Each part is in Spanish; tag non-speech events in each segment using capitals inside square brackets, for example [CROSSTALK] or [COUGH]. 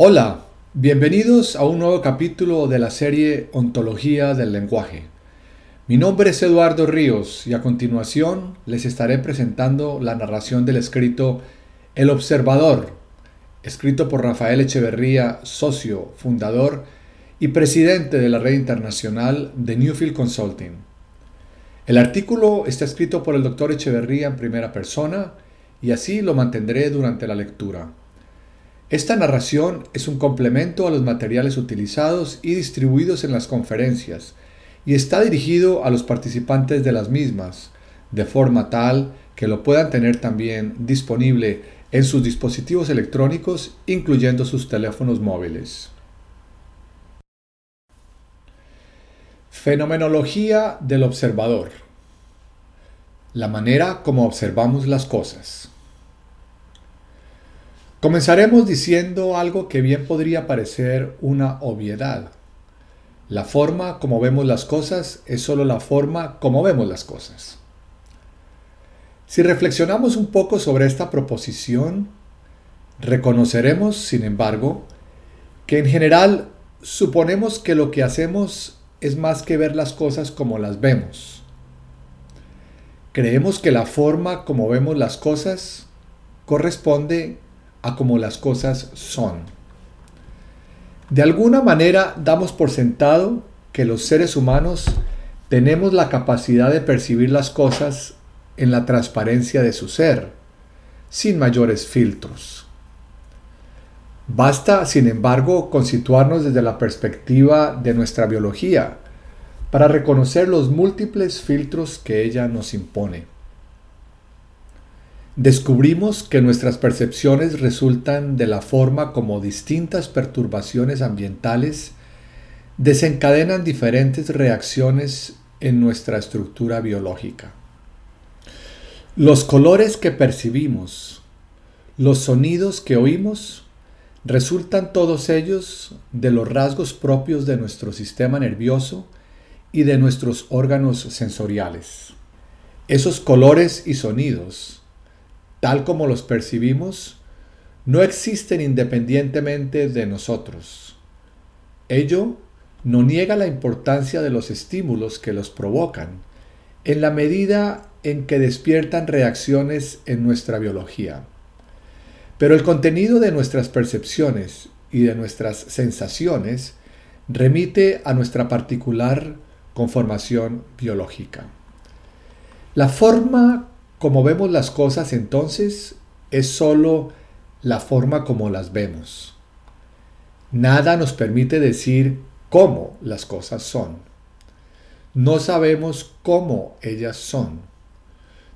Hola, bienvenidos a un nuevo capítulo de la serie Ontología del Lenguaje. Mi nombre es Eduardo Ríos y a continuación les estaré presentando la narración del escrito El Observador, escrito por Rafael Echeverría, socio, fundador y presidente de la red internacional de Newfield Consulting. El artículo está escrito por el doctor Echeverría en primera persona y así lo mantendré durante la lectura. Esta narración es un complemento a los materiales utilizados y distribuidos en las conferencias y está dirigido a los participantes de las mismas, de forma tal que lo puedan tener también disponible en sus dispositivos electrónicos, incluyendo sus teléfonos móviles. Fenomenología del observador. La manera como observamos las cosas. Comenzaremos diciendo algo que bien podría parecer una obviedad. La forma como vemos las cosas es solo la forma como vemos las cosas. Si reflexionamos un poco sobre esta proposición, reconoceremos, sin embargo, que en general suponemos que lo que hacemos es más que ver las cosas como las vemos. Creemos que la forma como vemos las cosas corresponde a como las cosas son. De alguna manera damos por sentado que los seres humanos tenemos la capacidad de percibir las cosas en la transparencia de su ser, sin mayores filtros. Basta, sin embargo, con situarnos desde la perspectiva de nuestra biología para reconocer los múltiples filtros que ella nos impone descubrimos que nuestras percepciones resultan de la forma como distintas perturbaciones ambientales desencadenan diferentes reacciones en nuestra estructura biológica. Los colores que percibimos, los sonidos que oímos, resultan todos ellos de los rasgos propios de nuestro sistema nervioso y de nuestros órganos sensoriales. Esos colores y sonidos tal como los percibimos, no existen independientemente de nosotros. Ello no niega la importancia de los estímulos que los provocan, en la medida en que despiertan reacciones en nuestra biología. Pero el contenido de nuestras percepciones y de nuestras sensaciones remite a nuestra particular conformación biológica. La forma como vemos las cosas entonces es sólo la forma como las vemos. Nada nos permite decir cómo las cosas son. No sabemos cómo ellas son.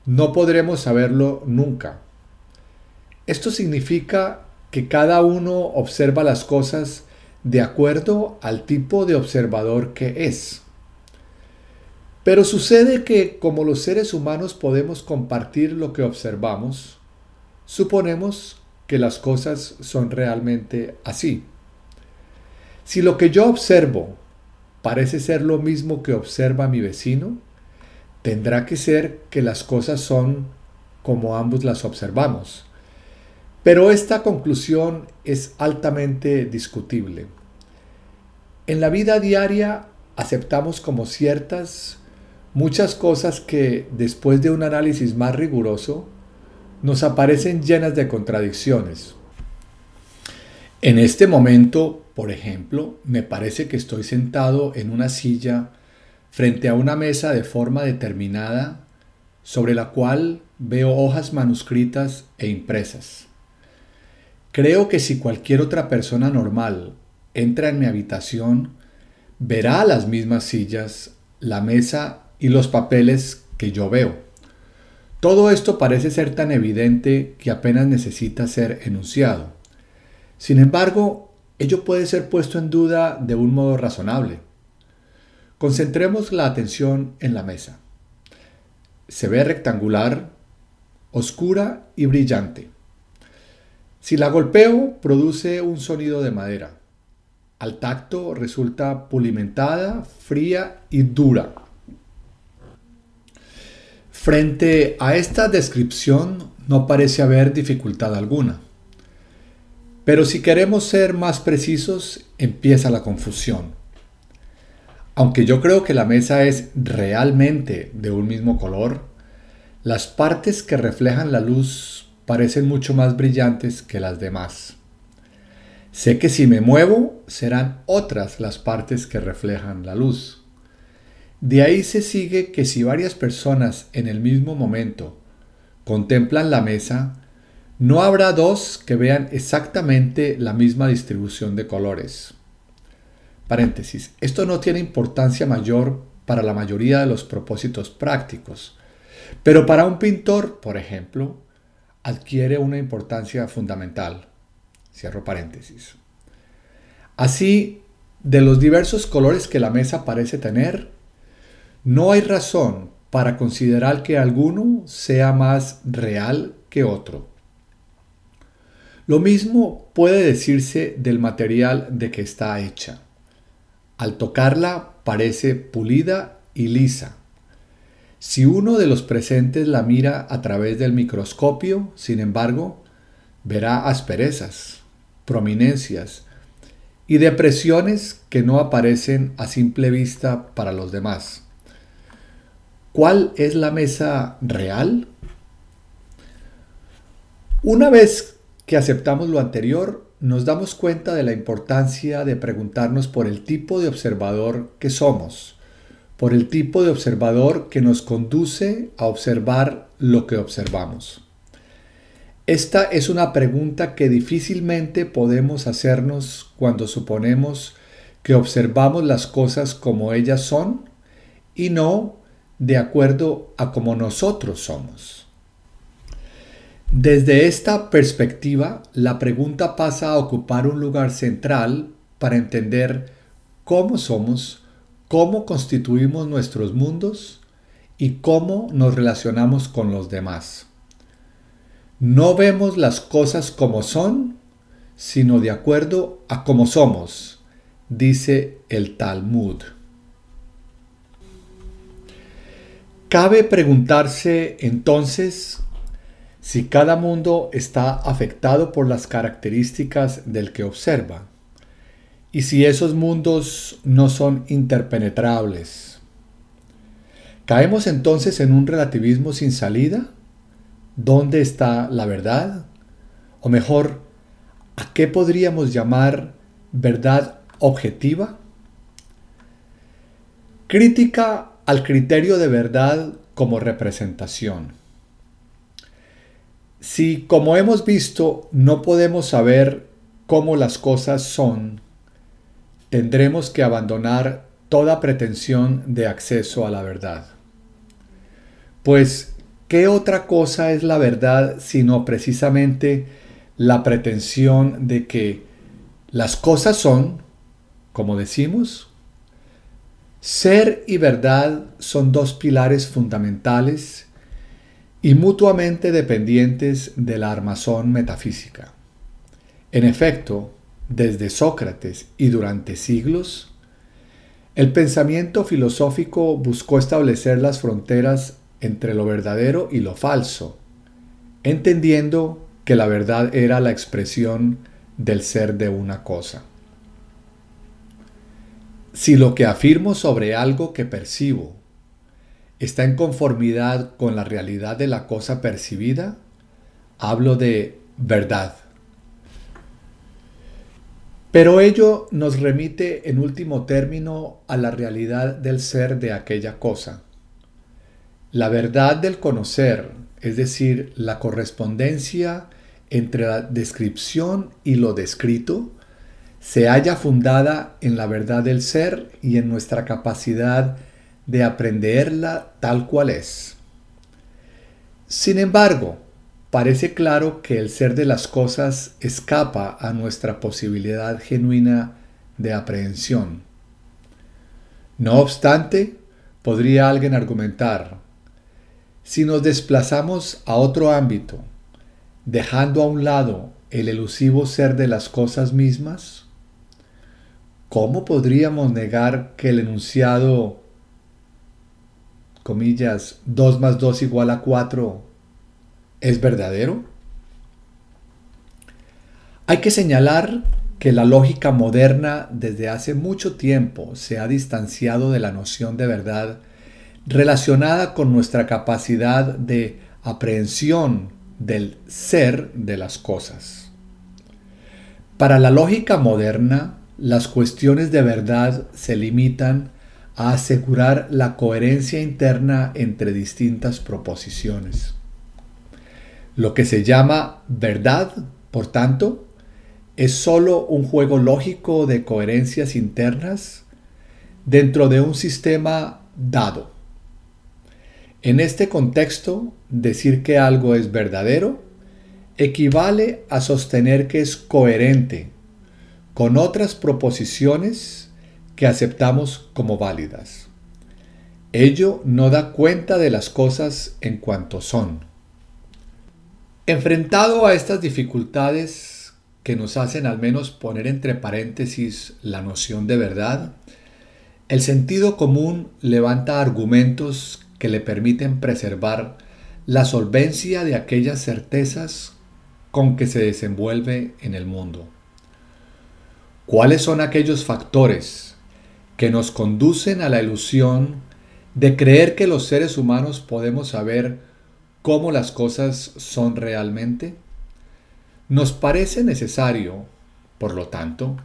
No podremos saberlo nunca. Esto significa que cada uno observa las cosas de acuerdo al tipo de observador que es. Pero sucede que como los seres humanos podemos compartir lo que observamos, suponemos que las cosas son realmente así. Si lo que yo observo parece ser lo mismo que observa mi vecino, tendrá que ser que las cosas son como ambos las observamos. Pero esta conclusión es altamente discutible. En la vida diaria aceptamos como ciertas muchas cosas que después de un análisis más riguroso nos aparecen llenas de contradicciones. En este momento, por ejemplo, me parece que estoy sentado en una silla frente a una mesa de forma determinada sobre la cual veo hojas manuscritas e impresas. Creo que si cualquier otra persona normal entra en mi habitación, verá las mismas sillas, la mesa y los papeles que yo veo. Todo esto parece ser tan evidente que apenas necesita ser enunciado. Sin embargo, ello puede ser puesto en duda de un modo razonable. Concentremos la atención en la mesa. Se ve rectangular, oscura y brillante. Si la golpeo, produce un sonido de madera. Al tacto resulta pulimentada, fría y dura. Frente a esta descripción no parece haber dificultad alguna. Pero si queremos ser más precisos, empieza la confusión. Aunque yo creo que la mesa es realmente de un mismo color, las partes que reflejan la luz parecen mucho más brillantes que las demás. Sé que si me muevo serán otras las partes que reflejan la luz. De ahí se sigue que si varias personas en el mismo momento contemplan la mesa, no habrá dos que vean exactamente la misma distribución de colores. Paréntesis. Esto no tiene importancia mayor para la mayoría de los propósitos prácticos, pero para un pintor, por ejemplo, adquiere una importancia fundamental. Cierro paréntesis. Así, de los diversos colores que la mesa parece tener, no hay razón para considerar que alguno sea más real que otro. Lo mismo puede decirse del material de que está hecha. Al tocarla parece pulida y lisa. Si uno de los presentes la mira a través del microscopio, sin embargo, verá asperezas, prominencias y depresiones que no aparecen a simple vista para los demás. ¿Cuál es la mesa real? Una vez que aceptamos lo anterior, nos damos cuenta de la importancia de preguntarnos por el tipo de observador que somos, por el tipo de observador que nos conduce a observar lo que observamos. Esta es una pregunta que difícilmente podemos hacernos cuando suponemos que observamos las cosas como ellas son y no de acuerdo a como nosotros somos. Desde esta perspectiva, la pregunta pasa a ocupar un lugar central para entender cómo somos, cómo constituimos nuestros mundos y cómo nos relacionamos con los demás. No vemos las cosas como son, sino de acuerdo a cómo somos, dice el Talmud. Cabe preguntarse entonces si cada mundo está afectado por las características del que observa, y si esos mundos no son interpenetrables. ¿Caemos entonces en un relativismo sin salida? ¿Dónde está la verdad? O mejor, ¿a qué podríamos llamar verdad objetiva? Crítica al criterio de verdad como representación. Si, como hemos visto, no podemos saber cómo las cosas son, tendremos que abandonar toda pretensión de acceso a la verdad. Pues, ¿qué otra cosa es la verdad sino precisamente la pretensión de que las cosas son, como decimos? Ser y verdad son dos pilares fundamentales y mutuamente dependientes de la armazón metafísica. En efecto, desde Sócrates y durante siglos, el pensamiento filosófico buscó establecer las fronteras entre lo verdadero y lo falso, entendiendo que la verdad era la expresión del ser de una cosa. Si lo que afirmo sobre algo que percibo está en conformidad con la realidad de la cosa percibida, hablo de verdad. Pero ello nos remite en último término a la realidad del ser de aquella cosa. La verdad del conocer, es decir, la correspondencia entre la descripción y lo descrito, se halla fundada en la verdad del ser y en nuestra capacidad de aprenderla tal cual es. Sin embargo, parece claro que el ser de las cosas escapa a nuestra posibilidad genuina de aprehensión. No obstante, podría alguien argumentar, si nos desplazamos a otro ámbito, dejando a un lado el elusivo ser de las cosas mismas, ¿cómo podríamos negar que el enunciado comillas, 2 más 2 igual a 4 es verdadero? Hay que señalar que la lógica moderna desde hace mucho tiempo se ha distanciado de la noción de verdad relacionada con nuestra capacidad de aprehensión del ser de las cosas. Para la lógica moderna, las cuestiones de verdad se limitan a asegurar la coherencia interna entre distintas proposiciones. Lo que se llama verdad, por tanto, es sólo un juego lógico de coherencias internas dentro de un sistema dado. En este contexto, decir que algo es verdadero equivale a sostener que es coherente con otras proposiciones que aceptamos como válidas. Ello no da cuenta de las cosas en cuanto son. Enfrentado a estas dificultades que nos hacen al menos poner entre paréntesis la noción de verdad, el sentido común levanta argumentos que le permiten preservar la solvencia de aquellas certezas con que se desenvuelve en el mundo. ¿Cuáles son aquellos factores que nos conducen a la ilusión de creer que los seres humanos podemos saber cómo las cosas son realmente? Nos parece necesario, por lo tanto,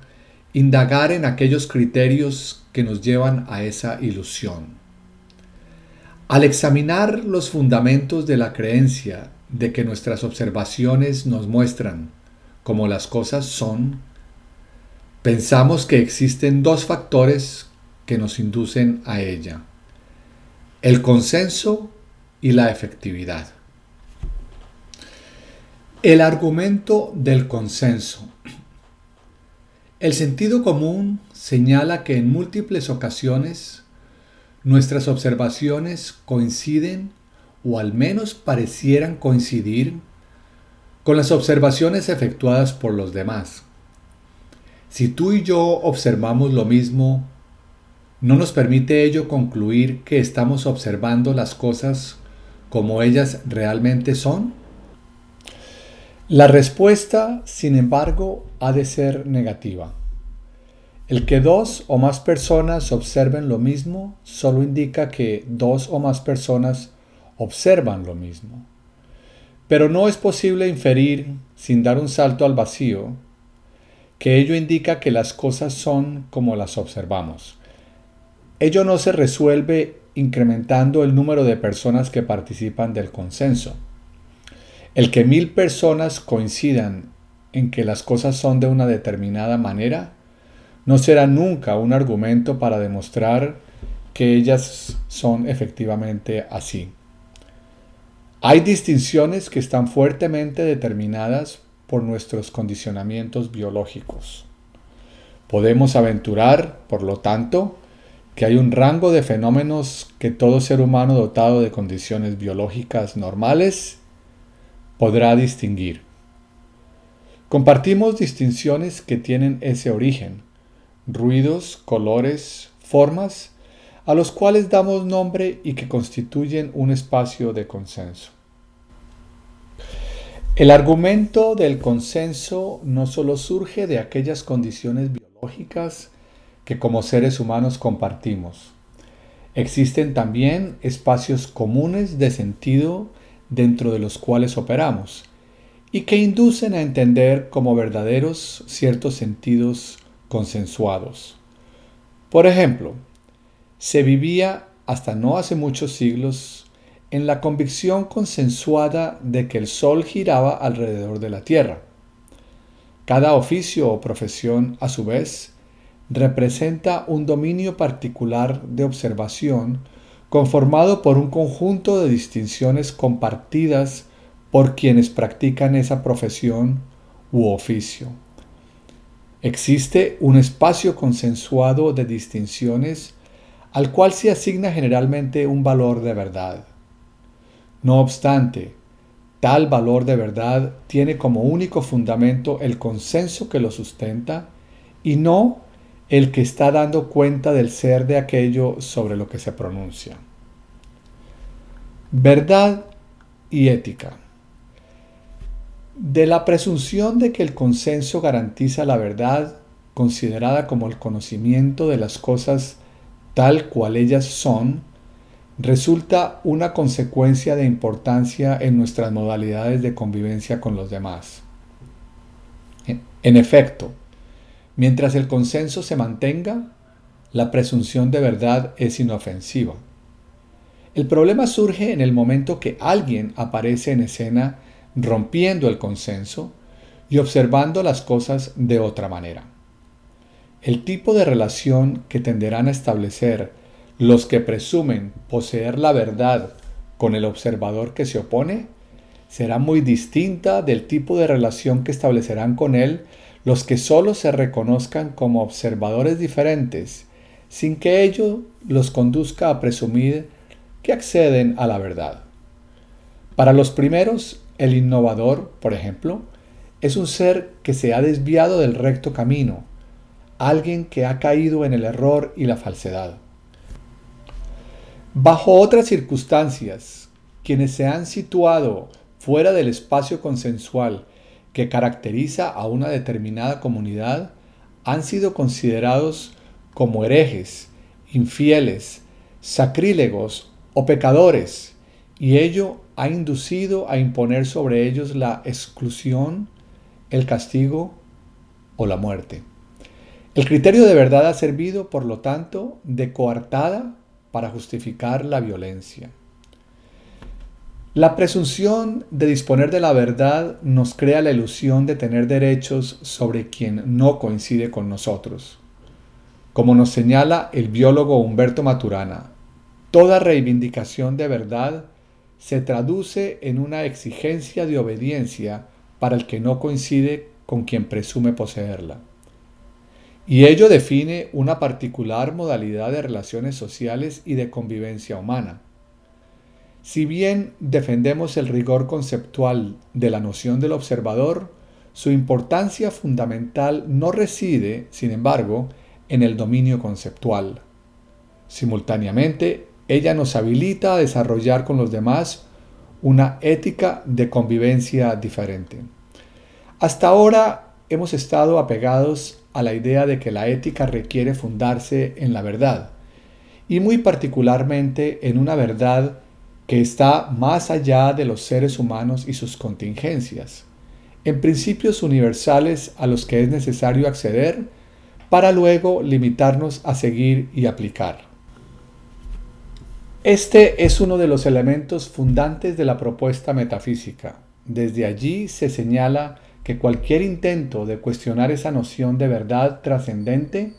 indagar en aquellos criterios que nos llevan a esa ilusión. Al examinar los fundamentos de la creencia de que nuestras observaciones nos muestran cómo las cosas son, pensamos que existen dos factores que nos inducen a ella, el consenso y la efectividad. El argumento del consenso. El sentido común señala que en múltiples ocasiones nuestras observaciones coinciden o al menos parecieran coincidir con las observaciones efectuadas por los demás. Si tú y yo observamos lo mismo, ¿no nos permite ello concluir que estamos observando las cosas como ellas realmente son? La respuesta, sin embargo, ha de ser negativa. El que dos o más personas observen lo mismo solo indica que dos o más personas observan lo mismo. Pero no es posible inferir, sin dar un salto al vacío, que ello indica que las cosas son como las observamos. Ello no se resuelve incrementando el número de personas que participan del consenso. El que mil personas coincidan en que las cosas son de una determinada manera no será nunca un argumento para demostrar que ellas son efectivamente así. Hay distinciones que están fuertemente determinadas por nuestros condicionamientos biológicos. Podemos aventurar, por lo tanto, que hay un rango de fenómenos que todo ser humano dotado de condiciones biológicas normales podrá distinguir. Compartimos distinciones que tienen ese origen, ruidos, colores, formas, a los cuales damos nombre y que constituyen un espacio de consenso. El argumento del consenso no solo surge de aquellas condiciones biológicas que como seres humanos compartimos. Existen también espacios comunes de sentido dentro de los cuales operamos y que inducen a entender como verdaderos ciertos sentidos consensuados. Por ejemplo, se vivía hasta no hace muchos siglos en la convicción consensuada de que el Sol giraba alrededor de la Tierra. Cada oficio o profesión, a su vez, representa un dominio particular de observación conformado por un conjunto de distinciones compartidas por quienes practican esa profesión u oficio. Existe un espacio consensuado de distinciones al cual se asigna generalmente un valor de verdad. No obstante, tal valor de verdad tiene como único fundamento el consenso que lo sustenta y no el que está dando cuenta del ser de aquello sobre lo que se pronuncia. Verdad y ética. De la presunción de que el consenso garantiza la verdad, considerada como el conocimiento de las cosas tal cual ellas son, resulta una consecuencia de importancia en nuestras modalidades de convivencia con los demás. En efecto, mientras el consenso se mantenga, la presunción de verdad es inofensiva. El problema surge en el momento que alguien aparece en escena rompiendo el consenso y observando las cosas de otra manera. El tipo de relación que tenderán a establecer los que presumen poseer la verdad con el observador que se opone será muy distinta del tipo de relación que establecerán con él los que solo se reconozcan como observadores diferentes, sin que ello los conduzca a presumir que acceden a la verdad. Para los primeros, el innovador, por ejemplo, es un ser que se ha desviado del recto camino, alguien que ha caído en el error y la falsedad. Bajo otras circunstancias, quienes se han situado fuera del espacio consensual que caracteriza a una determinada comunidad han sido considerados como herejes, infieles, sacrílegos o pecadores, y ello ha inducido a imponer sobre ellos la exclusión, el castigo o la muerte. El criterio de verdad ha servido, por lo tanto, de coartada para justificar la violencia. La presunción de disponer de la verdad nos crea la ilusión de tener derechos sobre quien no coincide con nosotros. Como nos señala el biólogo Humberto Maturana, toda reivindicación de verdad se traduce en una exigencia de obediencia para el que no coincide con quien presume poseerla. Y ello define una particular modalidad de relaciones sociales y de convivencia humana. Si bien defendemos el rigor conceptual de la noción del observador, su importancia fundamental no reside, sin embargo, en el dominio conceptual. Simultáneamente, ella nos habilita a desarrollar con los demás una ética de convivencia diferente. Hasta ahora hemos estado apegados a la idea de que la ética requiere fundarse en la verdad, y muy particularmente en una verdad que está más allá de los seres humanos y sus contingencias, en principios universales a los que es necesario acceder para luego limitarnos a seguir y aplicar. Este es uno de los elementos fundantes de la propuesta metafísica. Desde allí se señala que cualquier intento de cuestionar esa noción de verdad trascendente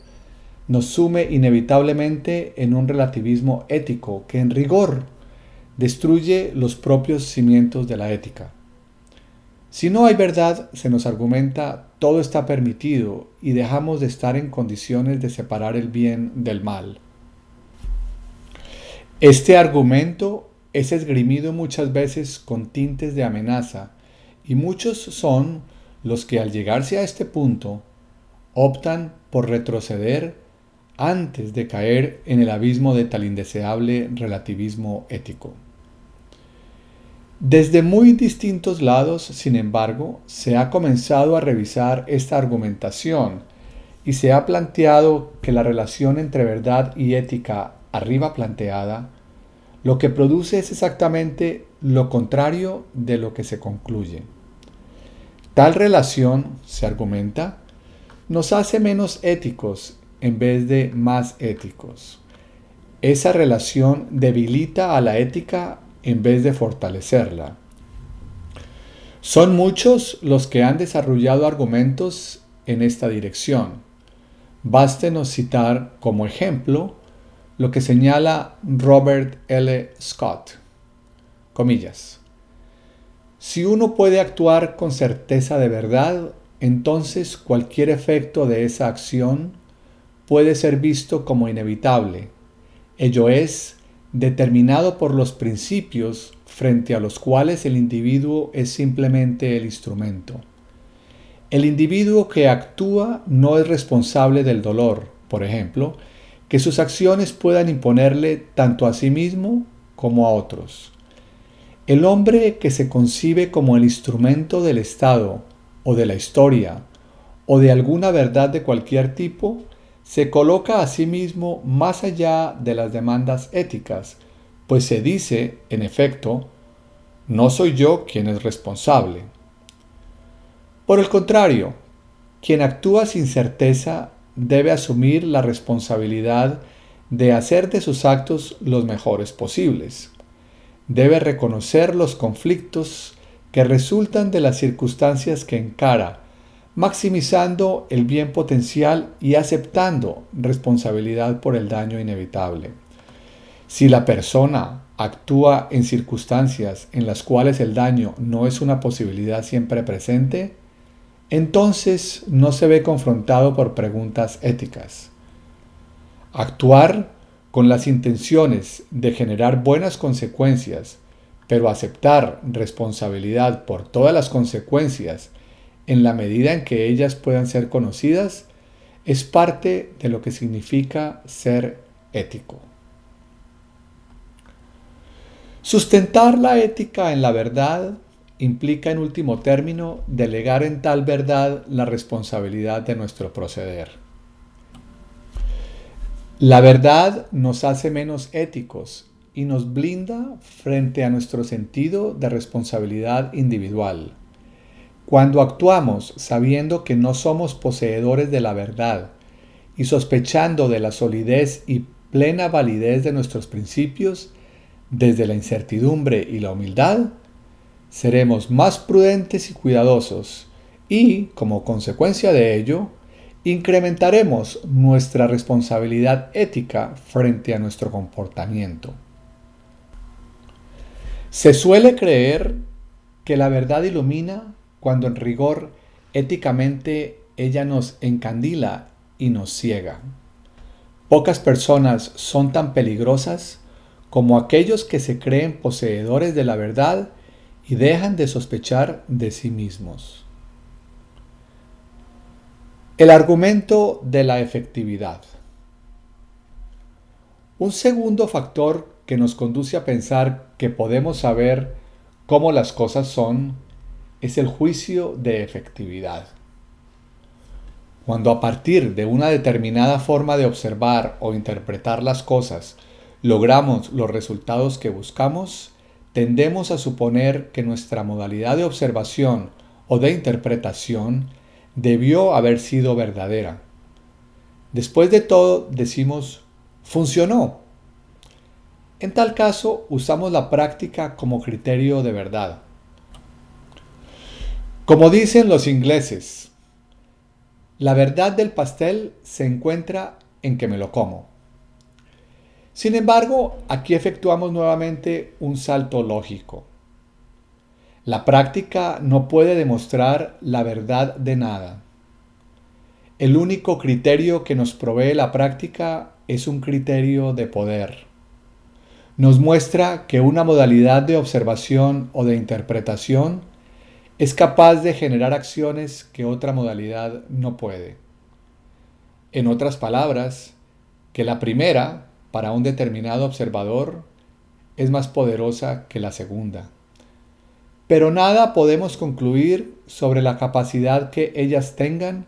nos sume inevitablemente en un relativismo ético que en rigor destruye los propios cimientos de la ética. Si no hay verdad, se nos argumenta, todo está permitido y dejamos de estar en condiciones de separar el bien del mal. Este argumento es esgrimido muchas veces con tintes de amenaza y muchos son los que al llegarse a este punto optan por retroceder antes de caer en el abismo de tal indeseable relativismo ético. Desde muy distintos lados, sin embargo, se ha comenzado a revisar esta argumentación y se ha planteado que la relación entre verdad y ética arriba planteada lo que produce es exactamente lo contrario de lo que se concluye. Tal relación, se argumenta, nos hace menos éticos en vez de más éticos. Esa relación debilita a la ética en vez de fortalecerla. Son muchos los que han desarrollado argumentos en esta dirección. Bástenos citar como ejemplo lo que señala Robert L. Scott. Comillas. Si uno puede actuar con certeza de verdad, entonces cualquier efecto de esa acción puede ser visto como inevitable. Ello es, determinado por los principios frente a los cuales el individuo es simplemente el instrumento. El individuo que actúa no es responsable del dolor, por ejemplo, que sus acciones puedan imponerle tanto a sí mismo como a otros. El hombre que se concibe como el instrumento del Estado o de la historia o de alguna verdad de cualquier tipo, se coloca a sí mismo más allá de las demandas éticas, pues se dice, en efecto, no soy yo quien es responsable. Por el contrario, quien actúa sin certeza debe asumir la responsabilidad de hacer de sus actos los mejores posibles. Debe reconocer los conflictos que resultan de las circunstancias que encara, maximizando el bien potencial y aceptando responsabilidad por el daño inevitable. Si la persona actúa en circunstancias en las cuales el daño no es una posibilidad siempre presente, entonces no se ve confrontado por preguntas éticas. Actuar con las intenciones de generar buenas consecuencias, pero aceptar responsabilidad por todas las consecuencias en la medida en que ellas puedan ser conocidas, es parte de lo que significa ser ético. Sustentar la ética en la verdad implica en último término delegar en tal verdad la responsabilidad de nuestro proceder. La verdad nos hace menos éticos y nos blinda frente a nuestro sentido de responsabilidad individual. Cuando actuamos sabiendo que no somos poseedores de la verdad y sospechando de la solidez y plena validez de nuestros principios, desde la incertidumbre y la humildad, seremos más prudentes y cuidadosos y, como consecuencia de ello, incrementaremos nuestra responsabilidad ética frente a nuestro comportamiento. Se suele creer que la verdad ilumina cuando en rigor éticamente ella nos encandila y nos ciega. Pocas personas son tan peligrosas como aquellos que se creen poseedores de la verdad y dejan de sospechar de sí mismos. El argumento de la efectividad. Un segundo factor que nos conduce a pensar que podemos saber cómo las cosas son es el juicio de efectividad. Cuando a partir de una determinada forma de observar o interpretar las cosas logramos los resultados que buscamos, tendemos a suponer que nuestra modalidad de observación o de interpretación debió haber sido verdadera. Después de todo, decimos, funcionó. En tal caso, usamos la práctica como criterio de verdad. Como dicen los ingleses, la verdad del pastel se encuentra en que me lo como. Sin embargo, aquí efectuamos nuevamente un salto lógico. La práctica no puede demostrar la verdad de nada. El único criterio que nos provee la práctica es un criterio de poder. Nos muestra que una modalidad de observación o de interpretación es capaz de generar acciones que otra modalidad no puede. En otras palabras, que la primera, para un determinado observador, es más poderosa que la segunda. Pero nada podemos concluir sobre la capacidad que ellas tengan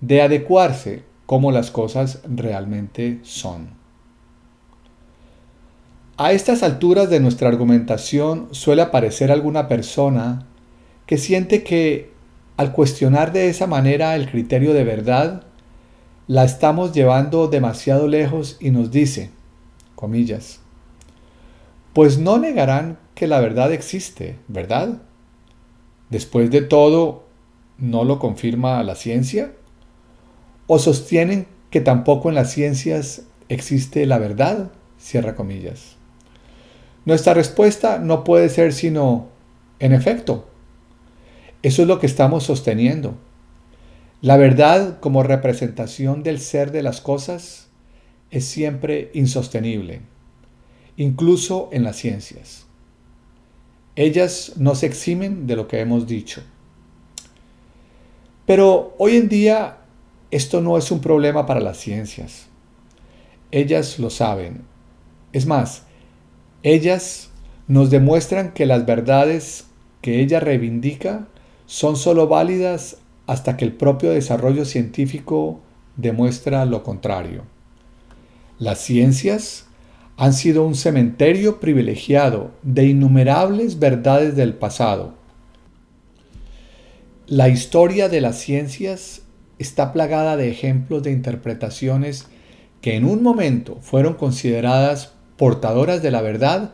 de adecuarse como las cosas realmente son. A estas alturas de nuestra argumentación suele aparecer alguna persona que siente que al cuestionar de esa manera el criterio de verdad, la estamos llevando demasiado lejos y nos dice, comillas, pues no negarán que la verdad existe, ¿verdad? Después de todo, ¿no lo confirma la ciencia? ¿O sostienen que tampoco en las ciencias existe la verdad? Cierra comillas. Nuestra respuesta no puede ser sino, en efecto, eso es lo que estamos sosteniendo. La verdad como representación del ser de las cosas es siempre insostenible, incluso en las ciencias. Ellas no se eximen de lo que hemos dicho. Pero hoy en día esto no es un problema para las ciencias. Ellas lo saben. Es más, ellas nos demuestran que las verdades que ella reivindica son sólo válidas hasta que el propio desarrollo científico demuestra lo contrario. Las ciencias han sido un cementerio privilegiado de innumerables verdades del pasado. La historia de las ciencias está plagada de ejemplos de interpretaciones que en un momento fueron consideradas portadoras de la verdad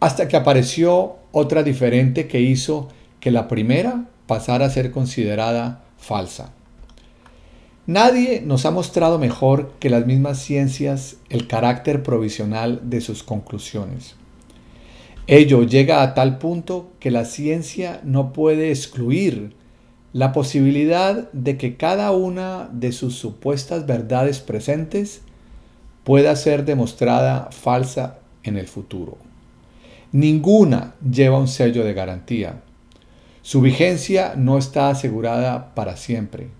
hasta que apareció otra diferente que hizo que la primera pasara a ser considerada falsa. Nadie nos ha mostrado mejor que las mismas ciencias el carácter provisional de sus conclusiones. Ello llega a tal punto que la ciencia no puede excluir la posibilidad de que cada una de sus supuestas verdades presentes pueda ser demostrada falsa en el futuro. Ninguna lleva un sello de garantía. Su vigencia no está asegurada para siempre.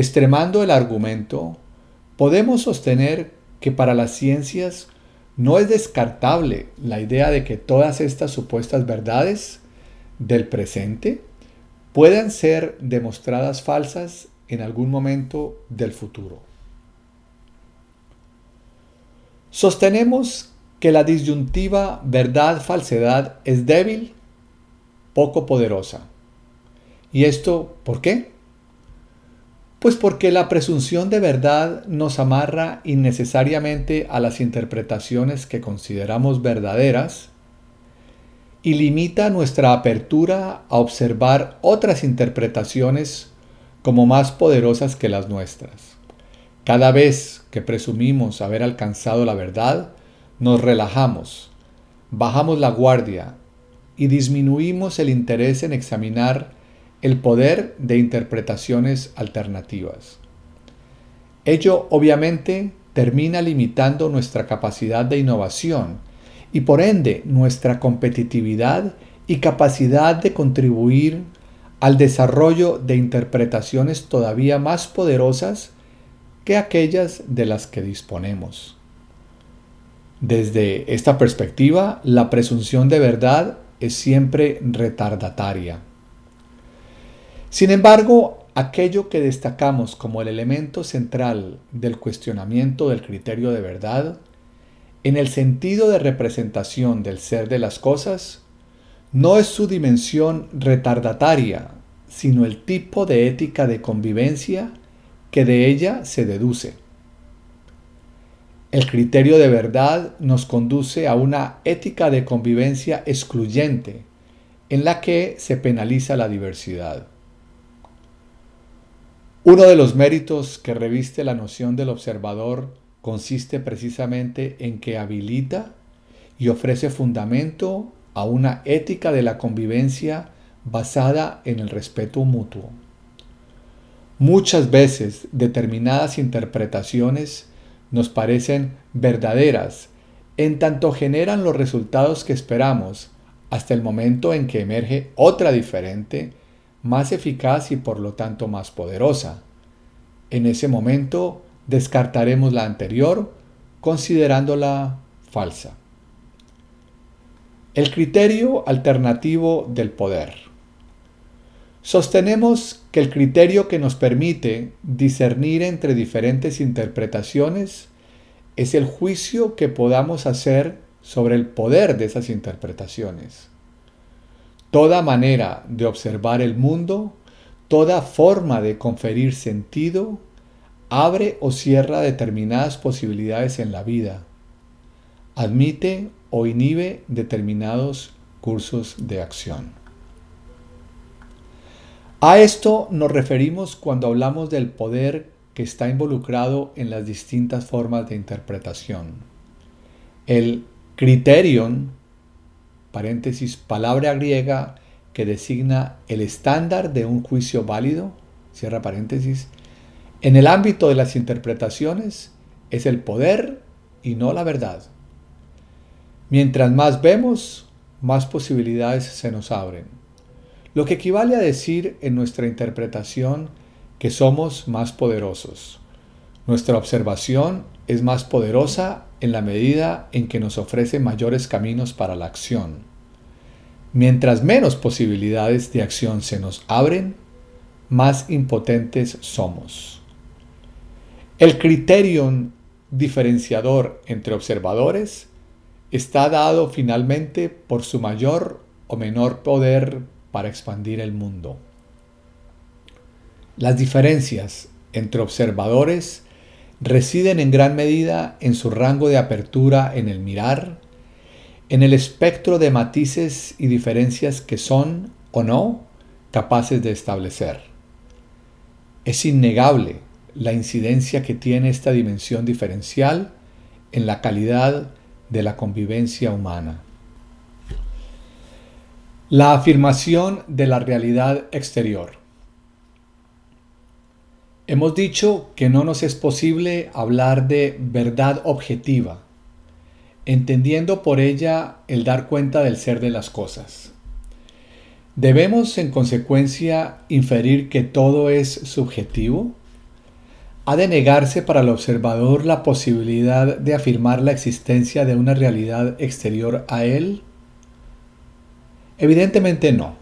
Extremando el argumento, podemos sostener que para las ciencias no es descartable la idea de que todas estas supuestas verdades del presente puedan ser demostradas falsas en algún momento del futuro. Sostenemos que la disyuntiva verdad-falsedad es débil, poco poderosa. ¿Y esto por qué? Pues porque la presunción de verdad nos amarra innecesariamente a las interpretaciones que consideramos verdaderas y limita nuestra apertura a observar otras interpretaciones como más poderosas que las nuestras. Cada vez que presumimos haber alcanzado la verdad, nos relajamos, bajamos la guardia y disminuimos el interés en examinar el poder de interpretaciones alternativas. Ello obviamente termina limitando nuestra capacidad de innovación y por ende nuestra competitividad y capacidad de contribuir al desarrollo de interpretaciones todavía más poderosas que aquellas de las que disponemos. Desde esta perspectiva, la presunción de verdad es siempre retardataria. Sin embargo, aquello que destacamos como el elemento central del cuestionamiento del criterio de verdad, en el sentido de representación del ser de las cosas, no es su dimensión retardataria, sino el tipo de ética de convivencia que de ella se deduce. El criterio de verdad nos conduce a una ética de convivencia excluyente, en la que se penaliza la diversidad. Uno de los méritos que reviste la noción del observador consiste precisamente en que habilita y ofrece fundamento a una ética de la convivencia basada en el respeto mutuo. Muchas veces determinadas interpretaciones nos parecen verdaderas en tanto generan los resultados que esperamos hasta el momento en que emerge otra diferente, más eficaz y por lo tanto más poderosa. En ese momento descartaremos la anterior considerándola falsa. El criterio alternativo del poder. Sostenemos que el criterio que nos permite discernir entre diferentes interpretaciones es el juicio que podamos hacer sobre el poder de esas interpretaciones. Toda manera de observar el mundo, toda forma de conferir sentido, abre o cierra determinadas posibilidades en la vida, admite o inhibe determinados cursos de acción. A esto nos referimos cuando hablamos del poder que está involucrado en las distintas formas de interpretación. El criterion, paréntesis, palabra griega que designa el estándar de un juicio válido, cierra paréntesis, en el ámbito de las interpretaciones es el poder y no la verdad. Mientras más vemos, más posibilidades se nos abren lo que equivale a decir en nuestra interpretación que somos más poderosos. Nuestra observación es más poderosa en la medida en que nos ofrece mayores caminos para la acción. Mientras menos posibilidades de acción se nos abren, más impotentes somos. El criterion diferenciador entre observadores está dado finalmente por su mayor o menor poder para expandir el mundo. Las diferencias entre observadores residen en gran medida en su rango de apertura en el mirar, en el espectro de matices y diferencias que son o no capaces de establecer. Es innegable la incidencia que tiene esta dimensión diferencial en la calidad de la convivencia humana. La afirmación de la realidad exterior. Hemos dicho que no nos es posible hablar de verdad objetiva, entendiendo por ella el dar cuenta del ser de las cosas. ¿Debemos en consecuencia inferir que todo es subjetivo? ¿Ha de negarse para el observador la posibilidad de afirmar la existencia de una realidad exterior a él? Evidentemente no.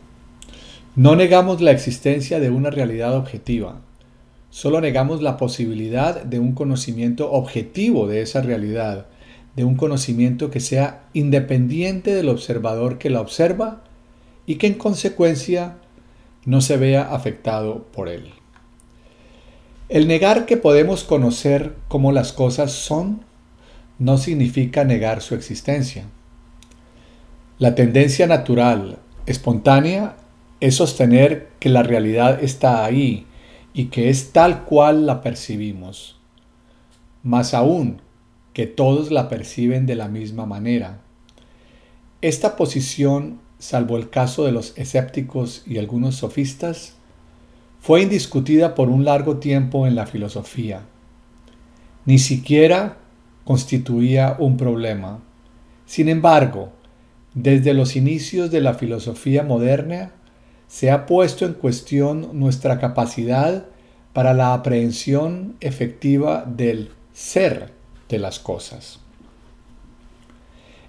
No negamos la existencia de una realidad objetiva, solo negamos la posibilidad de un conocimiento objetivo de esa realidad, de un conocimiento que sea independiente del observador que la observa y que en consecuencia no se vea afectado por él. El negar que podemos conocer cómo las cosas son no significa negar su existencia. La tendencia natural, espontánea, es sostener que la realidad está ahí y que es tal cual la percibimos. Más aún, que todos la perciben de la misma manera. Esta posición, salvo el caso de los escépticos y algunos sofistas, fue indiscutida por un largo tiempo en la filosofía. Ni siquiera constituía un problema. Sin embargo, desde los inicios de la filosofía moderna, se ha puesto en cuestión nuestra capacidad para la aprehensión efectiva del ser de las cosas.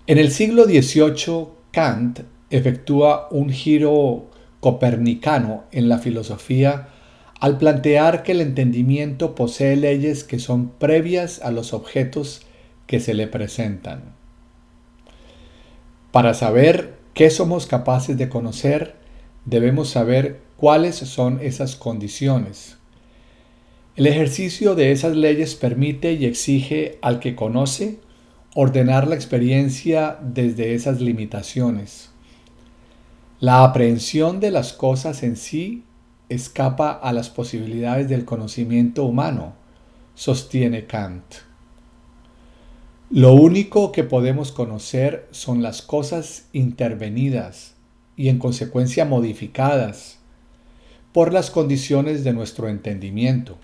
En el siglo XVIII, Kant efectúa un giro copernicano en la filosofía al plantear que el entendimiento posee leyes que son previas a los objetos que se le presentan. Para saber qué somos capaces de conocer, debemos saber cuáles son esas condiciones. El ejercicio de esas leyes permite y exige al que conoce ordenar la experiencia desde esas limitaciones. La aprehensión de las cosas en sí escapa a las posibilidades del conocimiento humano, sostiene Kant. Lo único que podemos conocer son las cosas intervenidas y en consecuencia modificadas por las condiciones de nuestro entendimiento.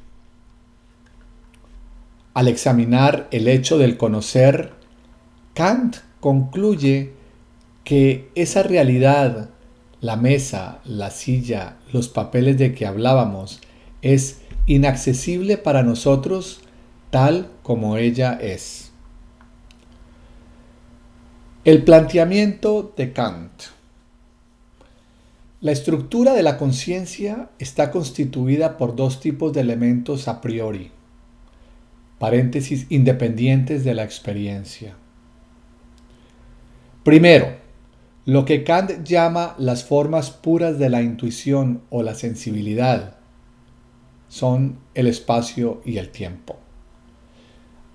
Al examinar el hecho del conocer, Kant concluye que esa realidad, la mesa, la silla, los papeles de que hablábamos, es inaccesible para nosotros tal como ella es. El planteamiento de Kant. La estructura de la conciencia está constituida por dos tipos de elementos a priori, paréntesis independientes de la experiencia. Primero, lo que Kant llama las formas puras de la intuición o la sensibilidad son el espacio y el tiempo.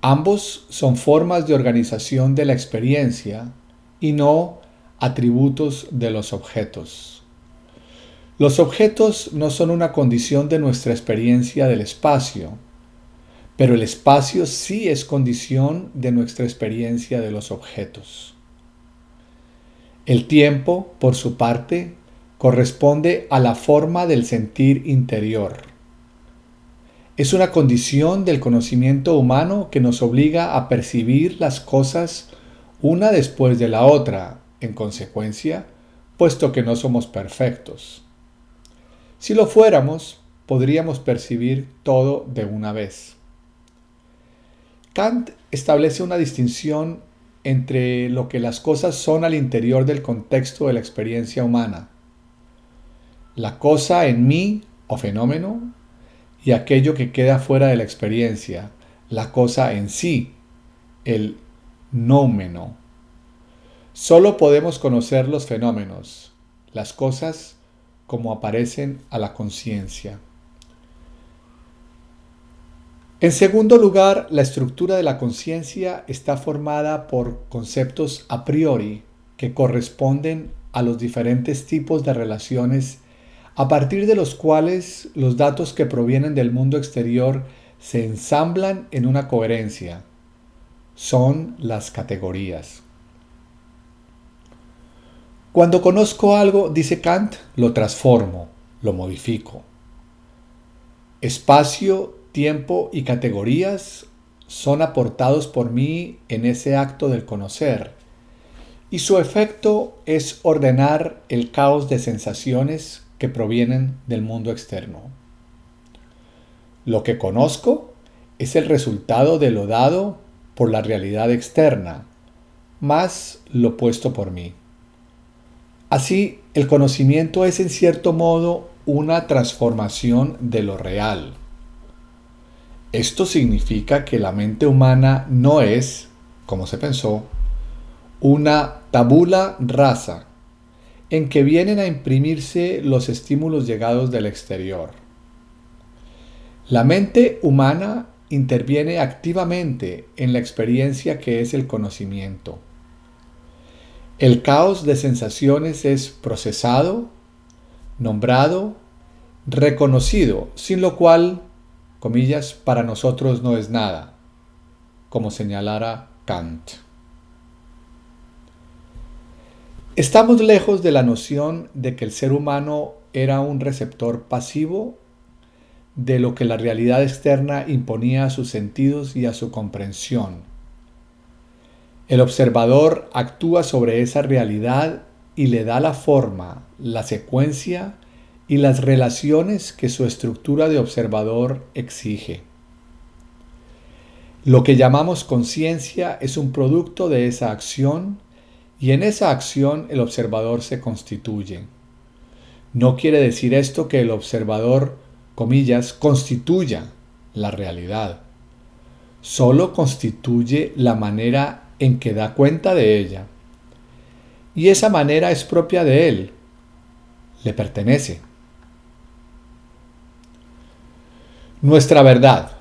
Ambos son formas de organización de la experiencia y no atributos de los objetos. Los objetos no son una condición de nuestra experiencia del espacio, pero el espacio sí es condición de nuestra experiencia de los objetos. El tiempo, por su parte, corresponde a la forma del sentir interior. Es una condición del conocimiento humano que nos obliga a percibir las cosas una después de la otra, en consecuencia, puesto que no somos perfectos. Si lo fuéramos, podríamos percibir todo de una vez. Kant establece una distinción entre lo que las cosas son al interior del contexto de la experiencia humana, la cosa en mí o fenómeno, y aquello que queda fuera de la experiencia, la cosa en sí, el nómeno. Solo podemos conocer los fenómenos, las cosas como aparecen a la conciencia. En segundo lugar, la estructura de la conciencia está formada por conceptos a priori que corresponden a los diferentes tipos de relaciones a partir de los cuales los datos que provienen del mundo exterior se ensamblan en una coherencia. Son las categorías. Cuando conozco algo, dice Kant, lo transformo, lo modifico. Espacio, tiempo y categorías son aportados por mí en ese acto del conocer, y su efecto es ordenar el caos de sensaciones que provienen del mundo externo. Lo que conozco es el resultado de lo dado por la realidad externa, más lo puesto por mí. Así, el conocimiento es en cierto modo una transformación de lo real. Esto significa que la mente humana no es, como se pensó, una tabula rasa en que vienen a imprimirse los estímulos llegados del exterior. La mente humana interviene activamente en la experiencia que es el conocimiento. El caos de sensaciones es procesado, nombrado, reconocido, sin lo cual, comillas, para nosotros no es nada, como señalara Kant. Estamos lejos de la noción de que el ser humano era un receptor pasivo de lo que la realidad externa imponía a sus sentidos y a su comprensión. El observador actúa sobre esa realidad y le da la forma, la secuencia y las relaciones que su estructura de observador exige. Lo que llamamos conciencia es un producto de esa acción y en esa acción el observador se constituye. No quiere decir esto que el observador, comillas, constituya la realidad. Solo constituye la manera en que da cuenta de ella. Y esa manera es propia de él, le pertenece. Nuestra verdad.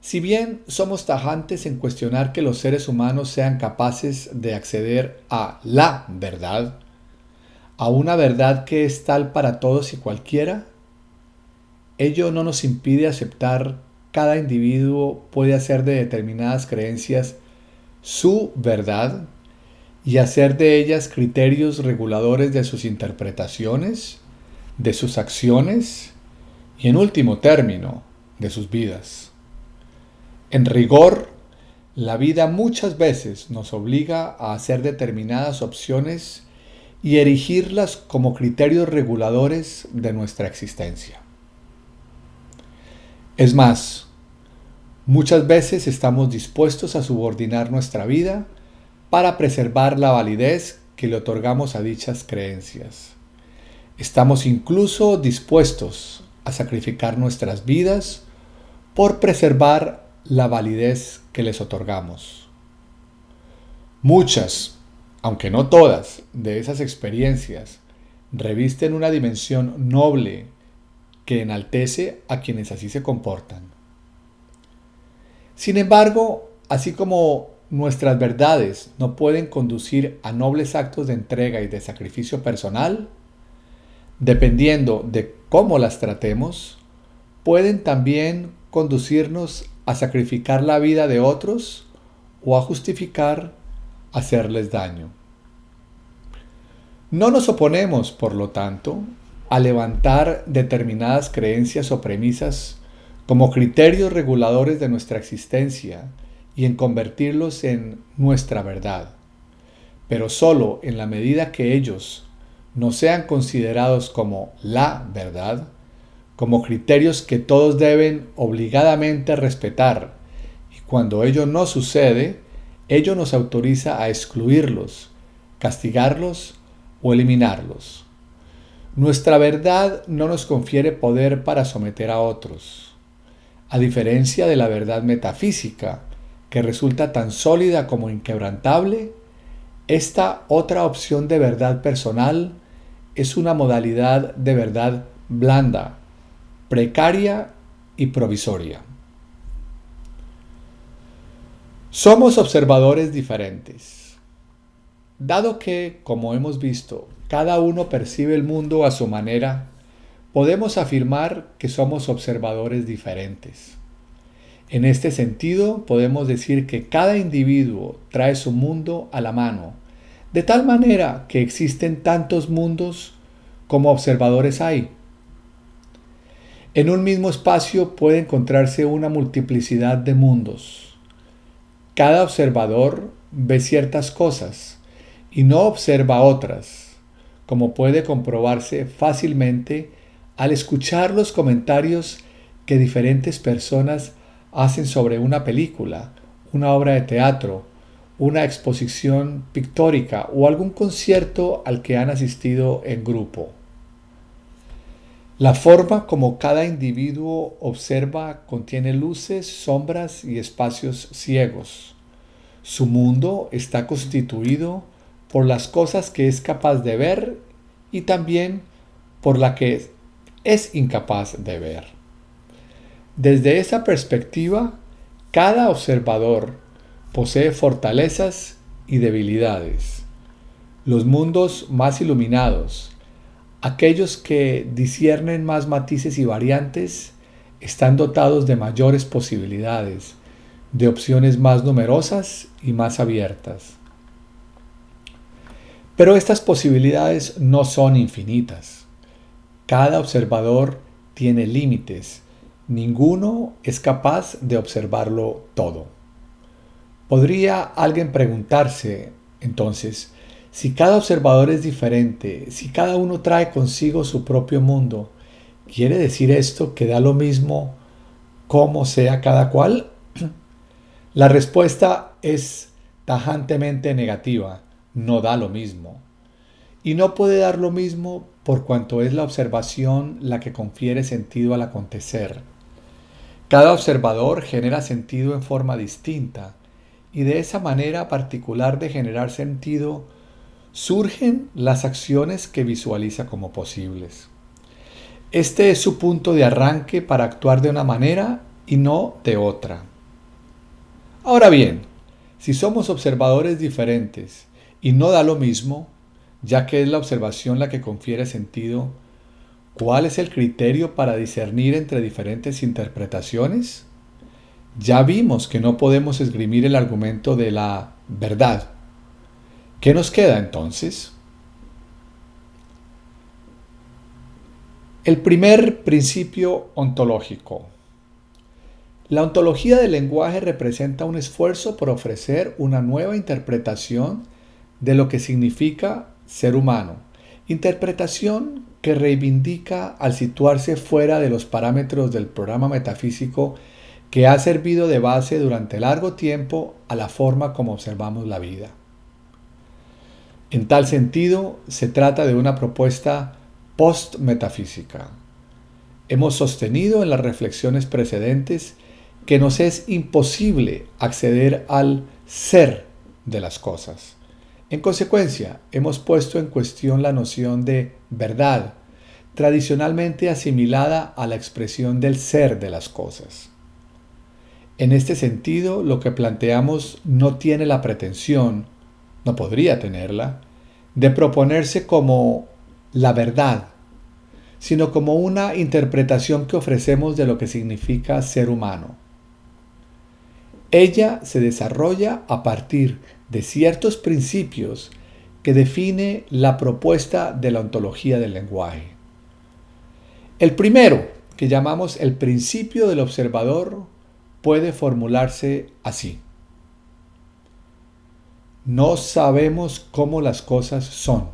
Si bien somos tajantes en cuestionar que los seres humanos sean capaces de acceder a la verdad, a una verdad que es tal para todos y cualquiera, ello no nos impide aceptar cada individuo puede hacer de determinadas creencias su verdad y hacer de ellas criterios reguladores de sus interpretaciones, de sus acciones y en último término, de sus vidas. En rigor, la vida muchas veces nos obliga a hacer determinadas opciones y erigirlas como criterios reguladores de nuestra existencia. Es más, muchas veces estamos dispuestos a subordinar nuestra vida para preservar la validez que le otorgamos a dichas creencias. Estamos incluso dispuestos a sacrificar nuestras vidas por preservar la validez que les otorgamos. Muchas, aunque no todas, de esas experiencias revisten una dimensión noble que enaltece a quienes así se comportan. Sin embargo, así como nuestras verdades no pueden conducir a nobles actos de entrega y de sacrificio personal, dependiendo de cómo las tratemos, pueden también conducirnos a sacrificar la vida de otros o a justificar hacerles daño. No nos oponemos, por lo tanto, a levantar determinadas creencias o premisas como criterios reguladores de nuestra existencia y en convertirlos en nuestra verdad, pero solo en la medida que ellos no sean considerados como la verdad, como criterios que todos deben obligadamente respetar, y cuando ello no sucede, ello nos autoriza a excluirlos, castigarlos o eliminarlos. Nuestra verdad no nos confiere poder para someter a otros. A diferencia de la verdad metafísica, que resulta tan sólida como inquebrantable, esta otra opción de verdad personal es una modalidad de verdad blanda, precaria y provisoria. Somos observadores diferentes. Dado que, como hemos visto, cada uno percibe el mundo a su manera, podemos afirmar que somos observadores diferentes. En este sentido, podemos decir que cada individuo trae su mundo a la mano, de tal manera que existen tantos mundos como observadores hay. En un mismo espacio puede encontrarse una multiplicidad de mundos. Cada observador ve ciertas cosas y no observa otras como puede comprobarse fácilmente al escuchar los comentarios que diferentes personas hacen sobre una película, una obra de teatro, una exposición pictórica o algún concierto al que han asistido en grupo. La forma como cada individuo observa contiene luces, sombras y espacios ciegos. Su mundo está constituido por las cosas que es capaz de ver y también por la que es incapaz de ver. Desde esa perspectiva, cada observador posee fortalezas y debilidades. Los mundos más iluminados, aquellos que disciernen más matices y variantes, están dotados de mayores posibilidades, de opciones más numerosas y más abiertas. Pero estas posibilidades no son infinitas. Cada observador tiene límites. Ninguno es capaz de observarlo todo. ¿Podría alguien preguntarse, entonces, si cada observador es diferente, si cada uno trae consigo su propio mundo, ¿quiere decir esto que da lo mismo cómo sea cada cual? [CLEARS THROAT] La respuesta es tajantemente negativa no da lo mismo. Y no puede dar lo mismo por cuanto es la observación la que confiere sentido al acontecer. Cada observador genera sentido en forma distinta y de esa manera particular de generar sentido surgen las acciones que visualiza como posibles. Este es su punto de arranque para actuar de una manera y no de otra. Ahora bien, si somos observadores diferentes y no da lo mismo, ya que es la observación la que confiere sentido, ¿cuál es el criterio para discernir entre diferentes interpretaciones? Ya vimos que no podemos esgrimir el argumento de la verdad. ¿Qué nos queda entonces? El primer principio ontológico. La ontología del lenguaje representa un esfuerzo por ofrecer una nueva interpretación de lo que significa ser humano. Interpretación que reivindica al situarse fuera de los parámetros del programa metafísico que ha servido de base durante largo tiempo a la forma como observamos la vida. En tal sentido, se trata de una propuesta post-metafísica. Hemos sostenido en las reflexiones precedentes que nos es imposible acceder al ser de las cosas. En consecuencia, hemos puesto en cuestión la noción de verdad, tradicionalmente asimilada a la expresión del ser de las cosas. En este sentido, lo que planteamos no tiene la pretensión, no podría tenerla, de proponerse como la verdad, sino como una interpretación que ofrecemos de lo que significa ser humano. Ella se desarrolla a partir de ciertos principios que define la propuesta de la ontología del lenguaje. El primero, que llamamos el principio del observador, puede formularse así. No sabemos cómo las cosas son,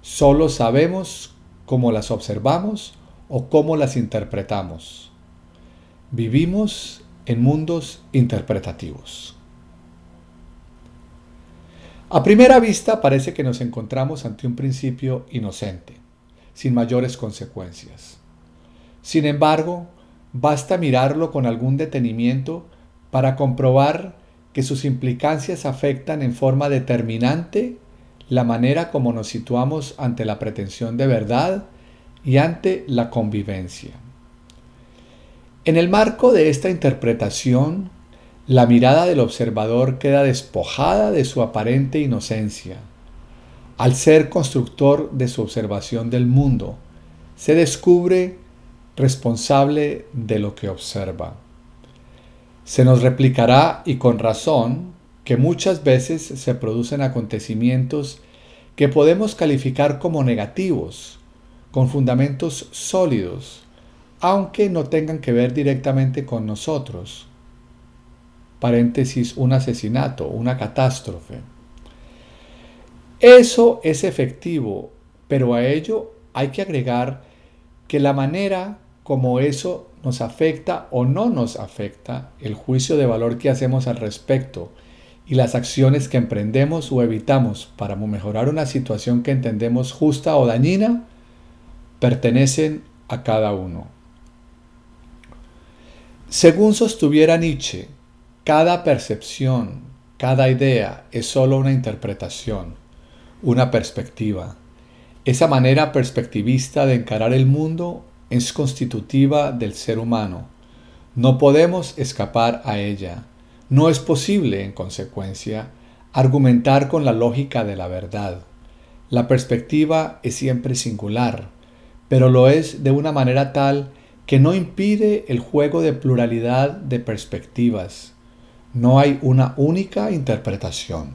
solo sabemos cómo las observamos o cómo las interpretamos. Vivimos en mundos interpretativos. A primera vista parece que nos encontramos ante un principio inocente, sin mayores consecuencias. Sin embargo, basta mirarlo con algún detenimiento para comprobar que sus implicancias afectan en forma determinante la manera como nos situamos ante la pretensión de verdad y ante la convivencia. En el marco de esta interpretación, la mirada del observador queda despojada de su aparente inocencia. Al ser constructor de su observación del mundo, se descubre responsable de lo que observa. Se nos replicará, y con razón, que muchas veces se producen acontecimientos que podemos calificar como negativos, con fundamentos sólidos, aunque no tengan que ver directamente con nosotros. Un asesinato, una catástrofe. Eso es efectivo, pero a ello hay que agregar que la manera como eso nos afecta o no nos afecta, el juicio de valor que hacemos al respecto y las acciones que emprendemos o evitamos para mejorar una situación que entendemos justa o dañina, pertenecen a cada uno. Según sostuviera Nietzsche, cada percepción, cada idea es sólo una interpretación, una perspectiva. Esa manera perspectivista de encarar el mundo es constitutiva del ser humano. No podemos escapar a ella. No es posible, en consecuencia, argumentar con la lógica de la verdad. La perspectiva es siempre singular, pero lo es de una manera tal que no impide el juego de pluralidad de perspectivas. No hay una única interpretación.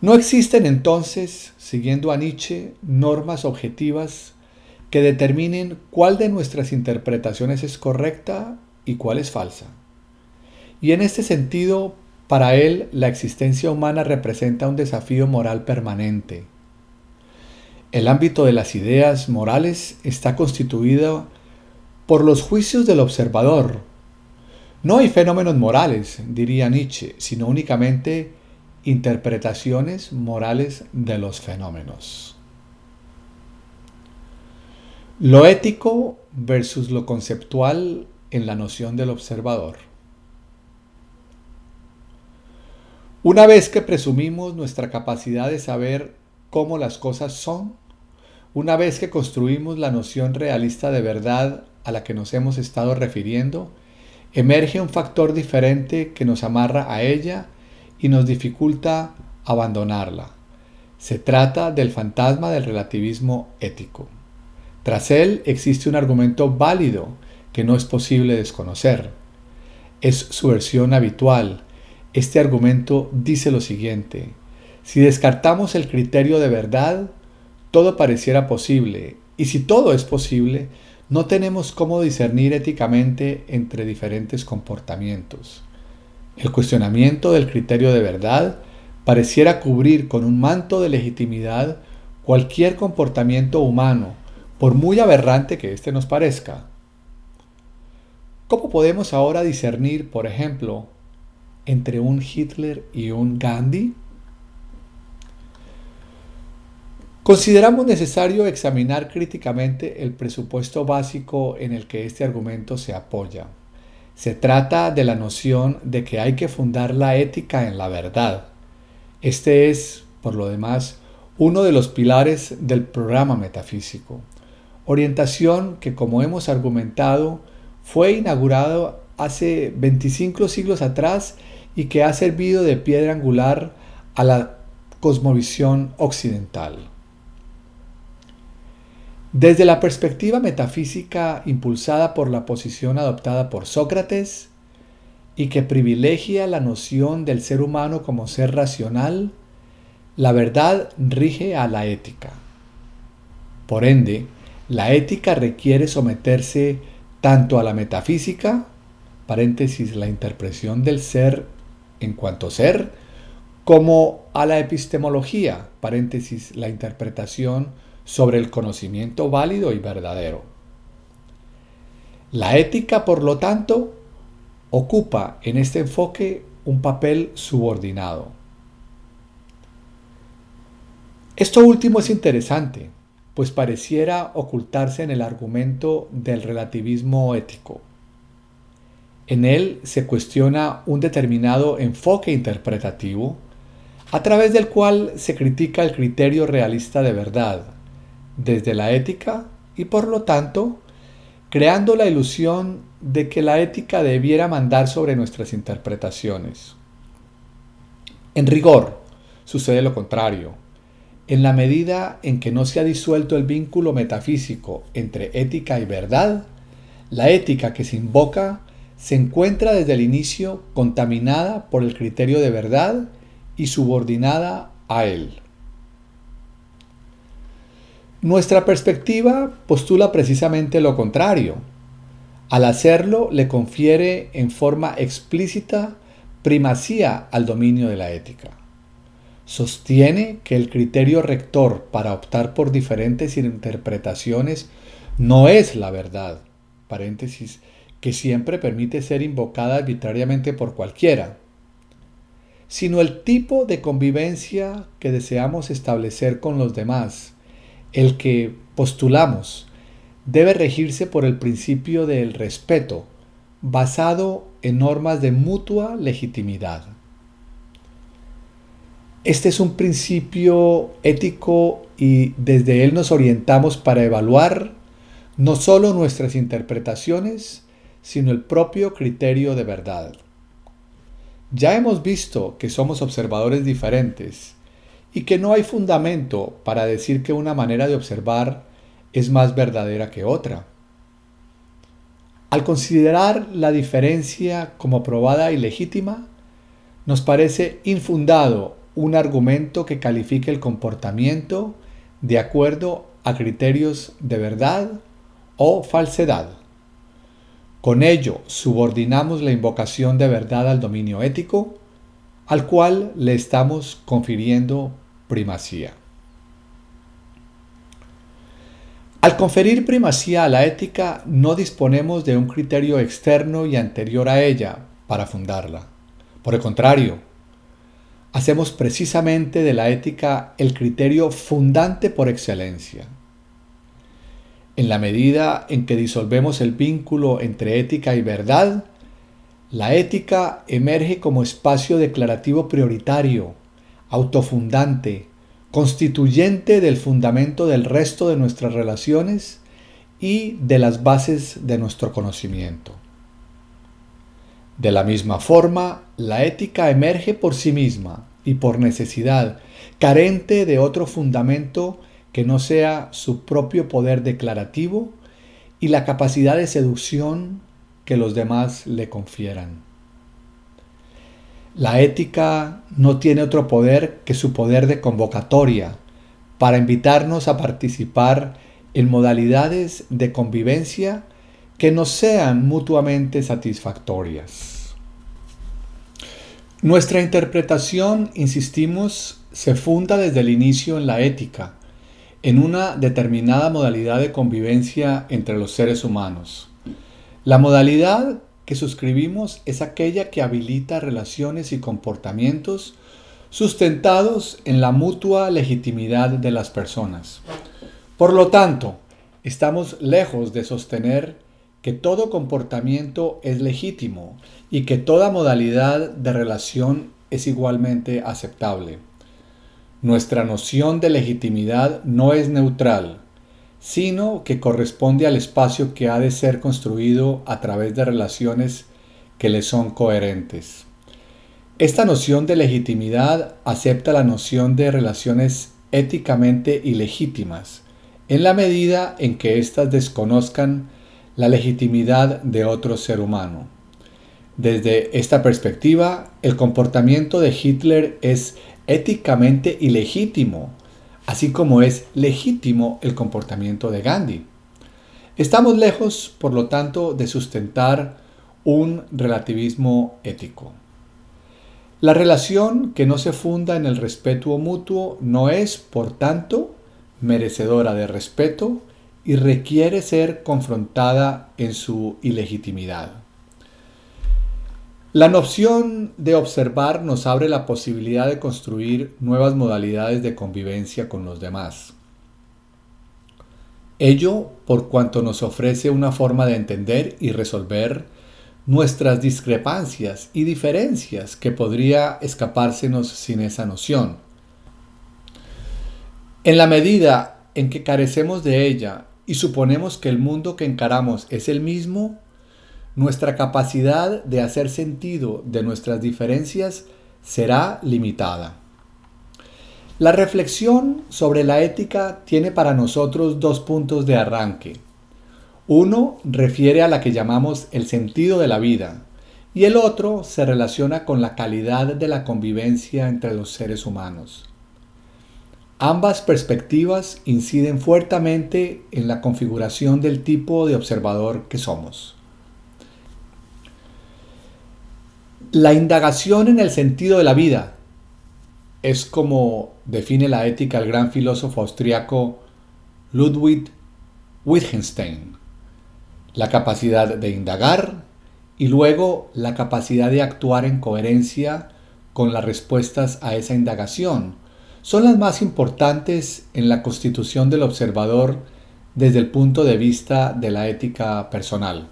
No existen entonces, siguiendo a Nietzsche, normas objetivas que determinen cuál de nuestras interpretaciones es correcta y cuál es falsa. Y en este sentido, para él, la existencia humana representa un desafío moral permanente. El ámbito de las ideas morales está constituido por los juicios del observador. No hay fenómenos morales, diría Nietzsche, sino únicamente interpretaciones morales de los fenómenos. Lo ético versus lo conceptual en la noción del observador. Una vez que presumimos nuestra capacidad de saber cómo las cosas son, una vez que construimos la noción realista de verdad a la que nos hemos estado refiriendo, emerge un factor diferente que nos amarra a ella y nos dificulta abandonarla. Se trata del fantasma del relativismo ético. Tras él existe un argumento válido que no es posible desconocer. Es su versión habitual. Este argumento dice lo siguiente. Si descartamos el criterio de verdad, todo pareciera posible. Y si todo es posible, no tenemos cómo discernir éticamente entre diferentes comportamientos. El cuestionamiento del criterio de verdad pareciera cubrir con un manto de legitimidad cualquier comportamiento humano, por muy aberrante que éste nos parezca. ¿Cómo podemos ahora discernir, por ejemplo, entre un Hitler y un Gandhi? Consideramos necesario examinar críticamente el presupuesto básico en el que este argumento se apoya. Se trata de la noción de que hay que fundar la ética en la verdad. Este es, por lo demás, uno de los pilares del programa metafísico. Orientación que, como hemos argumentado, fue inaugurado hace 25 siglos atrás y que ha servido de piedra angular a la cosmovisión occidental. Desde la perspectiva metafísica impulsada por la posición adoptada por Sócrates y que privilegia la noción del ser humano como ser racional, la verdad rige a la ética. Por ende, la ética requiere someterse tanto a la metafísica, paréntesis, la interpretación del ser en cuanto ser, como a la epistemología, paréntesis, la interpretación sobre el conocimiento válido y verdadero. La ética, por lo tanto, ocupa en este enfoque un papel subordinado. Esto último es interesante, pues pareciera ocultarse en el argumento del relativismo ético. En él se cuestiona un determinado enfoque interpretativo, a través del cual se critica el criterio realista de verdad, desde la ética y por lo tanto creando la ilusión de que la ética debiera mandar sobre nuestras interpretaciones. En rigor, sucede lo contrario. En la medida en que no se ha disuelto el vínculo metafísico entre ética y verdad, la ética que se invoca se encuentra desde el inicio contaminada por el criterio de verdad y subordinada a él. Nuestra perspectiva postula precisamente lo contrario. Al hacerlo le confiere en forma explícita primacía al dominio de la ética. Sostiene que el criterio rector para optar por diferentes interpretaciones no es la verdad, que siempre permite ser invocada arbitrariamente por cualquiera, sino el tipo de convivencia que deseamos establecer con los demás, el que postulamos debe regirse por el principio del respeto, basado en normas de mutua legitimidad. Este es un principio ético y desde él nos orientamos para evaluar no solo nuestras interpretaciones, sino el propio criterio de verdad. Ya hemos visto que somos observadores diferentes y que no hay fundamento para decir que una manera de observar es más verdadera que otra. Al considerar la diferencia como probada y legítima, nos parece infundado un argumento que califique el comportamiento de acuerdo a criterios de verdad o falsedad. Con ello subordinamos la invocación de verdad al dominio ético, al cual le estamos confiriendo primacía. Al conferir primacía a la ética no disponemos de un criterio externo y anterior a ella para fundarla. Por el contrario, hacemos precisamente de la ética el criterio fundante por excelencia. En la medida en que disolvemos el vínculo entre ética y verdad, la ética emerge como espacio declarativo prioritario, autofundante, constituyente del fundamento del resto de nuestras relaciones y de las bases de nuestro conocimiento. De la misma forma, la ética emerge por sí misma y por necesidad, carente de otro fundamento que no sea su propio poder declarativo y la capacidad de seducción que los demás le confieran. La ética no tiene otro poder que su poder de convocatoria para invitarnos a participar en modalidades de convivencia que nos sean mutuamente satisfactorias. Nuestra interpretación, insistimos, se funda desde el inicio en la ética, en una determinada modalidad de convivencia entre los seres humanos. La modalidad que suscribimos es aquella que habilita relaciones y comportamientos sustentados en la mutua legitimidad de las personas. Por lo tanto, estamos lejos de sostener que todo comportamiento es legítimo y que toda modalidad de relación es igualmente aceptable. Nuestra noción de legitimidad no es neutral, sino que corresponde al espacio que ha de ser construido a través de relaciones que le son coherentes. Esta noción de legitimidad acepta la noción de relaciones éticamente ilegítimas, en la medida en que éstas desconozcan la legitimidad de otro ser humano. Desde esta perspectiva, el comportamiento de Hitler es éticamente ilegítimo, así como es legítimo el comportamiento de Gandhi. Estamos lejos, por lo tanto, de sustentar un relativismo ético. La relación que no se funda en el respeto mutuo no es, por tanto, merecedora de respeto y requiere ser confrontada en su ilegitimidad. La noción de observar nos abre la posibilidad de construir nuevas modalidades de convivencia con los demás. Ello por cuanto nos ofrece una forma de entender y resolver nuestras discrepancias y diferencias que podría escapársenos sin esa noción. En la medida en que carecemos de ella y suponemos que el mundo que encaramos es el mismo, nuestra capacidad de hacer sentido de nuestras diferencias será limitada. La reflexión sobre la ética tiene para nosotros dos puntos de arranque. Uno refiere a la que llamamos el sentido de la vida y el otro se relaciona con la calidad de la convivencia entre los seres humanos. Ambas perspectivas inciden fuertemente en la configuración del tipo de observador que somos. La indagación en el sentido de la vida es como define la ética el gran filósofo austriaco Ludwig Wittgenstein. La capacidad de indagar y luego la capacidad de actuar en coherencia con las respuestas a esa indagación son las más importantes en la constitución del observador desde el punto de vista de la ética personal.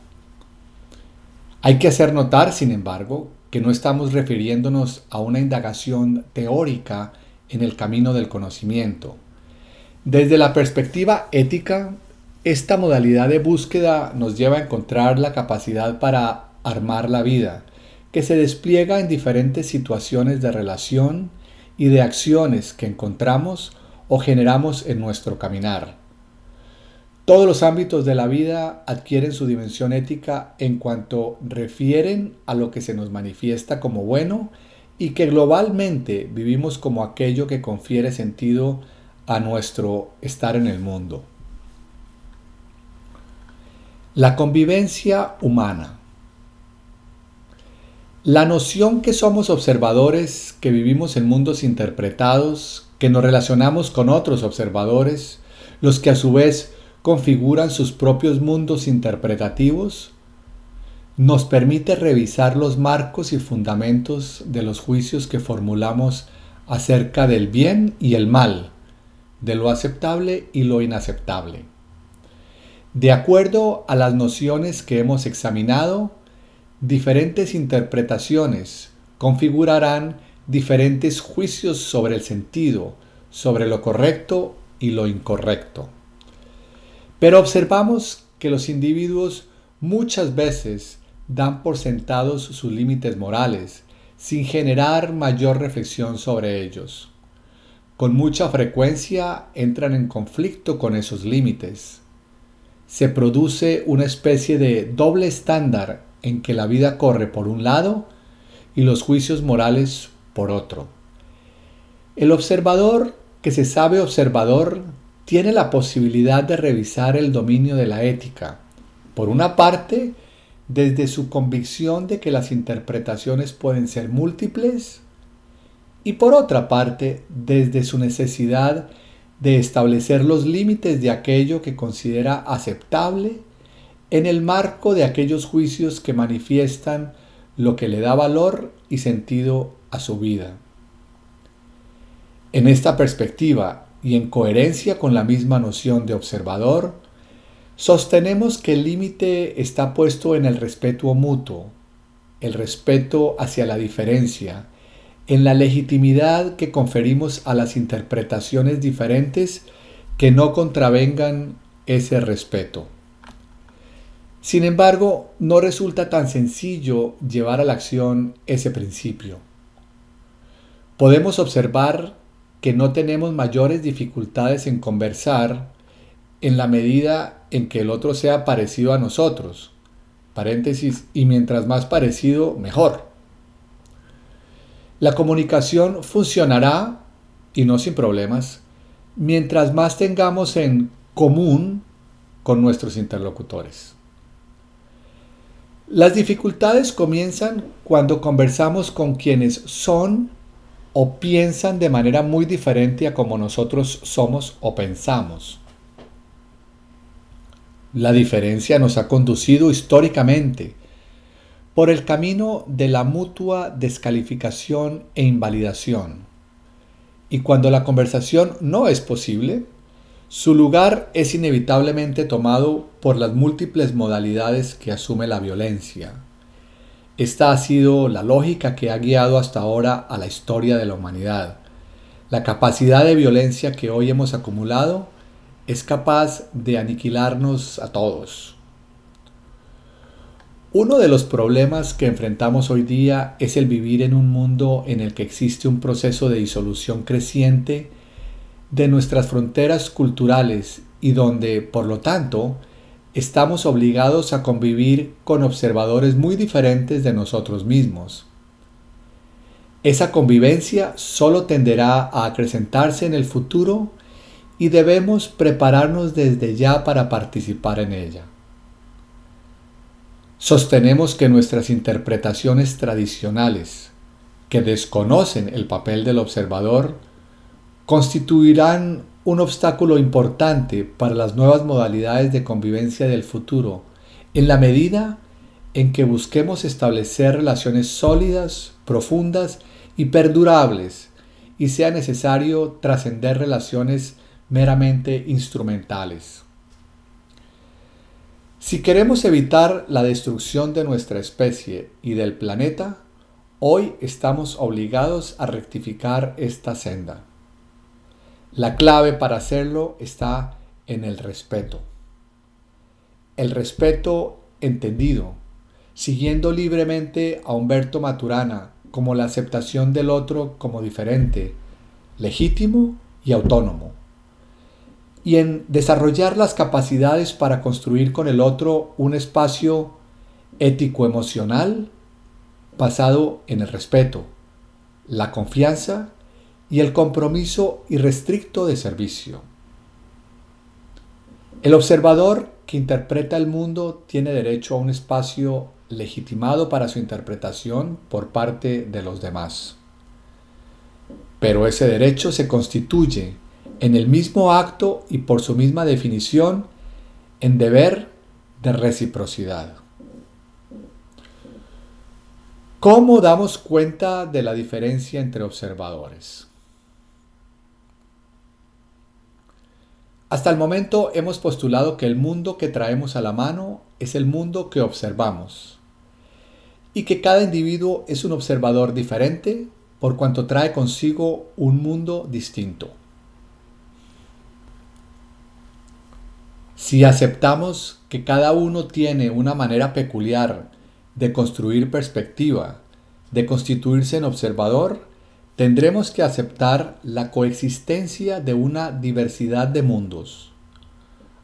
Hay que hacer notar, sin embargo, que no estamos refiriéndonos a una indagación teórica en el camino del conocimiento. Desde la perspectiva ética, esta modalidad de búsqueda nos lleva a encontrar la capacidad para armar la vida, que se despliega en diferentes situaciones de relación y de acciones que encontramos o generamos en nuestro caminar. Todos los ámbitos de la vida adquieren su dimensión ética en cuanto refieren a lo que se nos manifiesta como bueno y que globalmente vivimos como aquello que confiere sentido a nuestro estar en el mundo. La convivencia humana. La noción que somos observadores, que vivimos en mundos interpretados, que nos relacionamos con otros observadores, los que a su vez configuran sus propios mundos interpretativos, nos permite revisar los marcos y fundamentos de los juicios que formulamos acerca del bien y el mal, de lo aceptable y lo inaceptable. De acuerdo a las nociones que hemos examinado, Diferentes interpretaciones configurarán diferentes juicios sobre el sentido, sobre lo correcto y lo incorrecto. Pero observamos que los individuos muchas veces dan por sentados sus límites morales, sin generar mayor reflexión sobre ellos. Con mucha frecuencia entran en conflicto con esos límites. Se produce una especie de doble estándar en que la vida corre por un lado y los juicios morales por otro. El observador que se sabe observador tiene la posibilidad de revisar el dominio de la ética. Por una parte, desde su convicción de que las interpretaciones pueden ser múltiples y por otra parte, desde su necesidad de establecer los límites de aquello que considera aceptable en el marco de aquellos juicios que manifiestan lo que le da valor y sentido a su vida. En esta perspectiva y en coherencia con la misma noción de observador, sostenemos que el límite está puesto en el respeto mutuo, el respeto hacia la diferencia, en la legitimidad que conferimos a las interpretaciones diferentes que no contravengan ese respeto. Sin embargo, no resulta tan sencillo llevar a la acción ese principio. Podemos observar que no tenemos mayores dificultades en conversar en la medida en que el otro sea parecido a nosotros. Paréntesis, y mientras más parecido, mejor. La comunicación funcionará, y no sin problemas, mientras más tengamos en común con nuestros interlocutores. Las dificultades comienzan cuando conversamos con quienes son o piensan de manera muy diferente a como nosotros somos o pensamos. La diferencia nos ha conducido históricamente por el camino de la mutua descalificación e invalidación. Y cuando la conversación no es posible, su lugar es inevitablemente tomado por las múltiples modalidades que asume la violencia. Esta ha sido la lógica que ha guiado hasta ahora a la historia de la humanidad. La capacidad de violencia que hoy hemos acumulado es capaz de aniquilarnos a todos. Uno de los problemas que enfrentamos hoy día es el vivir en un mundo en el que existe un proceso de disolución creciente de nuestras fronteras culturales y donde, por lo tanto, estamos obligados a convivir con observadores muy diferentes de nosotros mismos. Esa convivencia solo tenderá a acrecentarse en el futuro y debemos prepararnos desde ya para participar en ella. Sostenemos que nuestras interpretaciones tradicionales, que desconocen el papel del observador, constituirán un obstáculo importante para las nuevas modalidades de convivencia del futuro, en la medida en que busquemos establecer relaciones sólidas, profundas y perdurables, y sea necesario trascender relaciones meramente instrumentales. Si queremos evitar la destrucción de nuestra especie y del planeta, hoy estamos obligados a rectificar esta senda. La clave para hacerlo está en el respeto. El respeto entendido, siguiendo libremente a Humberto Maturana como la aceptación del otro como diferente, legítimo y autónomo y en desarrollar las capacidades para construir con el otro un espacio ético-emocional basado en el respeto, la confianza y el compromiso irrestricto de servicio. El observador que interpreta el mundo tiene derecho a un espacio legitimado para su interpretación por parte de los demás. Pero ese derecho se constituye en el mismo acto y por su misma definición en deber de reciprocidad. ¿Cómo damos cuenta de la diferencia entre observadores? Hasta el momento hemos postulado que el mundo que traemos a la mano es el mundo que observamos y que cada individuo es un observador diferente por cuanto trae consigo un mundo distinto. Si aceptamos que cada uno tiene una manera peculiar de construir perspectiva, de constituirse en observador, tendremos que aceptar la coexistencia de una diversidad de mundos.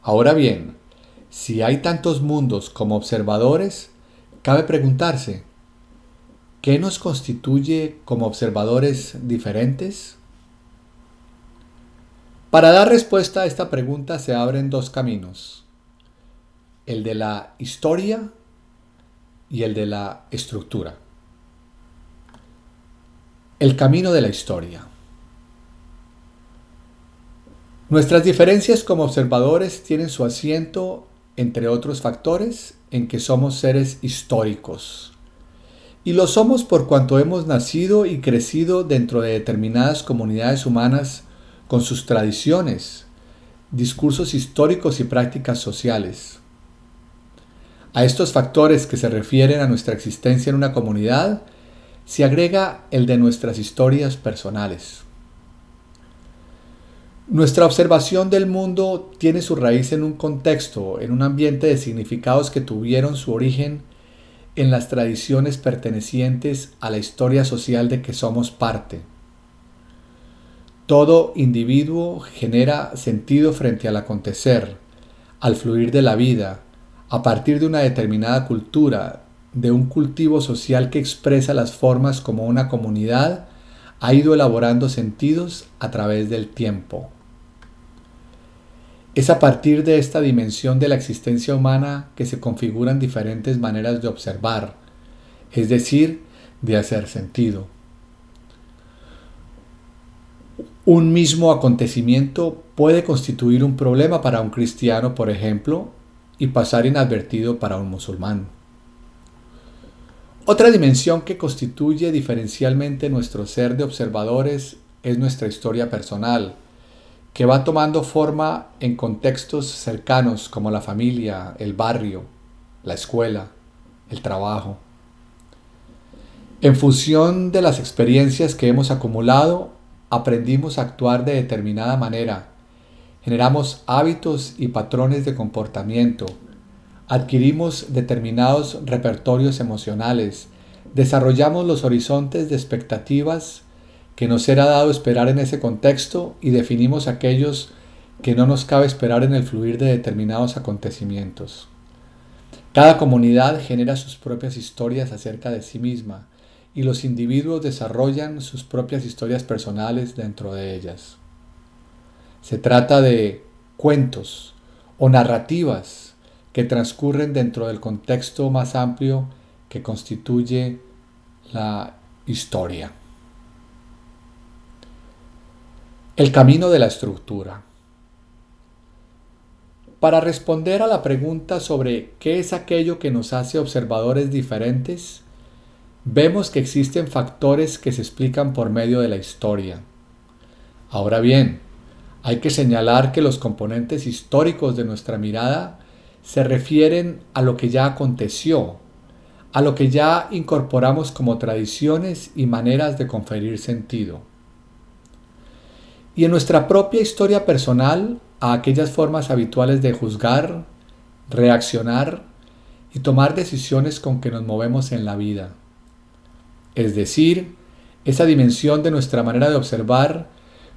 Ahora bien, si hay tantos mundos como observadores, cabe preguntarse, ¿qué nos constituye como observadores diferentes? Para dar respuesta a esta pregunta se abren dos caminos, el de la historia y el de la estructura. El camino de la historia. Nuestras diferencias como observadores tienen su asiento, entre otros factores, en que somos seres históricos. Y lo somos por cuanto hemos nacido y crecido dentro de determinadas comunidades humanas con sus tradiciones, discursos históricos y prácticas sociales. A estos factores que se refieren a nuestra existencia en una comunidad, se agrega el de nuestras historias personales. Nuestra observación del mundo tiene su raíz en un contexto, en un ambiente de significados que tuvieron su origen en las tradiciones pertenecientes a la historia social de que somos parte. Todo individuo genera sentido frente al acontecer, al fluir de la vida, a partir de una determinada cultura, de un cultivo social que expresa las formas como una comunidad ha ido elaborando sentidos a través del tiempo. Es a partir de esta dimensión de la existencia humana que se configuran diferentes maneras de observar, es decir, de hacer sentido. Un mismo acontecimiento puede constituir un problema para un cristiano, por ejemplo, y pasar inadvertido para un musulmán. Otra dimensión que constituye diferencialmente nuestro ser de observadores es nuestra historia personal, que va tomando forma en contextos cercanos como la familia, el barrio, la escuela, el trabajo. En función de las experiencias que hemos acumulado, aprendimos a actuar de determinada manera, generamos hábitos y patrones de comportamiento, adquirimos determinados repertorios emocionales, desarrollamos los horizontes de expectativas que nos era dado esperar en ese contexto y definimos aquellos que no nos cabe esperar en el fluir de determinados acontecimientos. Cada comunidad genera sus propias historias acerca de sí misma y los individuos desarrollan sus propias historias personales dentro de ellas. Se trata de cuentos o narrativas que transcurren dentro del contexto más amplio que constituye la historia. El camino de la estructura. Para responder a la pregunta sobre qué es aquello que nos hace observadores diferentes, vemos que existen factores que se explican por medio de la historia. Ahora bien, hay que señalar que los componentes históricos de nuestra mirada se refieren a lo que ya aconteció, a lo que ya incorporamos como tradiciones y maneras de conferir sentido y en nuestra propia historia personal a aquellas formas habituales de juzgar, reaccionar y tomar decisiones con que nos movemos en la vida. Es decir, esa dimensión de nuestra manera de observar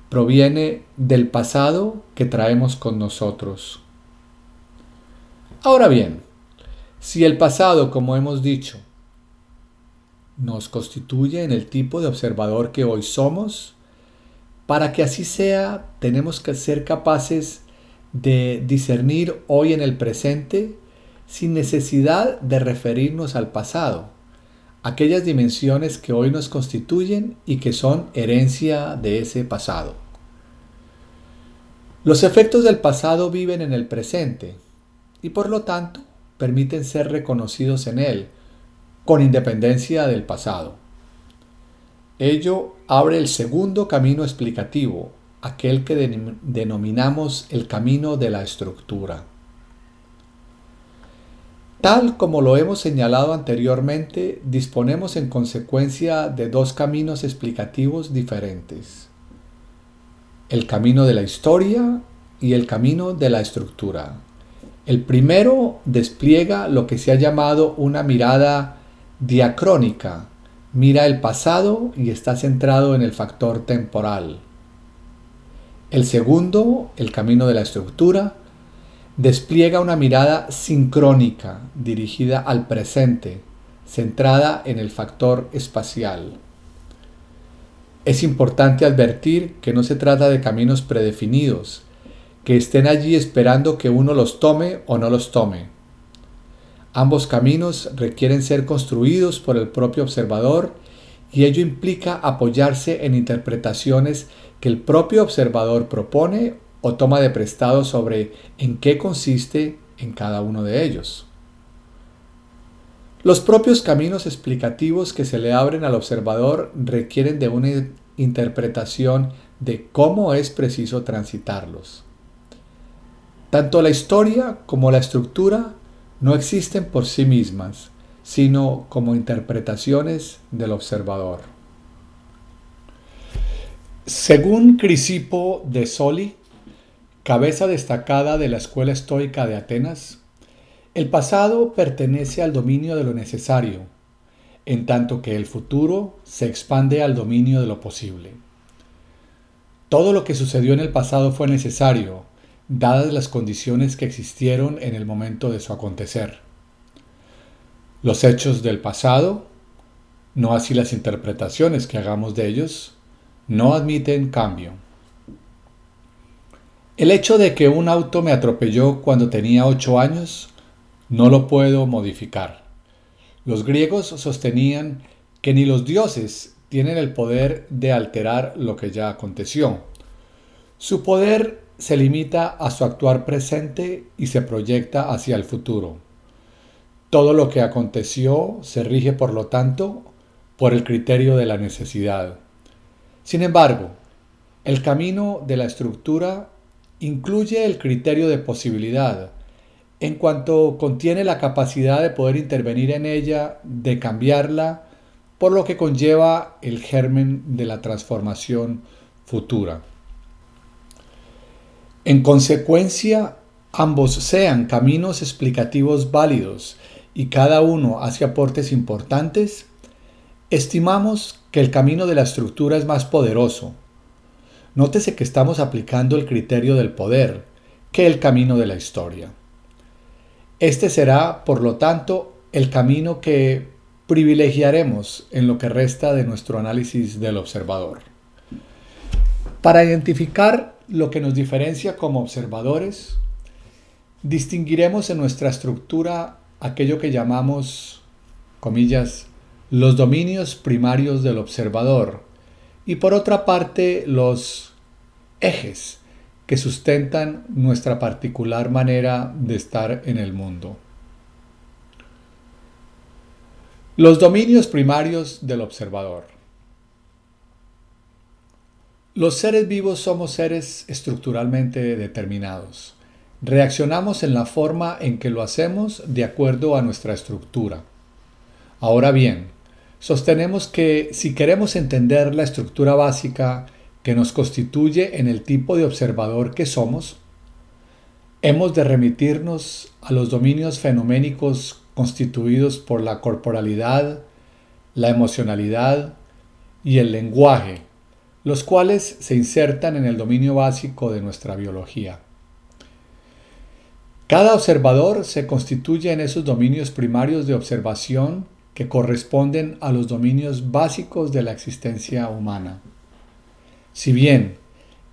proviene del pasado que traemos con nosotros. Ahora bien, si el pasado, como hemos dicho, nos constituye en el tipo de observador que hoy somos, para que así sea, tenemos que ser capaces de discernir hoy en el presente sin necesidad de referirnos al pasado, aquellas dimensiones que hoy nos constituyen y que son herencia de ese pasado. Los efectos del pasado viven en el presente y por lo tanto permiten ser reconocidos en él, con independencia del pasado. Ello abre el segundo camino explicativo, aquel que denominamos el camino de la estructura. Tal como lo hemos señalado anteriormente, disponemos en consecuencia de dos caminos explicativos diferentes. El camino de la historia y el camino de la estructura. El primero despliega lo que se ha llamado una mirada diacrónica, mira el pasado y está centrado en el factor temporal. El segundo, el camino de la estructura, despliega una mirada sincrónica dirigida al presente, centrada en el factor espacial. Es importante advertir que no se trata de caminos predefinidos, que estén allí esperando que uno los tome o no los tome. Ambos caminos requieren ser construidos por el propio observador y ello implica apoyarse en interpretaciones que el propio observador propone o toma de prestado sobre en qué consiste en cada uno de ellos. Los propios caminos explicativos que se le abren al observador requieren de una interpretación de cómo es preciso transitarlos. Tanto la historia como la estructura no existen por sí mismas, sino como interpretaciones del observador. Según Crisipo de Soli, cabeza destacada de la escuela estoica de Atenas, el pasado pertenece al dominio de lo necesario, en tanto que el futuro se expande al dominio de lo posible. Todo lo que sucedió en el pasado fue necesario, dadas las condiciones que existieron en el momento de su acontecer. Los hechos del pasado, no así las interpretaciones que hagamos de ellos, no admiten cambio. El hecho de que un auto me atropelló cuando tenía ocho años no lo puedo modificar. Los griegos sostenían que ni los dioses tienen el poder de alterar lo que ya aconteció, Su poder se limita a su actuar presente y se proyecta hacia el futuro. Todo lo que aconteció se rige, por lo tanto, por el criterio de la necesidad. Sin embargo, el camino de la estructura incluye el criterio de posibilidad, en cuanto contiene la capacidad de poder intervenir en ella, de cambiarla, por lo que conlleva el germen de la transformación futura. En consecuencia, ambos sean caminos explicativos válidos y cada uno hace aportes importantes, estimamos que el camino de la estructura es más poderoso. Nótese que estamos aplicando el criterio del poder que el camino de la historia. Este será, por lo tanto, el camino que privilegiaremos en lo que resta de nuestro análisis del observador. Para identificar lo que nos diferencia como observadores, distinguiremos en nuestra estructura aquello que llamamos, comillas, los dominios primarios del observador y por otra parte los ejes que sustentan nuestra particular manera de estar en el mundo. Los dominios primarios del observador. Los seres vivos somos seres estructuralmente determinados. Reaccionamos en la forma en que lo hacemos de acuerdo a nuestra estructura. Ahora bien, sostenemos que si queremos entender la estructura básica que nos constituye en el tipo de observador que somos, hemos de remitirnos a los dominios fenoménicos constituidos por la corporalidad, la emocionalidad y el lenguaje, los cuales se insertan en el dominio básico de nuestra biología. Cada observador se constituye en esos dominios primarios de observación que corresponden a los dominios básicos de la existencia humana. Si bien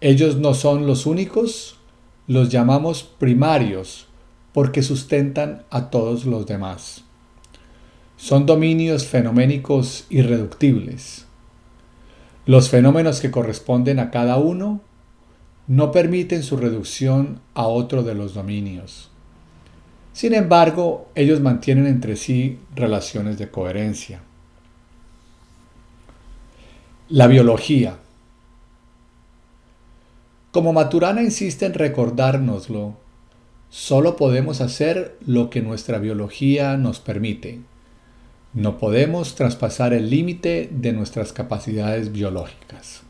ellos no son los únicos, los llamamos primarios porque sustentan a todos los demás. Son dominios fenoménicos irreductibles. Los fenómenos que corresponden a cada uno no permiten su reducción a otro de los dominios. Sin embargo, ellos mantienen entre sí relaciones de coherencia. La biología. Como Maturana insiste en recordárnoslo, Solo podemos hacer lo que nuestra biología nos permite. No podemos traspasar el límite de nuestras capacidades biológicas.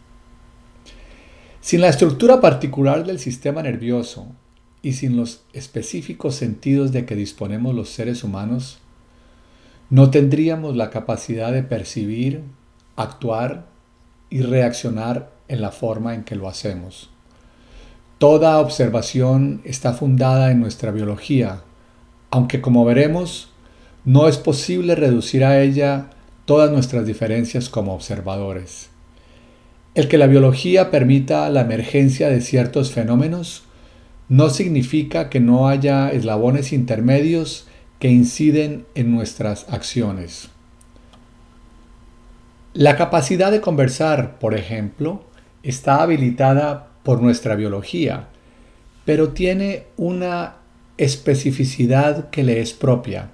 Sin la estructura particular del sistema nervioso y sin los específicos sentidos de que disponemos los seres humanos, no tendríamos la capacidad de percibir, actuar y reaccionar en la forma en que lo hacemos. Toda observación está fundada en nuestra biología, aunque como veremos, no es posible reducir a ella todas nuestras diferencias como observadores. El que la biología permita la emergencia de ciertos fenómenos no significa que no haya eslabones intermedios que inciden en nuestras acciones. La capacidad de conversar, por ejemplo, está habilitada por nuestra biología, pero tiene una especificidad que le es propia.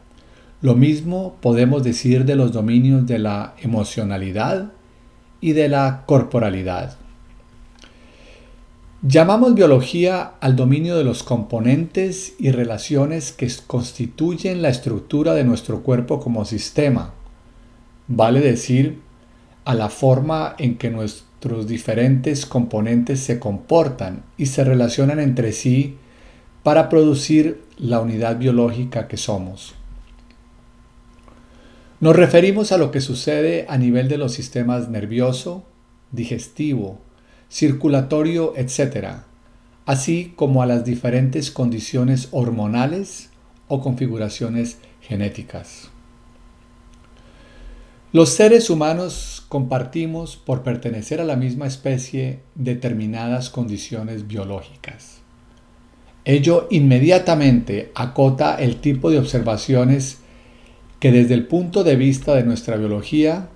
Lo mismo podemos decir de los dominios de la emocionalidad y de la corporalidad. Llamamos biología al dominio de los componentes y relaciones que constituyen la estructura de nuestro cuerpo como sistema. Vale decir, a la forma en que nuestro nuestros diferentes componentes se comportan y se relacionan entre sí para producir la unidad biológica que somos. Nos referimos a lo que sucede a nivel de los sistemas nervioso, digestivo, circulatorio, etc., así como a las diferentes condiciones hormonales o configuraciones genéticas. Los seres humanos compartimos por pertenecer a la misma especie determinadas condiciones biológicas. Ello inmediatamente acota el tipo de observaciones que desde el punto de vista de nuestra biología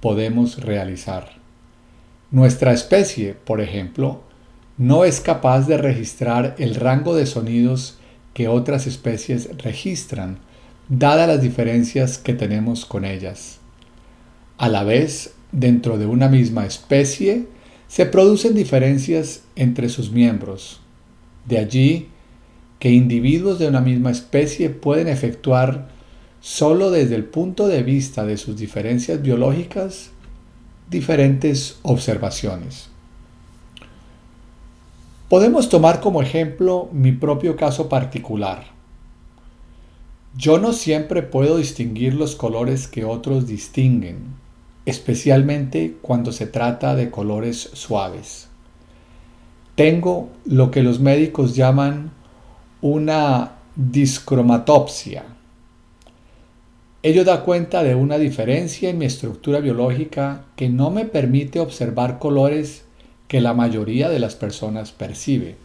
podemos realizar. Nuestra especie, por ejemplo, no es capaz de registrar el rango de sonidos que otras especies registran, dadas las diferencias que tenemos con ellas. A la vez, dentro de una misma especie, se producen diferencias entre sus miembros. De allí que individuos de una misma especie pueden efectuar solo desde el punto de vista de sus diferencias biológicas diferentes observaciones. Podemos tomar como ejemplo mi propio caso particular. Yo no siempre puedo distinguir los colores que otros distinguen, especialmente cuando se trata de colores suaves. Tengo lo que los médicos llaman una discromatopsia. Ello da cuenta de una diferencia en mi estructura biológica que no me permite observar colores que la mayoría de las personas percibe.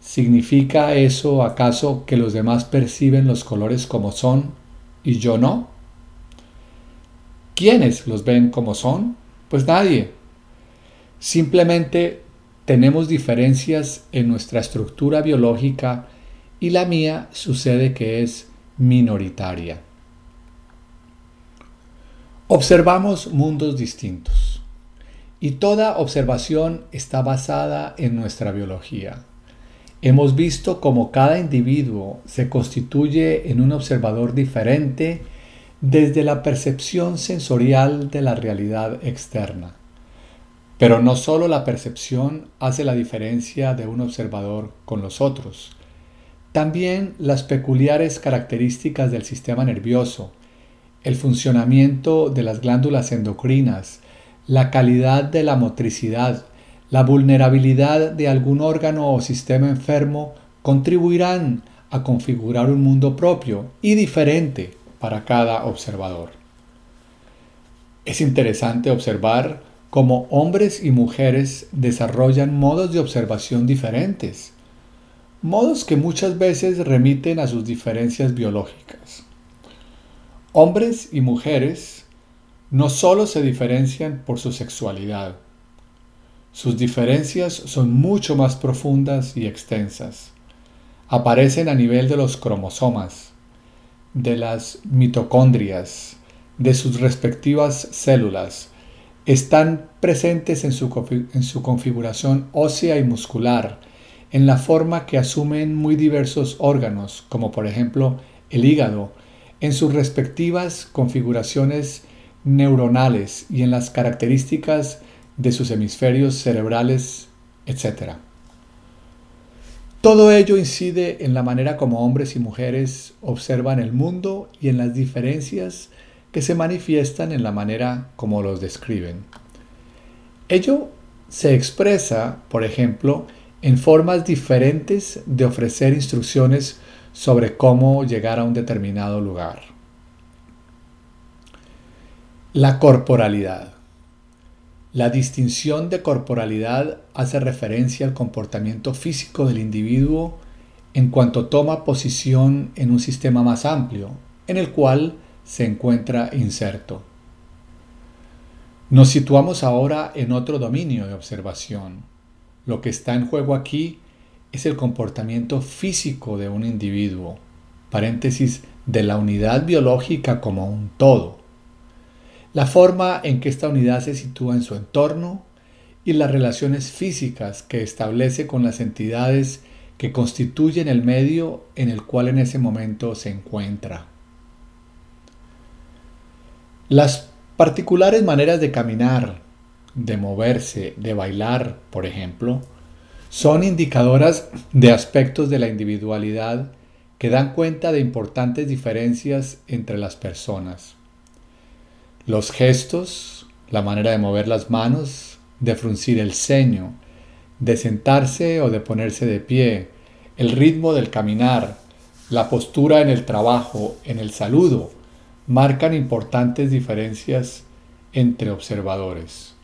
¿Significa eso acaso que los demás perciben los colores como son y yo no? ¿Quiénes los ven como son? Pues nadie. Simplemente tenemos diferencias en nuestra estructura biológica y la mía sucede que es minoritaria. Observamos mundos distintos. Y toda observación está basada en nuestra biología. Hemos visto cómo cada individuo se constituye en un observador diferente desde la percepción sensorial de la realidad externa. Pero no solo la percepción hace la diferencia de un observador con los otros, también las peculiares características del sistema nervioso, el funcionamiento de las glándulas endocrinas, la calidad de la motricidad, la vulnerabilidad de algún órgano o sistema enfermo contribuirán a configurar un mundo propio y diferente para cada observador. Es interesante observar cómo hombres y mujeres desarrollan modos de observación diferentes, modos que muchas veces remiten a sus diferencias biológicas. Hombres y mujeres no solo se diferencian por su sexualidad, sus diferencias son mucho más profundas y extensas. Aparecen a nivel de los cromosomas, de las mitocondrias, de sus respectivas células. Están presentes en su, en su configuración ósea y muscular, en la forma que asumen muy diversos órganos, como por ejemplo el hígado, en sus respectivas configuraciones neuronales y en las características de sus hemisferios cerebrales, etc. Todo ello incide en la manera como hombres y mujeres observan el mundo y en las diferencias que se manifiestan en la manera como los describen. Ello se expresa, por ejemplo, en formas diferentes de ofrecer instrucciones sobre cómo llegar a un determinado lugar. La corporalidad. La distinción de corporalidad hace referencia al comportamiento físico del individuo en cuanto toma posición en un sistema más amplio, en el cual se encuentra inserto. Nos situamos ahora en otro dominio de observación. Lo que está en juego aquí es el comportamiento físico de un individuo, paréntesis, de la unidad biológica como un todo, la forma en que esta unidad se sitúa en su entorno y las relaciones físicas que establece con las entidades que constituyen el medio en el cual en ese momento se encuentra. Las particulares maneras de caminar, de moverse, de bailar, por ejemplo, son indicadoras de aspectos de la individualidad que dan cuenta de importantes diferencias entre las personas. Los gestos, la manera de mover las manos, de fruncir el ceño, de sentarse o de ponerse de pie, el ritmo del caminar, la postura en el trabajo, en el saludo, marcan importantes diferencias entre observadores.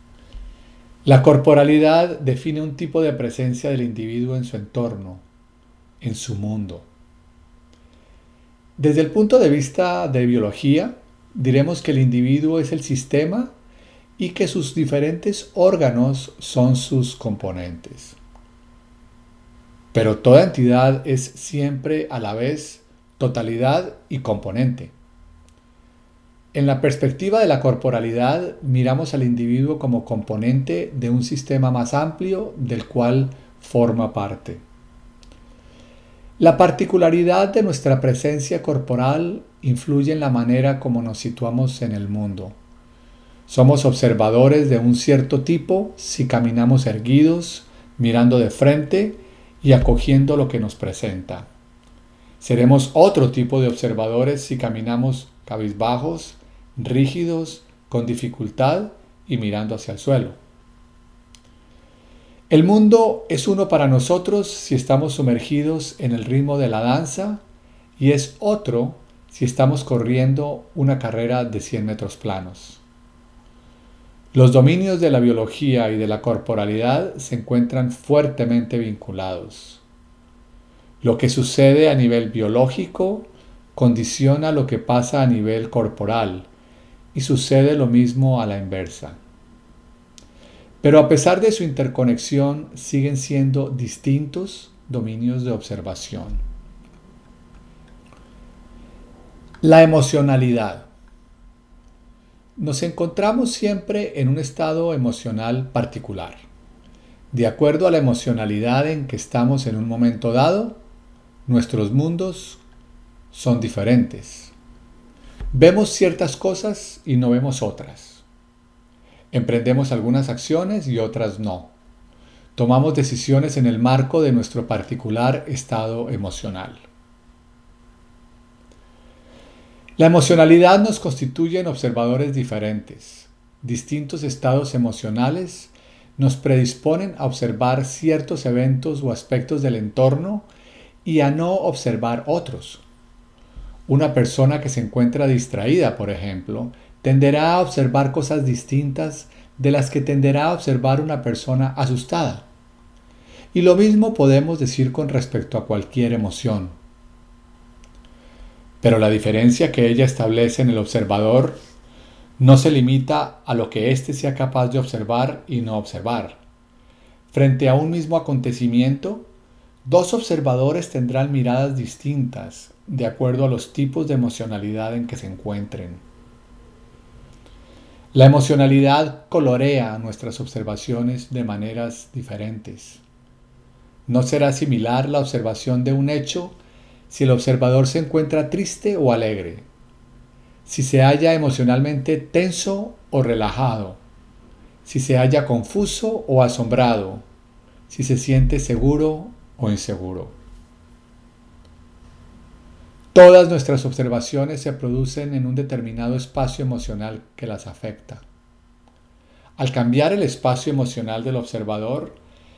La corporalidad define un tipo de presencia del individuo en su entorno, en su mundo. Desde el punto de vista de biología, diremos que el individuo es el sistema y que sus diferentes órganos son sus componentes. Pero toda entidad es siempre a la vez totalidad y componente. En la perspectiva de la corporalidad miramos al individuo como componente de un sistema más amplio del cual forma parte. La particularidad de nuestra presencia corporal influye en la manera como nos situamos en el mundo. Somos observadores de un cierto tipo si caminamos erguidos, mirando de frente y acogiendo lo que nos presenta. Seremos otro tipo de observadores si caminamos cabizbajos, rígidos, con dificultad y mirando hacia el suelo. El mundo es uno para nosotros si estamos sumergidos en el ritmo de la danza y es otro si estamos corriendo una carrera de 100 metros planos. Los dominios de la biología y de la corporalidad se encuentran fuertemente vinculados. Lo que sucede a nivel biológico condiciona lo que pasa a nivel corporal y sucede lo mismo a la inversa. Pero a pesar de su interconexión siguen siendo distintos dominios de observación. La emocionalidad. Nos encontramos siempre en un estado emocional particular. De acuerdo a la emocionalidad en que estamos en un momento dado, nuestros mundos son diferentes. Vemos ciertas cosas y no vemos otras. Emprendemos algunas acciones y otras no. Tomamos decisiones en el marco de nuestro particular estado emocional. La emocionalidad nos constituye en observadores diferentes. Distintos estados emocionales nos predisponen a observar ciertos eventos o aspectos del entorno y a no observar otros. Una persona que se encuentra distraída, por ejemplo, tenderá a observar cosas distintas de las que tenderá a observar una persona asustada. Y lo mismo podemos decir con respecto a cualquier emoción. Pero la diferencia que ella establece en el observador no se limita a lo que éste sea capaz de observar y no observar. Frente a un mismo acontecimiento, dos observadores tendrán miradas distintas de acuerdo a los tipos de emocionalidad en que se encuentren. La emocionalidad colorea nuestras observaciones de maneras diferentes. No será similar la observación de un hecho si el observador se encuentra triste o alegre, si se halla emocionalmente tenso o relajado, si se halla confuso o asombrado, si se siente seguro o inseguro. Todas nuestras observaciones se producen en un determinado espacio emocional que las afecta. Al cambiar el espacio emocional del observador,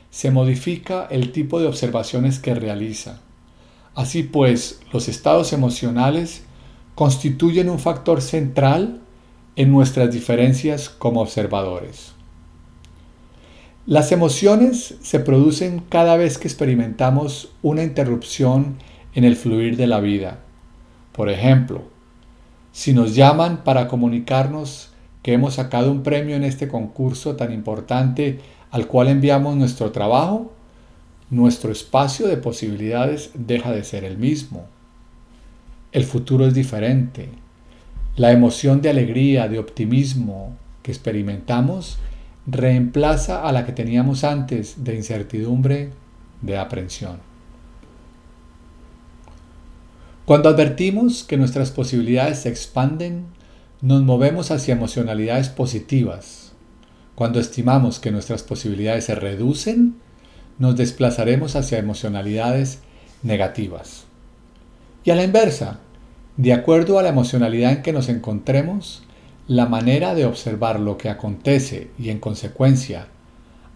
se modifica el tipo de observaciones que realiza. Así pues, los estados emocionales constituyen un factor central en nuestras diferencias como observadores. Las emociones se producen cada vez que experimentamos una interrupción en el fluir de la vida. Por ejemplo, si nos llaman para comunicarnos que hemos sacado un premio en este concurso tan importante al cual enviamos nuestro trabajo, nuestro espacio de posibilidades deja de ser el mismo. El futuro es diferente. La emoción de alegría, de optimismo que experimentamos reemplaza a la que teníamos antes de incertidumbre, de aprensión. Cuando advertimos que nuestras posibilidades se expanden, nos movemos hacia emocionalidades positivas. Cuando estimamos que nuestras posibilidades se reducen, nos desplazaremos hacia emocionalidades negativas. Y a la inversa, de acuerdo a la emocionalidad en que nos encontremos, la manera de observar lo que acontece y en consecuencia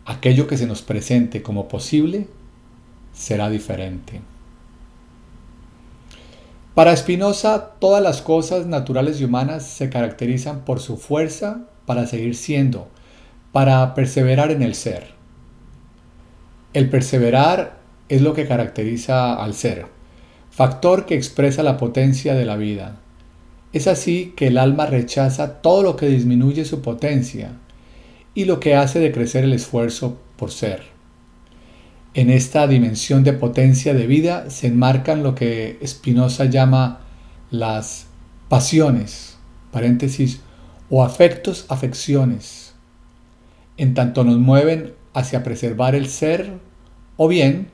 aquello que se nos presente como posible será diferente. Para Spinoza, todas las cosas naturales y humanas se caracterizan por su fuerza para seguir siendo, para perseverar en el ser. El perseverar es lo que caracteriza al ser, factor que expresa la potencia de la vida. Es así que el alma rechaza todo lo que disminuye su potencia y lo que hace decrecer el esfuerzo por ser. En esta dimensión de potencia de vida se enmarcan lo que Spinoza llama las pasiones, paréntesis, o afectos, afecciones, en tanto nos mueven hacia preservar el ser o bien,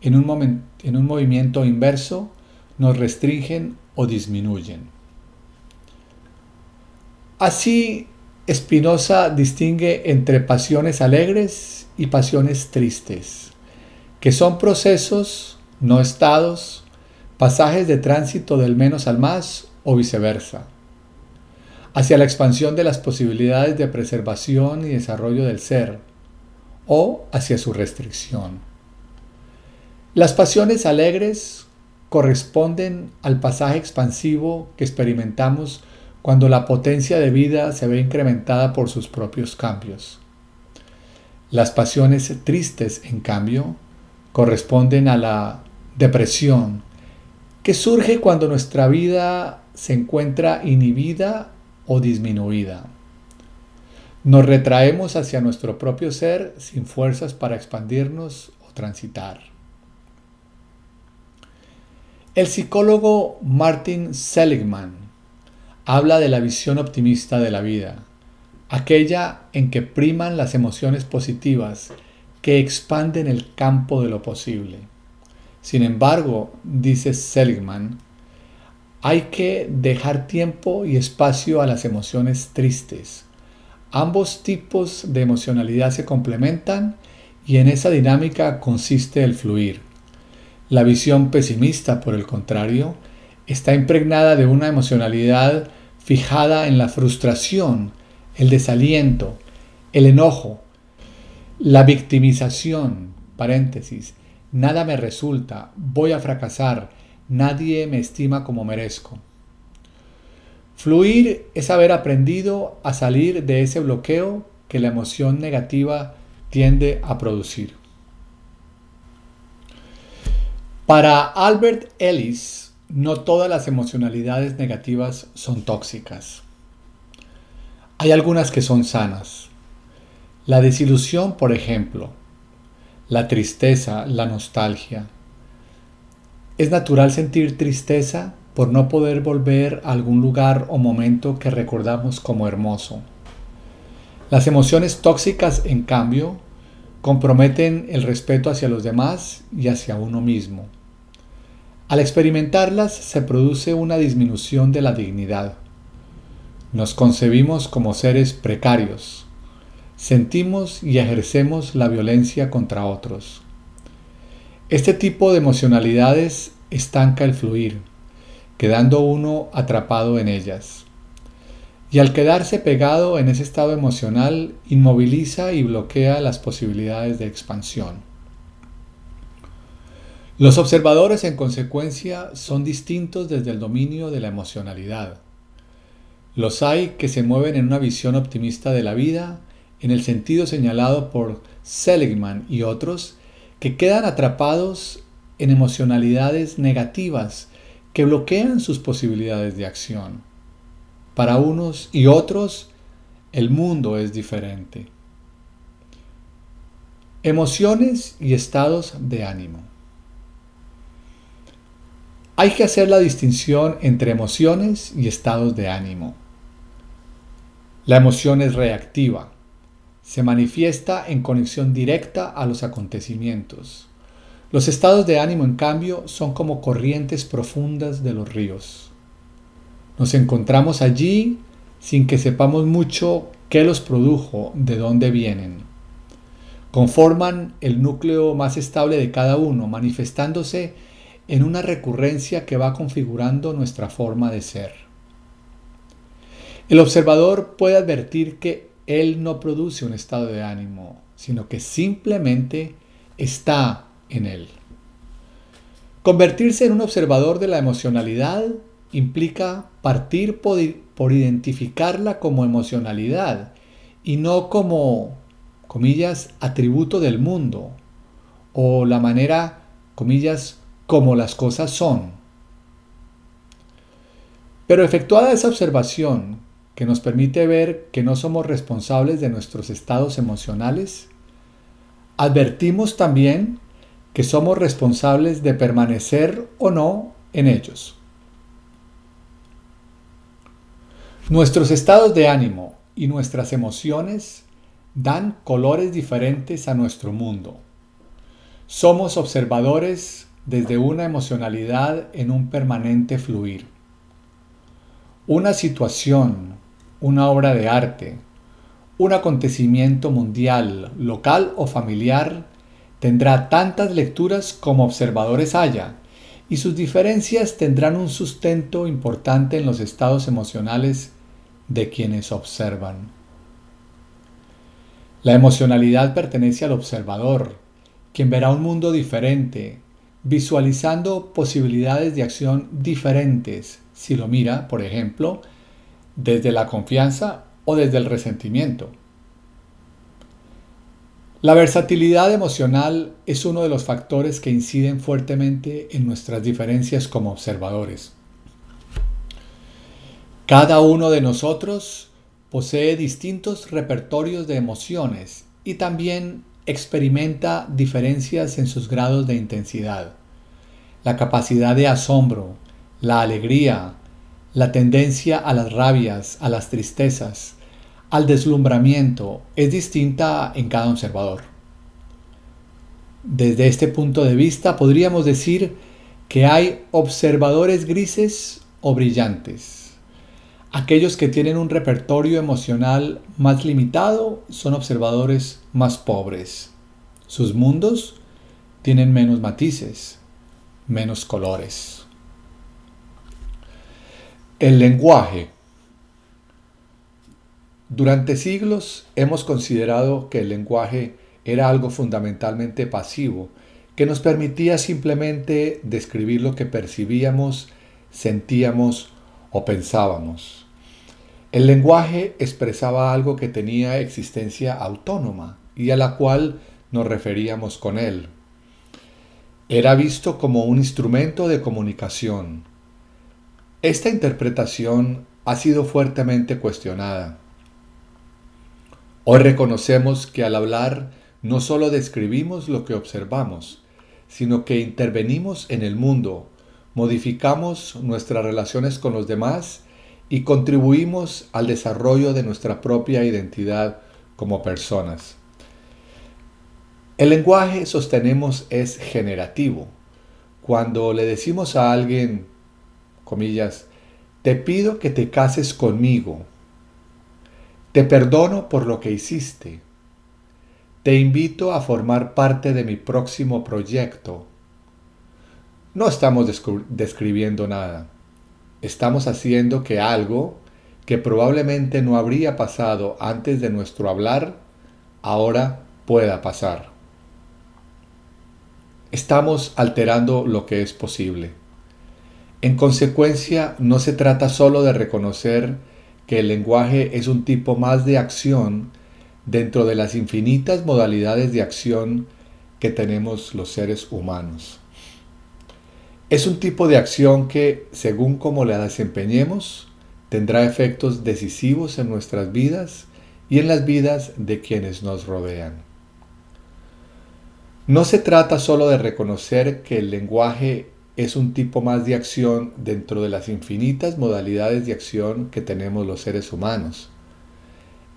en un, en un movimiento inverso, nos restringen o disminuyen. Así, Spinoza distingue entre pasiones alegres y pasiones tristes, que son procesos, no estados, pasajes de tránsito del menos al más o viceversa hacia la expansión de las posibilidades de preservación y desarrollo del ser, o hacia su restricción. Las pasiones alegres corresponden al pasaje expansivo que experimentamos cuando la potencia de vida se ve incrementada por sus propios cambios. Las pasiones tristes, en cambio, corresponden a la depresión, que surge cuando nuestra vida se encuentra inhibida o disminuida. Nos retraemos hacia nuestro propio ser sin fuerzas para expandirnos o transitar. El psicólogo Martin Seligman habla de la visión optimista de la vida, aquella en que priman las emociones positivas que expanden el campo de lo posible. Sin embargo, dice Seligman, hay que dejar tiempo y espacio a las emociones tristes. Ambos tipos de emocionalidad se complementan y en esa dinámica consiste el fluir. La visión pesimista, por el contrario, está impregnada de una emocionalidad fijada en la frustración, el desaliento, el enojo, la victimización, paréntesis, nada me resulta, voy a fracasar, Nadie me estima como merezco. Fluir es haber aprendido a salir de ese bloqueo que la emoción negativa tiende a producir. Para Albert Ellis, no todas las emocionalidades negativas son tóxicas. Hay algunas que son sanas. La desilusión, por ejemplo, la tristeza, la nostalgia, es natural sentir tristeza por no poder volver a algún lugar o momento que recordamos como hermoso. Las emociones tóxicas, en cambio, comprometen el respeto hacia los demás y hacia uno mismo. Al experimentarlas se produce una disminución de la dignidad. Nos concebimos como seres precarios. Sentimos y ejercemos la violencia contra otros. Este tipo de emocionalidades estanca el fluir, quedando uno atrapado en ellas. Y al quedarse pegado en ese estado emocional, inmoviliza y bloquea las posibilidades de expansión. Los observadores, en consecuencia, son distintos desde el dominio de la emocionalidad. Los hay que se mueven en una visión optimista de la vida, en el sentido señalado por Seligman y otros, que quedan atrapados en emocionalidades negativas que bloquean sus posibilidades de acción. Para unos y otros, el mundo es diferente. Emociones y estados de ánimo. Hay que hacer la distinción entre emociones y estados de ánimo. La emoción es reactiva, se manifiesta en conexión directa a los acontecimientos. Los estados de ánimo, en cambio, son como corrientes profundas de los ríos. Nos encontramos allí sin que sepamos mucho qué los produjo, de dónde vienen. Conforman el núcleo más estable de cada uno, manifestándose en una recurrencia que va configurando nuestra forma de ser. El observador puede advertir que él no produce un estado de ánimo, sino que simplemente está en él. Convertirse en un observador de la emocionalidad implica partir por, identificarla como emocionalidad y no como, comillas, atributo del mundo o la manera, comillas, como las cosas son. Pero efectuada esa observación, que nos permite ver que no somos responsables de nuestros estados emocionales, advertimos también que somos responsables de permanecer o no en ellos. Nuestros estados de ánimo y nuestras emociones dan colores diferentes a nuestro mundo. Somos observadores desde una emocionalidad en un permanente fluir. Una situación, una obra de arte, un acontecimiento mundial, local o familiar tendrá tantas lecturas como observadores haya, y sus diferencias tendrán un sustento importante en los estados emocionales de quienes observan. La emocionalidad pertenece al observador, quien verá un mundo diferente, visualizando posibilidades de acción diferentes si lo mira, por ejemplo, desde la confianza o desde el resentimiento. La versatilidad emocional es uno de los factores que inciden fuertemente en nuestras diferencias como observadores. Cada uno de nosotros posee distintos repertorios de emociones y también experimenta diferencias en sus grados de intensidad. La capacidad de asombro, la alegría, la tendencia a las rabias, a las tristezas, al deslumbramiento es distinta en cada observador. Desde este punto de vista podríamos decir que hay observadores grises o brillantes. Aquellos que tienen un repertorio emocional más limitado son observadores más pobres. Sus mundos tienen menos matices, menos colores. El lenguaje durante siglos hemos considerado que el lenguaje era algo fundamentalmente pasivo, que nos permitía simplemente describir lo que percibíamos, sentíamos o pensábamos. El lenguaje expresaba algo que tenía existencia autónoma y a la cual nos referíamos con él. Era visto como un instrumento de comunicación. Esta interpretación ha sido fuertemente cuestionada. Hoy reconocemos que al hablar no solo describimos lo que observamos, sino que intervenimos en el mundo, modificamos nuestras relaciones con los demás y contribuimos al desarrollo de nuestra propia identidad como personas. El lenguaje, sostenemos, es generativo. Cuando le decimos a alguien, comillas, te pido que te cases conmigo, te perdono por lo que hiciste. Te invito a formar parte de mi próximo proyecto. No estamos describiendo nada. Estamos haciendo que algo que probablemente no habría pasado antes de nuestro hablar, ahora pueda pasar. Estamos alterando lo que es posible. En consecuencia, no se trata solo de reconocer que el lenguaje es un tipo más de acción dentro de las infinitas modalidades de acción que tenemos los seres humanos. Es un tipo de acción que, según como la desempeñemos, tendrá efectos decisivos en nuestras vidas y en las vidas de quienes nos rodean. No se trata solo de reconocer que el lenguaje es un tipo más de acción dentro de las infinitas modalidades de acción que tenemos los seres humanos.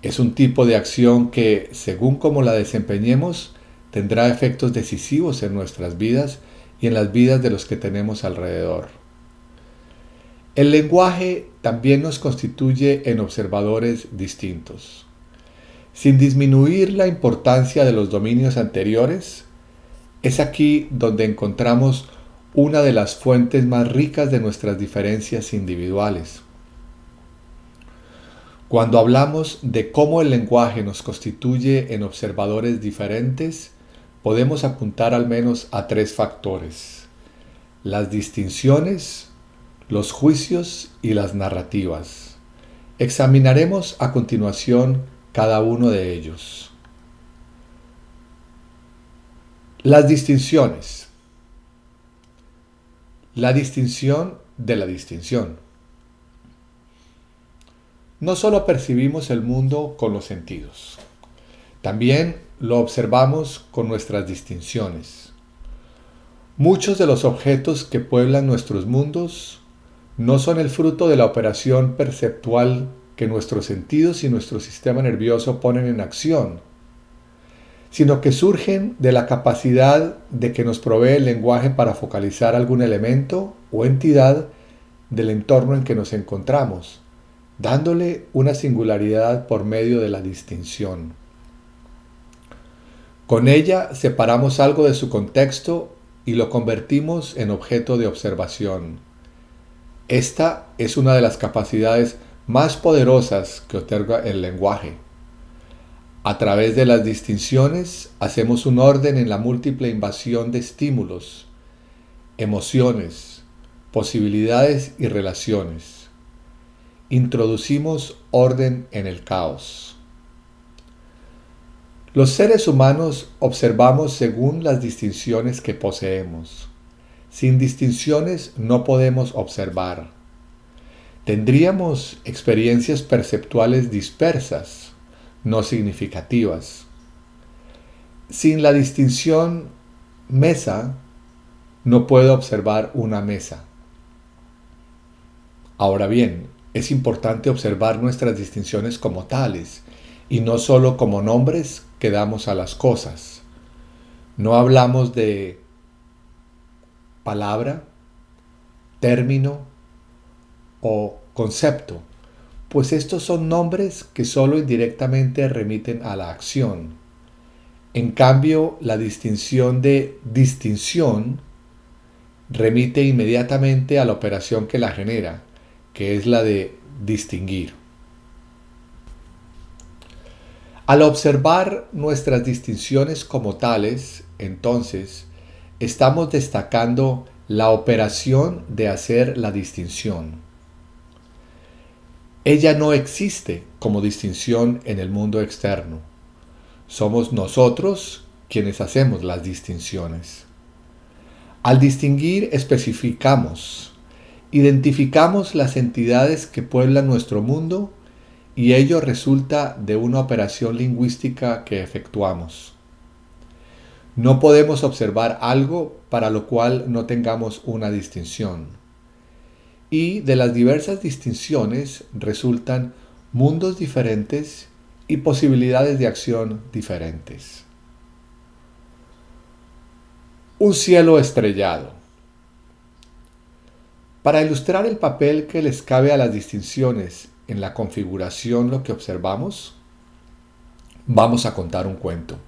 Es un tipo de acción que, según como la desempeñemos, tendrá efectos decisivos en nuestras vidas y en las vidas de los que tenemos alrededor. El lenguaje también nos constituye en observadores distintos. Sin disminuir la importancia de los dominios anteriores, es aquí donde encontramos una de las fuentes más ricas de nuestras diferencias individuales. Cuando hablamos de cómo el lenguaje nos constituye en observadores diferentes, podemos apuntar al menos a tres factores. Las distinciones, los juicios y las narrativas. Examinaremos a continuación cada uno de ellos. Las distinciones. La distinción de la distinción. no solo percibimos el mundo con los sentidos, también lo observamos con nuestras distinciones. Muchos de los objetos que pueblan nuestros mundos no son el fruto de la operación perceptual que nuestros sentidos y nuestro sistema nervioso ponen en acción, sino que surgen de la capacidad de que nos provee el lenguaje para focalizar algún elemento o entidad del entorno en que nos encontramos, dándole una singularidad por medio de la distinción. Con ella separamos algo de su contexto y lo convertimos en objeto de observación. Esta es una de las capacidades más poderosas que otorga el lenguaje. A través de las distinciones hacemos un orden en la múltiple invasión de estímulos, emociones, posibilidades y relaciones. Introducimos orden en el caos. Los seres humanos observamos según las distinciones que poseemos. Sin distinciones no podemos observar. Tendríamos experiencias perceptuales dispersas, no significativas. Sin la distinción mesa, no puedo observar una mesa. Ahora bien, es importante observar nuestras distinciones como tales y no solo como nombres que damos a las cosas. No hablamos de palabra, término o concepto, pues estos son nombres que solo indirectamente remiten a la acción. En cambio, la distinción de distinción remite inmediatamente a la operación que la genera, que es la de distinguir. Al observar nuestras distinciones como tales, entonces, estamos destacando la operación de hacer la distinción. Ella no existe como distinción en el mundo externo. Somos nosotros quienes hacemos las distinciones. Al distinguir especificamos, identificamos las entidades que pueblan nuestro mundo y ello resulta de una operación lingüística que efectuamos. No podemos observar algo para lo cual no tengamos una distinción. Y de las diversas distinciones resultan mundos diferentes y posibilidades de acción diferentes. Un cielo estrellado. Para ilustrar el papel que les cabe a las distinciones en la configuración lo que observamos, vamos a contar un cuento.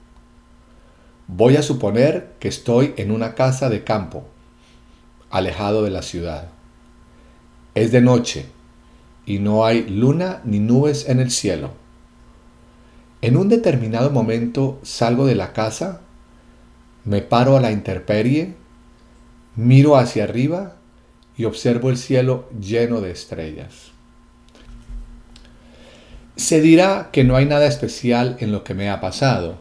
Voy a suponer que estoy en una casa de campo, alejado de la ciudad. Es de noche y no hay luna ni nubes en el cielo. En un determinado momento salgo de la casa, me paro a la intemperie, miro hacia arriba y observo el cielo lleno de estrellas. Se dirá que no hay nada especial en lo que me ha pasado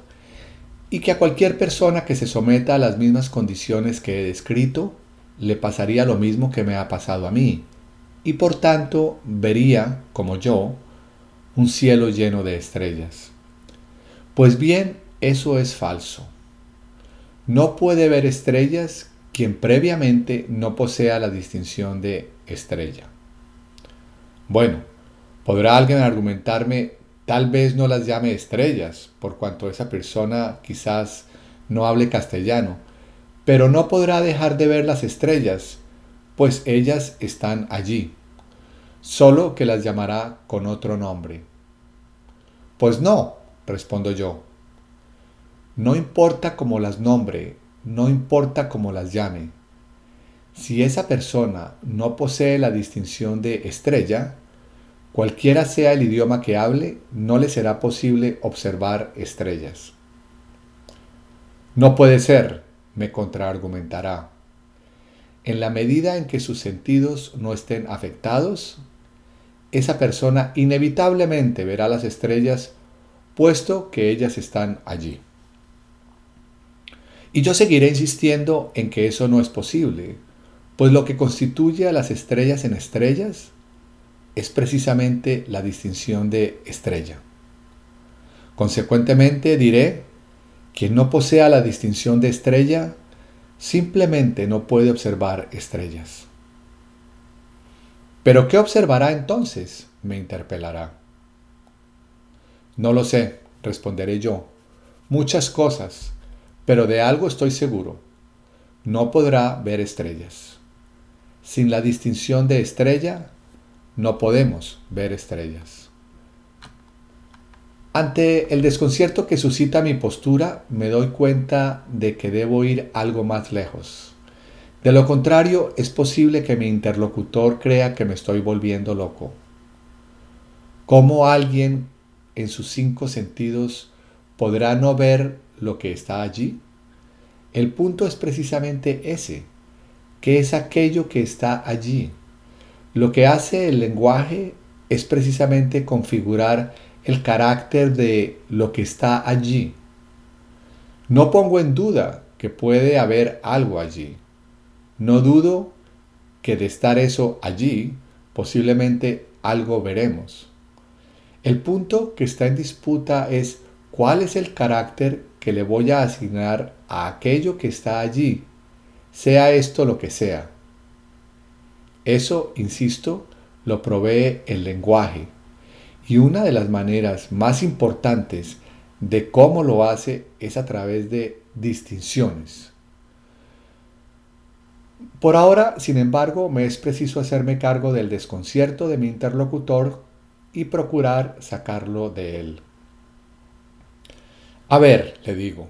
y que a cualquier persona que se someta a las mismas condiciones que he descrito le pasaría lo mismo que me ha pasado a mí y por tanto vería, como yo, un cielo lleno de estrellas. Pues bien, eso es falso. No puede ver estrellas quien previamente no posea la distinción de estrella. Bueno, Podrá alguien argumentarme, tal vez no las llame estrellas, por cuanto esa persona quizás no hable castellano, pero no podrá dejar de ver las estrellas, pues ellas están allí, solo que las llamará con otro nombre. Pues no, respondo yo. No importa cómo las nombre, no importa cómo las llame. Si esa persona no posee la distinción de estrella, Cualquiera sea el idioma que hable, no le será posible observar estrellas. No puede ser, me contraargumentará. En la medida en que sus sentidos no estén afectados, esa persona inevitablemente verá las estrellas puesto que ellas están allí. Y yo seguiré insistiendo en que eso no es posible, pues lo que constituye a las estrellas en estrellas es precisamente la distinción de estrella. Consecuentemente diré, quien no posea la distinción de estrella, simplemente no puede observar estrellas. ¿Pero qué observará entonces? me interpelará. No lo sé, responderé yo. Muchas cosas, pero de algo estoy seguro. No podrá ver estrellas. Sin la distinción de estrella, no podemos ver estrellas. Ante el desconcierto que suscita mi postura, me doy cuenta de que debo ir algo más lejos. De lo contrario, es posible que mi interlocutor crea que me estoy volviendo loco. ¿Cómo alguien en sus cinco sentidos podrá no ver lo que está allí? El punto es precisamente ese, que es aquello que está allí. Lo que hace el lenguaje es precisamente configurar el carácter de lo que está allí. No pongo en duda que puede haber algo allí. No dudo que de estar eso allí, posiblemente algo veremos. El punto que está en disputa es cuál es el carácter que le voy a asignar a aquello que está allí, sea esto lo que sea. Eso, insisto, lo provee el lenguaje, y una de las maneras más importantes de cómo lo hace es a través de distinciones. Por ahora, sin embargo, me es preciso hacerme cargo del desconcierto de mi interlocutor y procurar sacarlo de él. A ver, le digo,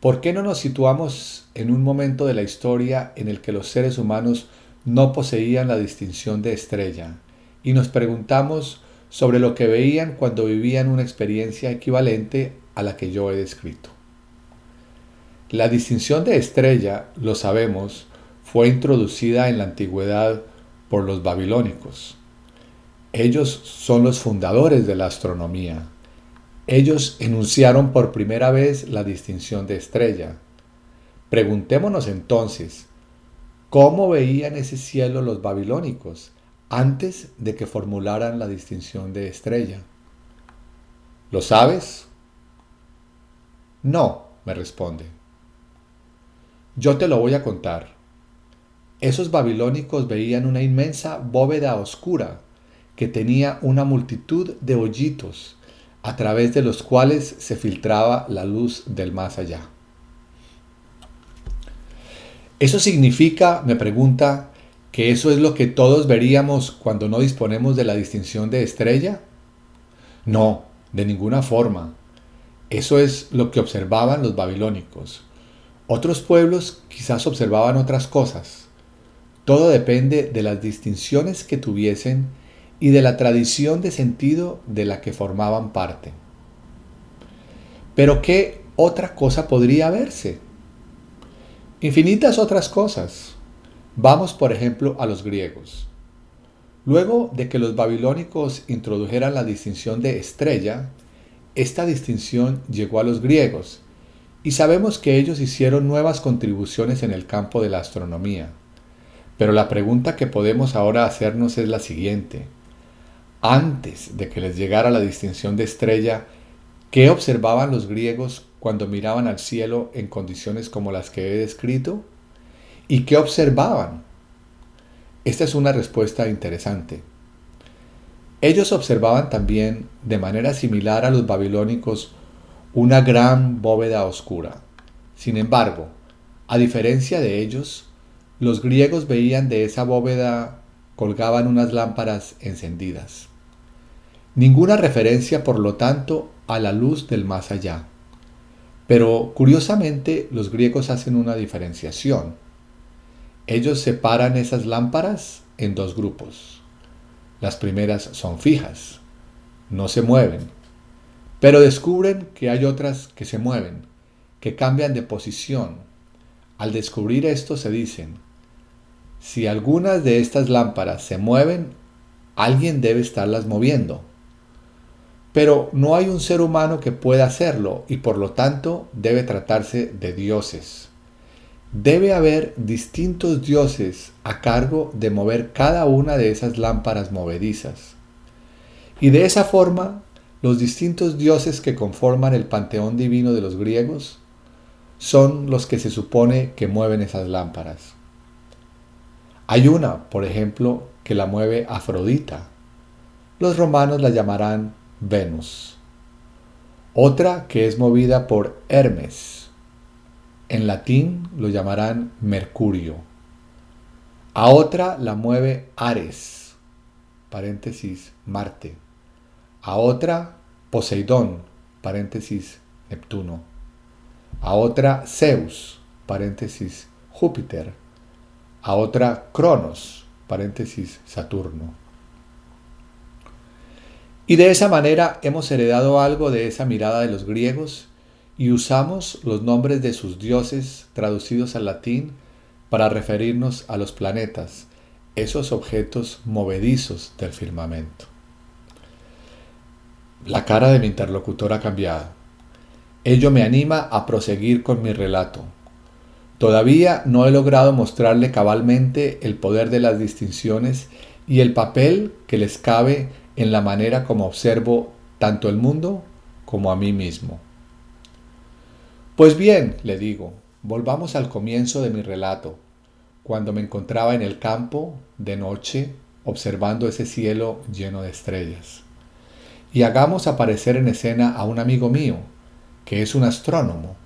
¿por qué no nos situamos en un momento de la historia en el que los seres humanos no poseían la distinción de estrella y nos preguntamos sobre lo que veían cuando vivían una experiencia equivalente a la que yo he descrito. La distinción de estrella, lo sabemos, fue introducida en la antigüedad por los babilónicos. Ellos son los fundadores de la astronomía. Ellos enunciaron por primera vez la distinción de estrella. Preguntémonos entonces, ¿cómo veían ese cielo los babilónicos? antes de que formularan la distinción de estrella. ¿Lo sabes? No, me responde. Yo te lo voy a contar. Esos babilónicos veían una inmensa bóveda oscura que tenía una multitud de hoyitos a través de los cuales se filtraba la luz del más allá. Eso significa, me pregunta, que eso es lo que todos veríamos cuando no disponemos de la distinción de estrella? No, de ninguna forma. Eso es lo que observaban los babilónicos. Otros pueblos quizás observaban otras cosas. Todo depende de las distinciones que tuviesen y de la tradición de sentido de la que formaban parte. Pero ¿qué otra cosa podría verse? Infinitas otras cosas. Vamos, por ejemplo, a los griegos. Luego de que los babilónicos introdujeran la distinción de estrella, esta distinción llegó a los griegos, y sabemos que ellos hicieron nuevas contribuciones en el campo de la astronomía. Pero la pregunta que podemos ahora hacernos es la siguiente. Antes de que les llegara la distinción de estrella, ¿qué observaban los griegos cuando miraban al cielo en condiciones como las que he descrito? ¿Y qué observaban? Esta es una respuesta interesante. Ellos observaban también, de manera similar a los babilónicos, una gran bóveda oscura. Sin embargo, a diferencia de ellos, los griegos veían de esa bóveda colgaban unas lámparas encendidas. Ninguna referencia, por lo tanto, a la luz del más allá. Pero curiosamente los griegos hacen una diferenciación. Ellos separan esas lámparas en dos grupos. Las primeras son fijas, no se mueven, pero descubren que hay otras que se mueven, que cambian de posición. Al descubrir esto se dicen, si algunas de estas lámparas se mueven, alguien debe estarlas moviendo. Pero no hay un ser humano que pueda hacerlo y por lo tanto debe tratarse de dioses. debe haber distintos dioses a cargo de mover cada una de esas lámparas movedizas. Y de esa forma, los distintos dioses que conforman el panteón divino de los griegos son los que se supone que mueven esas lámparas. Hay una, por ejemplo, que la mueve Afrodita. Los romanos la llamarán Venus. Otra que es movida por Hermes. En latín lo llamarán Mercurio. A otra la mueve Ares, paréntesis, Marte. A otra Poseidón, paréntesis, Neptuno. A otra Zeus, paréntesis, Júpiter. A otra Cronos, paréntesis, Saturno. Y de esa manera hemos heredado algo de esa mirada de los griegos y usamos los nombres de sus dioses traducidos al latín para referirnos a los planetas, esos objetos movedizos del firmamento. La cara de mi interlocutor ha cambiado. Ello me anima a proseguir con mi relato. Todavía no he logrado mostrarle cabalmente el poder de las distinciones y el papel que les cabe en la manera como observo tanto el mundo como a mí mismo. Pues bien, le digo, volvamos al comienzo de mi relato, cuando me encontraba en el campo, de noche, observando ese cielo lleno de estrellas. Y hagamos aparecer en escena a un amigo mío, que es un astrónomo,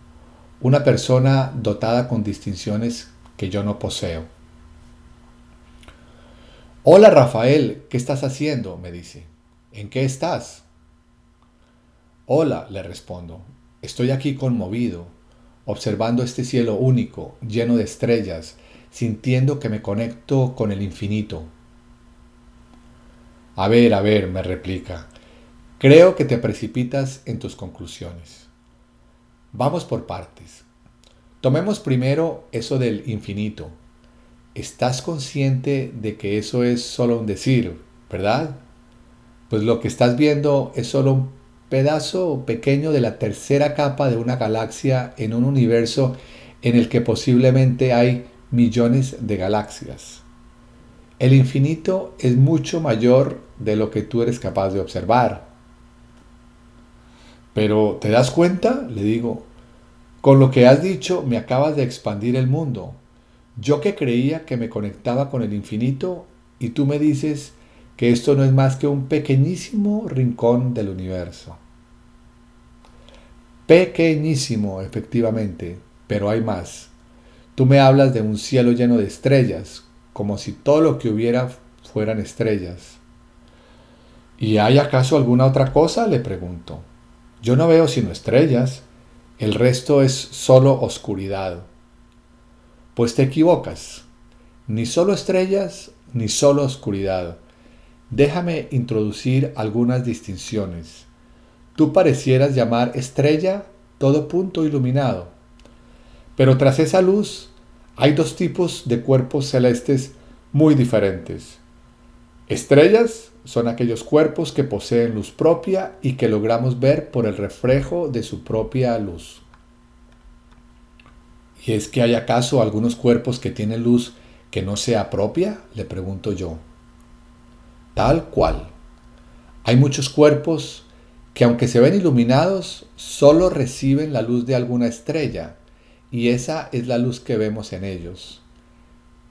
una persona dotada con distinciones que yo no poseo. Hola Rafael, ¿qué estás haciendo? me dice. ¿En qué estás? Hola, le respondo. Estoy aquí conmovido, observando este cielo único, lleno de estrellas, sintiendo que me conecto con el infinito. A ver, a ver, me replica. Creo que te precipitas en tus conclusiones. Vamos por partes. Tomemos primero eso del infinito. ¿Estás consciente de que eso es solo un decir, verdad? Pues lo que estás viendo es solo un pedazo pequeño de la tercera capa de una galaxia en un universo en el que posiblemente hay millones de galaxias. El infinito es mucho mayor de lo que tú eres capaz de observar. Pero, ¿te das cuenta? Le digo, con lo que has dicho me acabas de expandir el mundo. Yo que creía que me conectaba con el infinito y tú me dices que esto no es más que un pequeñísimo rincón del universo. Pequeñísimo, efectivamente, pero hay más. Tú me hablas de un cielo lleno de estrellas, como si todo lo que hubiera fueran estrellas. ¿Y hay acaso alguna otra cosa? le pregunto. Yo no veo sino estrellas, el resto es solo oscuridad. Pues te equivocas. Ni solo estrellas, ni solo oscuridad. Déjame introducir algunas distinciones. Tú parecieras llamar estrella todo punto iluminado. Pero tras esa luz hay dos tipos de cuerpos celestes muy diferentes. Estrellas son aquellos cuerpos que poseen luz propia y que logramos ver por el reflejo de su propia luz. ¿Y es que hay acaso algunos cuerpos que tienen luz que no sea propia? Le pregunto yo. Tal cual. Hay muchos cuerpos que aunque se ven iluminados, solo reciben la luz de alguna estrella, y esa es la luz que vemos en ellos.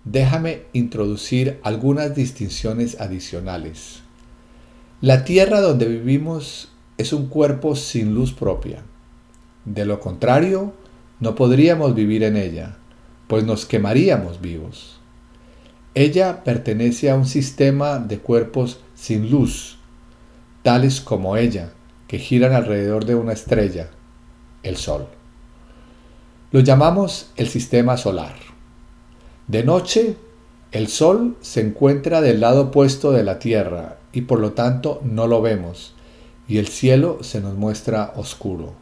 Déjame introducir algunas distinciones adicionales. La tierra donde vivimos es un cuerpo sin luz propia. De lo contrario, no podríamos vivir en ella, pues nos quemaríamos vivos. Ella pertenece a un sistema de cuerpos sin luz, tales como ella, que giran alrededor de una estrella, el Sol. Lo llamamos el sistema solar. De noche, el Sol se encuentra del lado opuesto de la Tierra y por lo tanto no lo vemos, y el cielo se nos muestra oscuro.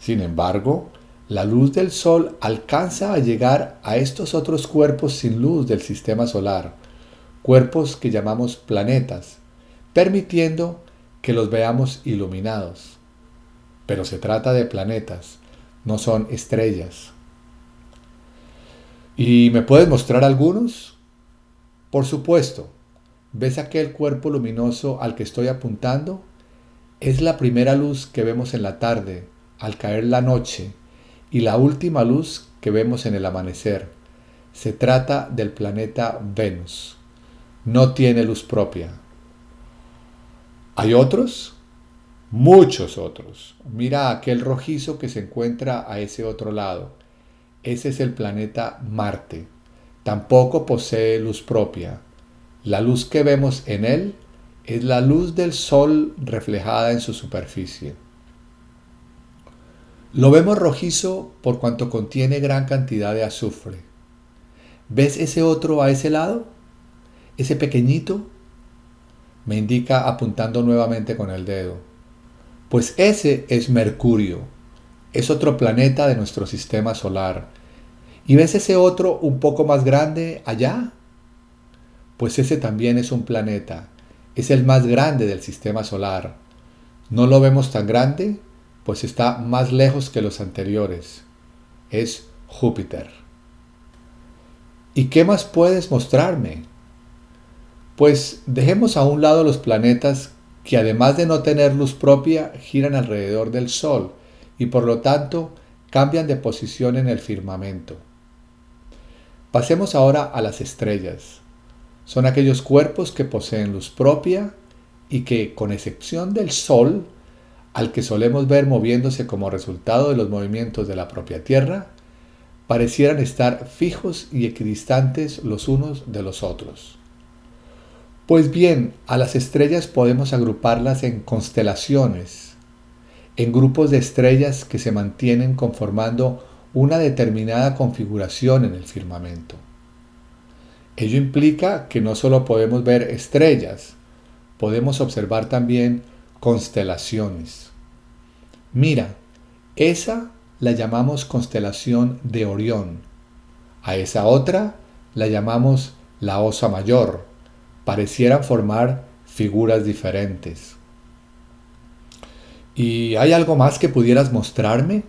Sin embargo, la luz del Sol alcanza a llegar a estos otros cuerpos sin luz del sistema solar, cuerpos que llamamos planetas, permitiendo que los veamos iluminados. Pero se trata de planetas, no son estrellas. ¿Y me puedes mostrar algunos? Por supuesto. ¿Ves aquel cuerpo luminoso al que estoy apuntando? Es la primera luz que vemos en la tarde, al caer la noche, y la última luz que vemos en el amanecer. Se trata del planeta Venus. No tiene luz propia. ¿Hay otros? Muchos otros. Mira aquel rojizo que se encuentra a ese otro lado ese es el planeta Marte. Tampoco posee luz propia. La luz que vemos en él es la luz del Sol reflejada en su superficie. Lo vemos rojizo por cuanto contiene gran cantidad de azufre. ¿Ves ese otro a ese lado? ¿Ese pequeñito? Me indica apuntando nuevamente con el dedo. Pues ese es Mercurio, es otro planeta de nuestro sistema solar. ¿Y ves ese otro un poco más grande allá? Pues ese también es un planeta. Es el más grande del sistema solar. ¿No lo vemos tan grande? Pues está más lejos que los anteriores. Es Júpiter. ¿Y qué más puedes mostrarme? Pues dejemos a un lado los planetas que además de no tener luz propia giran alrededor del Sol y por lo tanto cambian de posición en el firmamento. Pasemos ahora a las estrellas. Son aquellos cuerpos que poseen luz propia y que, con excepción del Sol, al que solemos ver moviéndose como resultado de los movimientos de la propia Tierra, parecieran estar fijos y equidistantes los unos de los otros. Pues bien, a las estrellas podemos agruparlas en constelaciones, en grupos de estrellas que se mantienen conformando una determinada configuración en el firmamento. Ello implica que no solo podemos ver estrellas, podemos observar también constelaciones. Mira, esa la llamamos constelación de Orión. A esa otra la llamamos la Osa Mayor. Parecieran formar figuras diferentes. ¿Y hay algo más que pudieras mostrarme?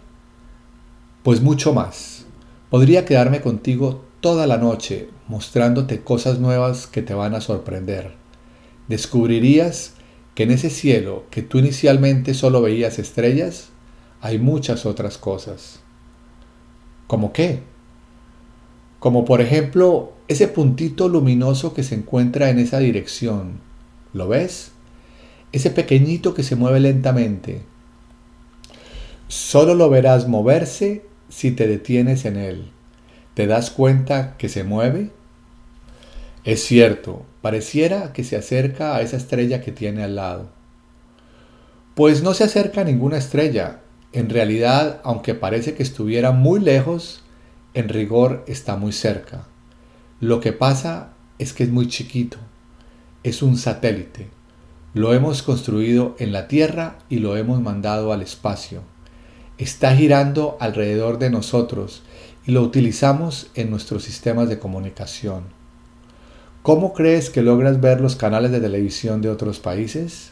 Pues mucho más. Podría quedarme contigo toda la noche mostrándote cosas nuevas que te van a sorprender. Descubrirías que en ese cielo que tú inicialmente solo veías estrellas, hay muchas otras cosas. ¿Cómo qué? Como por ejemplo ese puntito luminoso que se encuentra en esa dirección. ¿Lo ves? ese pequeñito que se mueve lentamente. Solo lo verás moverse si te detienes en él. ¿Te das cuenta que se mueve? Es cierto, pareciera que se acerca a esa estrella que tiene al lado. Pues no se acerca a ninguna estrella. En realidad, aunque parece que estuviera muy lejos, en rigor está muy cerca. Lo que pasa es que es muy chiquito. Es un satélite. Lo hemos construido en la Tierra y lo hemos mandado al espacio. Está girando alrededor de nosotros y lo utilizamos en nuestros sistemas de comunicación. ¿Cómo crees que logras ver los canales de televisión de otros países?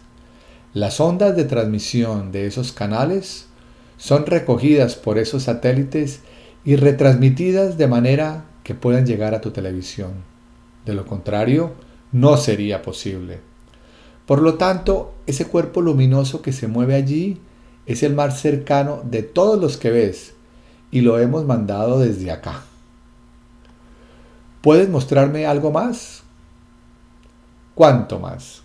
Las ondas de transmisión de esos canales son recogidas por esos satélites y retransmitidas de manera que puedan llegar a tu televisión. De lo contrario, no sería posible. Por lo tanto, ese cuerpo luminoso que se mueve allí es el más cercano de todos los que ves y lo hemos mandado desde acá. ¿Puedes mostrarme algo más? ¿Cuánto más?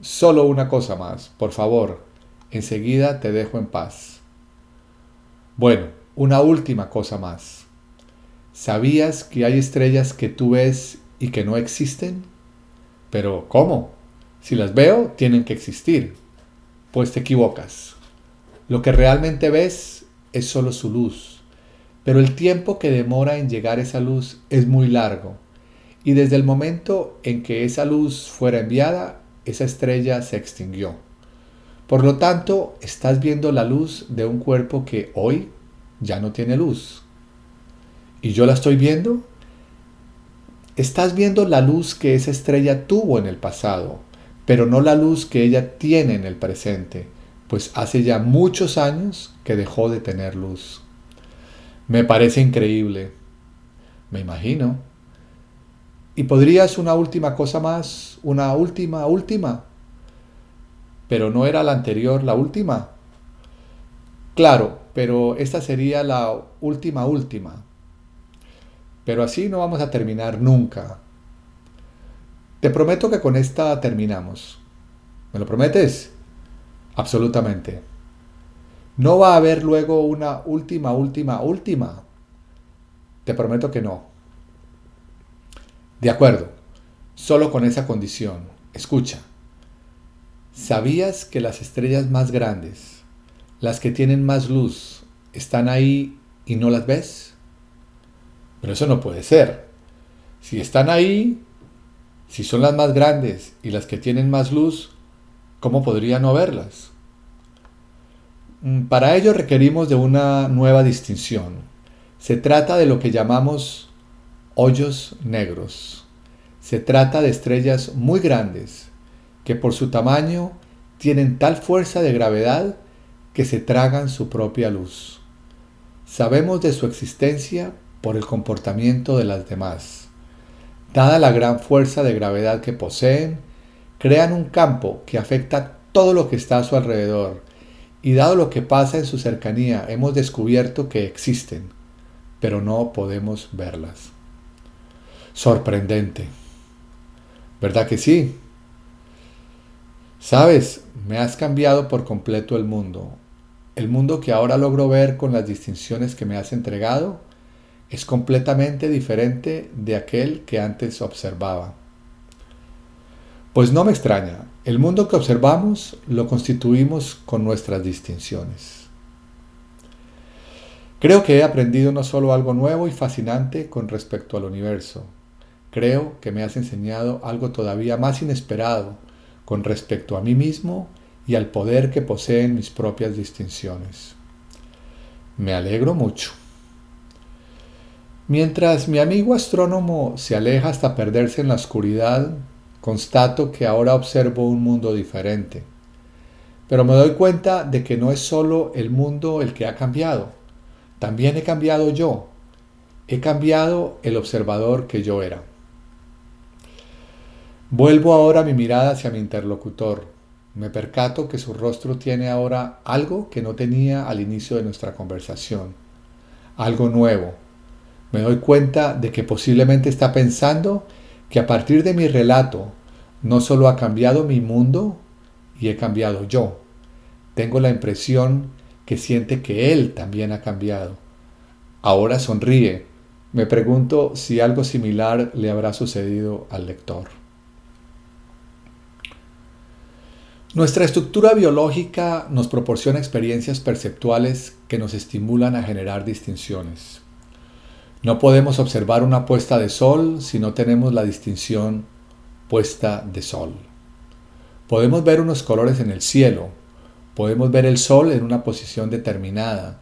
Solo una cosa más, por favor. Enseguida te dejo en paz. Bueno, una última cosa más. ¿Sabías que hay estrellas que tú ves y que no existen? Pero, ¿cómo? Si las veo, tienen que existir. Pues te equivocas. Lo que realmente ves es solo su luz. Pero el tiempo que demora en llegar esa luz es muy largo. Y desde el momento en que esa luz fuera enviada, esa estrella se extinguió. Por lo tanto, estás viendo la luz de un cuerpo que hoy ya no tiene luz. ¿Y yo la estoy viendo? Estás viendo la luz que esa estrella tuvo en el pasado, pero no la luz que ella tiene en el presente, pues hace ya muchos años que dejó de tener luz. Me parece increíble. Me imagino. ¿Y podrías una última cosa más? Una última, última. Pero no era la anterior la última. Claro, pero esta sería la última, última. Pero así no vamos a terminar nunca. Te prometo que con esta terminamos. ¿Me lo prometes? Absolutamente. No va a haber luego una última, última, última. Te prometo que no. De acuerdo, solo con esa condición. Escucha. ¿Sabías que las estrellas más grandes, las que tienen más luz, están ahí y no las ves? Pero eso no puede ser. Si están ahí, si son las más grandes y las que tienen más luz, ¿cómo podría no verlas? Mm, para ello requerimos de una nueva distinción. Se trata de lo que llamamos hoyos negros. Se trata de estrellas muy grandes que por su tamaño tienen tal fuerza de gravedad que se tragan su propia luz. Sabemos de su existencia por el comportamiento de las demás. Dada la gran fuerza de gravedad que poseen, crean un campo que afecta todo lo que está a su alrededor, y dado lo que pasa en su cercanía, hemos descubierto que existen, pero no podemos verlas. Sorprendente. ¿Verdad que sí? Sabes, me has cambiado por completo el mundo. El mundo que ahora logro ver con las distinciones que me has entregado es completamente diferente de aquel que antes observaba. Pues no me extraña, el mundo que observamos lo constituimos con nuestras distinciones. Creo que he aprendido no solo algo nuevo y fascinante con respecto al universo, creo que me has enseñado algo todavía más inesperado con respecto a mí mismo y al poder que poseen mis propias distinciones. Me alegro mucho. Mientras mi amigo astrónomo se aleja hasta perderse en la oscuridad Constato que ahora observo un mundo diferente. Pero me doy cuenta de que no es solo el mundo el que ha cambiado. También he cambiado yo. He cambiado el observador que yo era. Vuelvo ahora mi mirada hacia mi interlocutor. Me percato que su rostro tiene ahora algo que no tenía al inicio de nuestra conversación. Algo nuevo. Me doy cuenta de que posiblemente está pensando que a partir de mi relato no solo ha cambiado mi mundo y he cambiado yo, tengo la impresión que siente que él también ha cambiado. Ahora sonríe. Me pregunto si algo similar le habrá sucedido al lector. Nuestra estructura biológica nos proporciona experiencias perceptuales que nos estimulan a generar distinciones. No podemos observar una puesta de sol si no tenemos la distinción puesta de sol. Podemos ver unos colores en el cielo, podemos ver el sol en una posición determinada,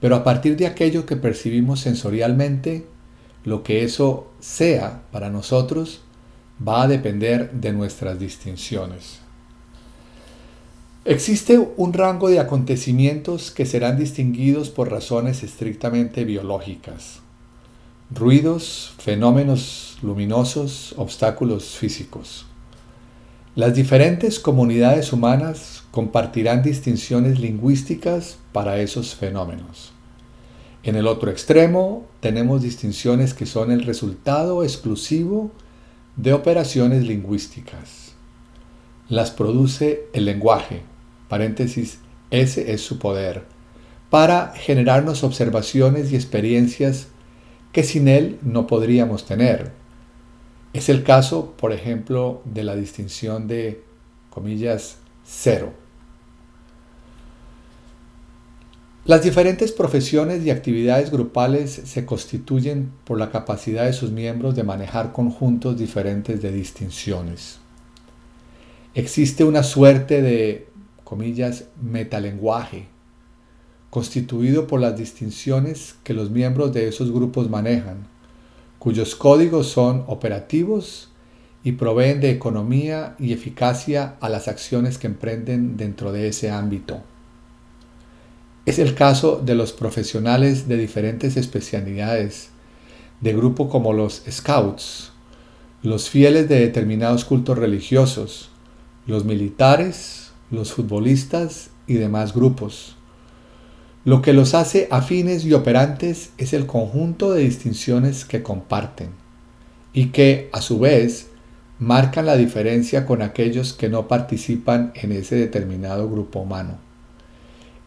pero a partir de aquello que percibimos sensorialmente, lo que eso sea para nosotros va a depender de nuestras distinciones. Existe un rango de acontecimientos que serán distinguidos por razones estrictamente biológicas ruidos, fenómenos luminosos, obstáculos físicos. Las diferentes comunidades humanas compartirán distinciones lingüísticas para esos fenómenos. En el otro extremo tenemos distinciones que son el resultado exclusivo de operaciones lingüísticas. Las produce el lenguaje, paréntesis, ese es su poder, para generarnos observaciones y experiencias que sin él no podríamos tener. Es el caso, por ejemplo, de la distinción de, comillas, cero. Las diferentes profesiones y actividades grupales se constituyen por la capacidad de sus miembros de manejar conjuntos diferentes de distinciones. Existe una suerte de, comillas, metalenguaje, constituido por las distinciones que los miembros de esos grupos manejan, cuyos códigos son operativos y proveen de economía y eficacia a las acciones que emprenden dentro de ese ámbito. Es el caso de los profesionales de diferentes especialidades, de grupo como los scouts, los fieles de determinados cultos religiosos, los militares, los futbolistas y demás grupos. Lo que los hace afines y operantes es el conjunto de distinciones que comparten y que, a su vez, marcan la diferencia con aquellos que no participan en ese determinado grupo humano.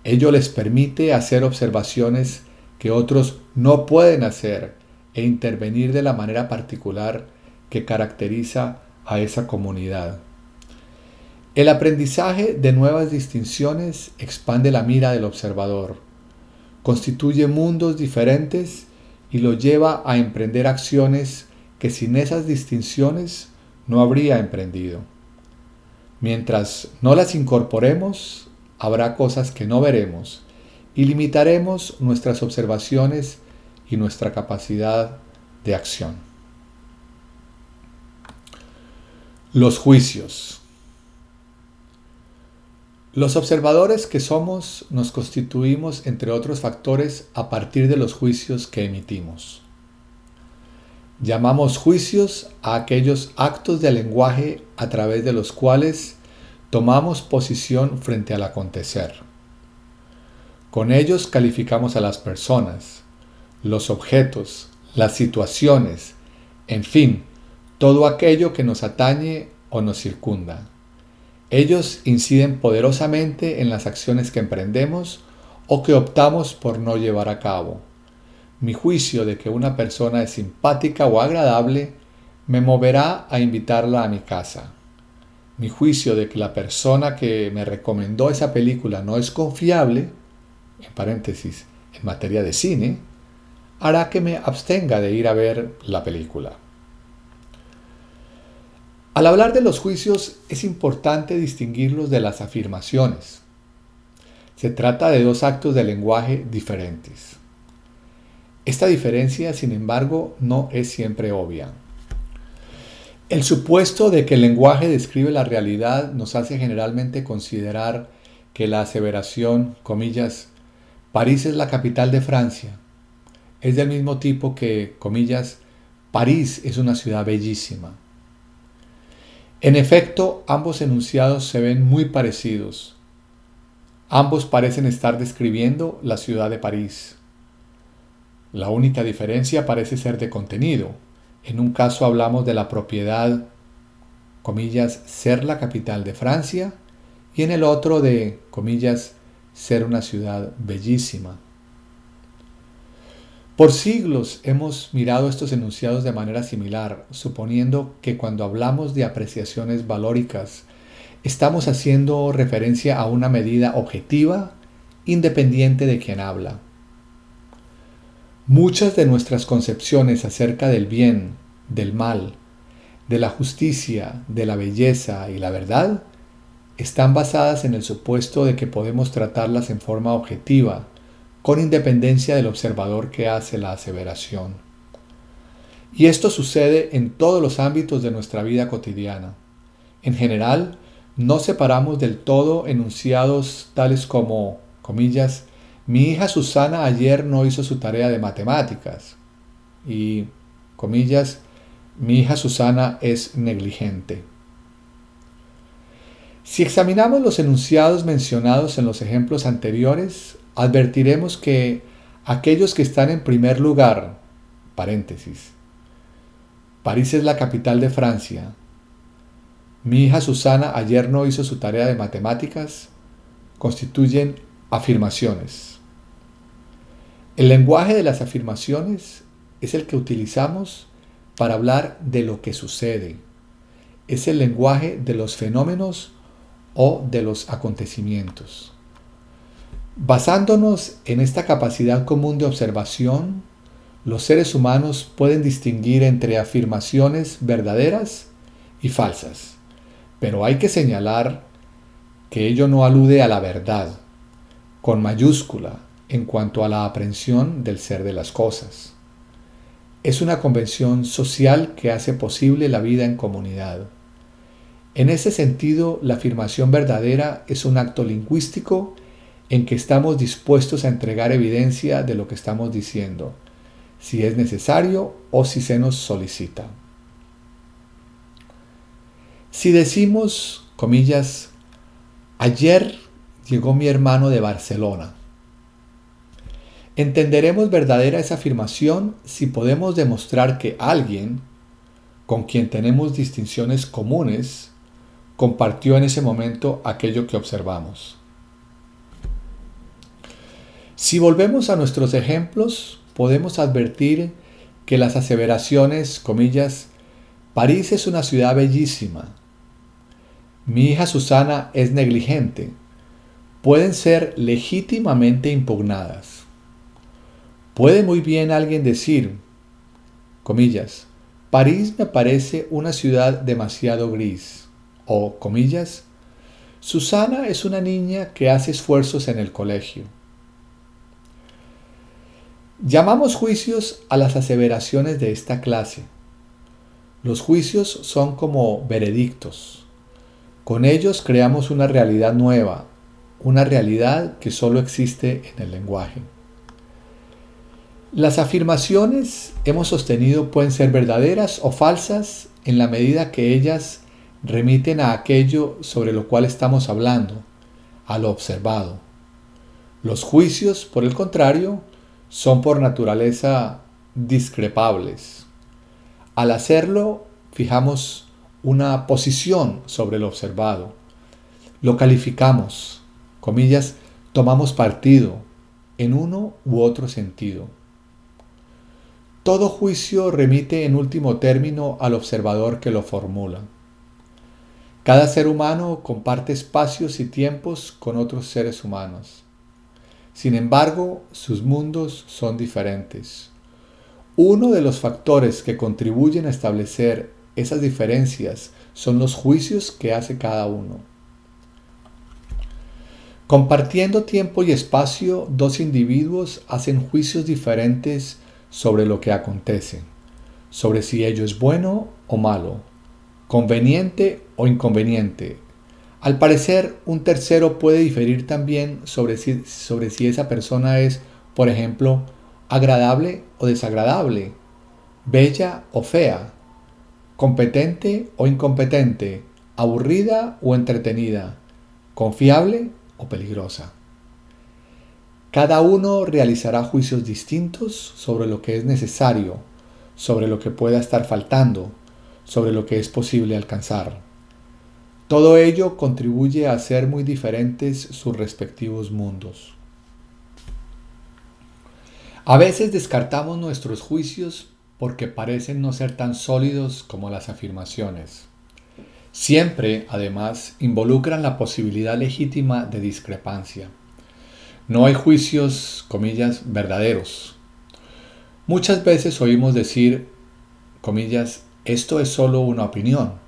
Ello les permite hacer observaciones que otros no pueden hacer e intervenir de la manera particular que caracteriza a esa comunidad. El aprendizaje de nuevas distinciones expande la mira del observador, constituye mundos diferentes y lo lleva a emprender acciones que sin esas distinciones no habría emprendido. Mientras no las incorporemos, habrá cosas que no veremos y limitaremos nuestras observaciones y nuestra capacidad de acción. Los juicios. Los observadores que somos nos constituimos, entre otros factores, a partir de los juicios que emitimos. Llamamos juicios a aquellos actos de lenguaje a través de los cuales tomamos posición frente al acontecer. Con ellos calificamos a las personas, los objetos, las situaciones, en fin, todo aquello que nos atañe o nos circunda. Ellos inciden poderosamente en las acciones que emprendemos o que optamos por no llevar a cabo. Mi juicio de que una persona es simpática o agradable me moverá a invitarla a mi casa. Mi juicio de que la persona que me recomendó esa película no es confiable, en paréntesis, en materia de cine, hará que me abstenga de ir a ver la película. Al hablar de los juicios es importante distinguirlos de las afirmaciones. Se trata de dos actos de lenguaje diferentes. Esta diferencia, sin embargo, no es siempre obvia. El supuesto de que el lenguaje describe la realidad nos hace generalmente considerar que la aseveración, comillas, París es la capital de Francia, es del mismo tipo que, comillas, París es una ciudad bellísima. En efecto, ambos enunciados se ven muy parecidos. Ambos parecen estar describiendo la ciudad de París. La única diferencia parece ser de contenido. En un caso hablamos de la propiedad, comillas, ser la capital de Francia, y en el otro de, comillas, ser una ciudad bellísima. Por siglos hemos mirado estos enunciados de manera similar, suponiendo que cuando hablamos de apreciaciones valóricas, estamos haciendo referencia a una medida objetiva, independiente de quien habla. Muchas de nuestras concepciones acerca del bien, del mal, de la justicia, de la belleza y la verdad están basadas en el supuesto de que podemos tratarlas en forma objetiva, con independencia del observador que hace la aseveración. Y esto sucede en todos los ámbitos de nuestra vida cotidiana. En general, no separamos del todo enunciados tales como, comillas, mi hija Susana ayer no hizo su tarea de matemáticas y, comillas, mi hija Susana es negligente. Si examinamos los enunciados mencionados en los ejemplos anteriores, advertiremos que aquellos que están en primer lugar, paréntesis, París es la capital de Francia, mi hija Susana ayer no hizo su tarea de matemáticas, constituyen afirmaciones. El lenguaje de las afirmaciones es el que utilizamos para hablar de lo que sucede. Es el lenguaje de los fenómenos o de los acontecimientos. Basándonos en esta capacidad común de observación, los seres humanos pueden distinguir entre afirmaciones verdaderas y falsas, pero hay que señalar que ello no alude a la verdad, con mayúscula, en cuanto a la aprehensión del ser de las cosas. Es una convención social que hace posible la vida en comunidad. En ese sentido, la afirmación verdadera es un acto lingüístico en que estamos dispuestos a entregar evidencia de lo que estamos diciendo, si es necesario o si se nos solicita. Si decimos, comillas, ayer llegó mi hermano de Barcelona, entenderemos verdadera esa afirmación si podemos demostrar que alguien con quien tenemos distinciones comunes compartió en ese momento aquello que observamos. Si volvemos a nuestros ejemplos, podemos advertir que las aseveraciones, comillas, París es una ciudad bellísima, mi hija Susana es negligente, pueden ser legítimamente impugnadas. Puede muy bien alguien decir, comillas, París me parece una ciudad demasiado gris, o, comillas, Susana es una niña que hace esfuerzos en el colegio. Llamamos juicios a las aseveraciones de esta clase. Los juicios son como veredictos. Con ellos creamos una realidad nueva, una realidad que solo existe en el lenguaje. Las afirmaciones, hemos sostenido, pueden ser verdaderas o falsas en la medida que ellas remiten a aquello sobre lo cual estamos hablando, a lo observado. Los juicios, por el contrario, son por naturaleza discrepables. Al hacerlo, fijamos una posición sobre lo observado. Lo calificamos, comillas, tomamos partido en uno u otro sentido. Todo juicio remite en último término al observador que lo formula. Cada ser humano comparte espacios y tiempos con otros seres humanos. Sin embargo, sus mundos son diferentes. Uno de los factores que contribuyen a establecer esas diferencias son los juicios que hace cada uno. Compartiendo tiempo y espacio, dos individuos hacen juicios diferentes sobre lo que acontece, sobre si ello es bueno o malo, conveniente o inconveniente, al parecer, un tercero puede diferir también sobre si, sobre si esa persona es, por ejemplo, agradable o desagradable, bella o fea, competente o incompetente, aburrida o entretenida, confiable o peligrosa. Cada uno realizará juicios distintos sobre lo que es necesario, sobre lo que pueda estar faltando, sobre lo que es posible alcanzar. Todo ello contribuye a hacer muy diferentes sus respectivos mundos. A veces descartamos nuestros juicios porque parecen no ser tan sólidos como las afirmaciones. Siempre, además, involucran la posibilidad legítima de discrepancia. No hay juicios, comillas, verdaderos. Muchas veces oímos decir, comillas, esto es solo una opinión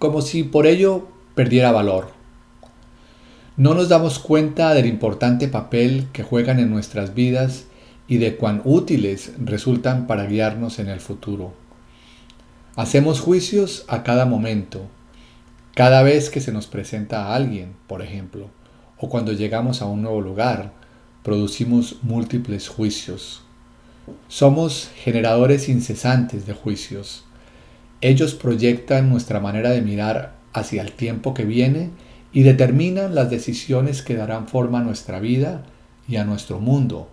como si por ello perdiera valor. No nos damos cuenta del importante papel que juegan en nuestras vidas y de cuán útiles resultan para guiarnos en el futuro. Hacemos juicios a cada momento, cada vez que se nos presenta a alguien, por ejemplo, o cuando llegamos a un nuevo lugar, producimos múltiples juicios. Somos generadores incesantes de juicios. Ellos proyectan nuestra manera de mirar hacia el tiempo que viene y determinan las decisiones que darán forma a nuestra vida y a nuestro mundo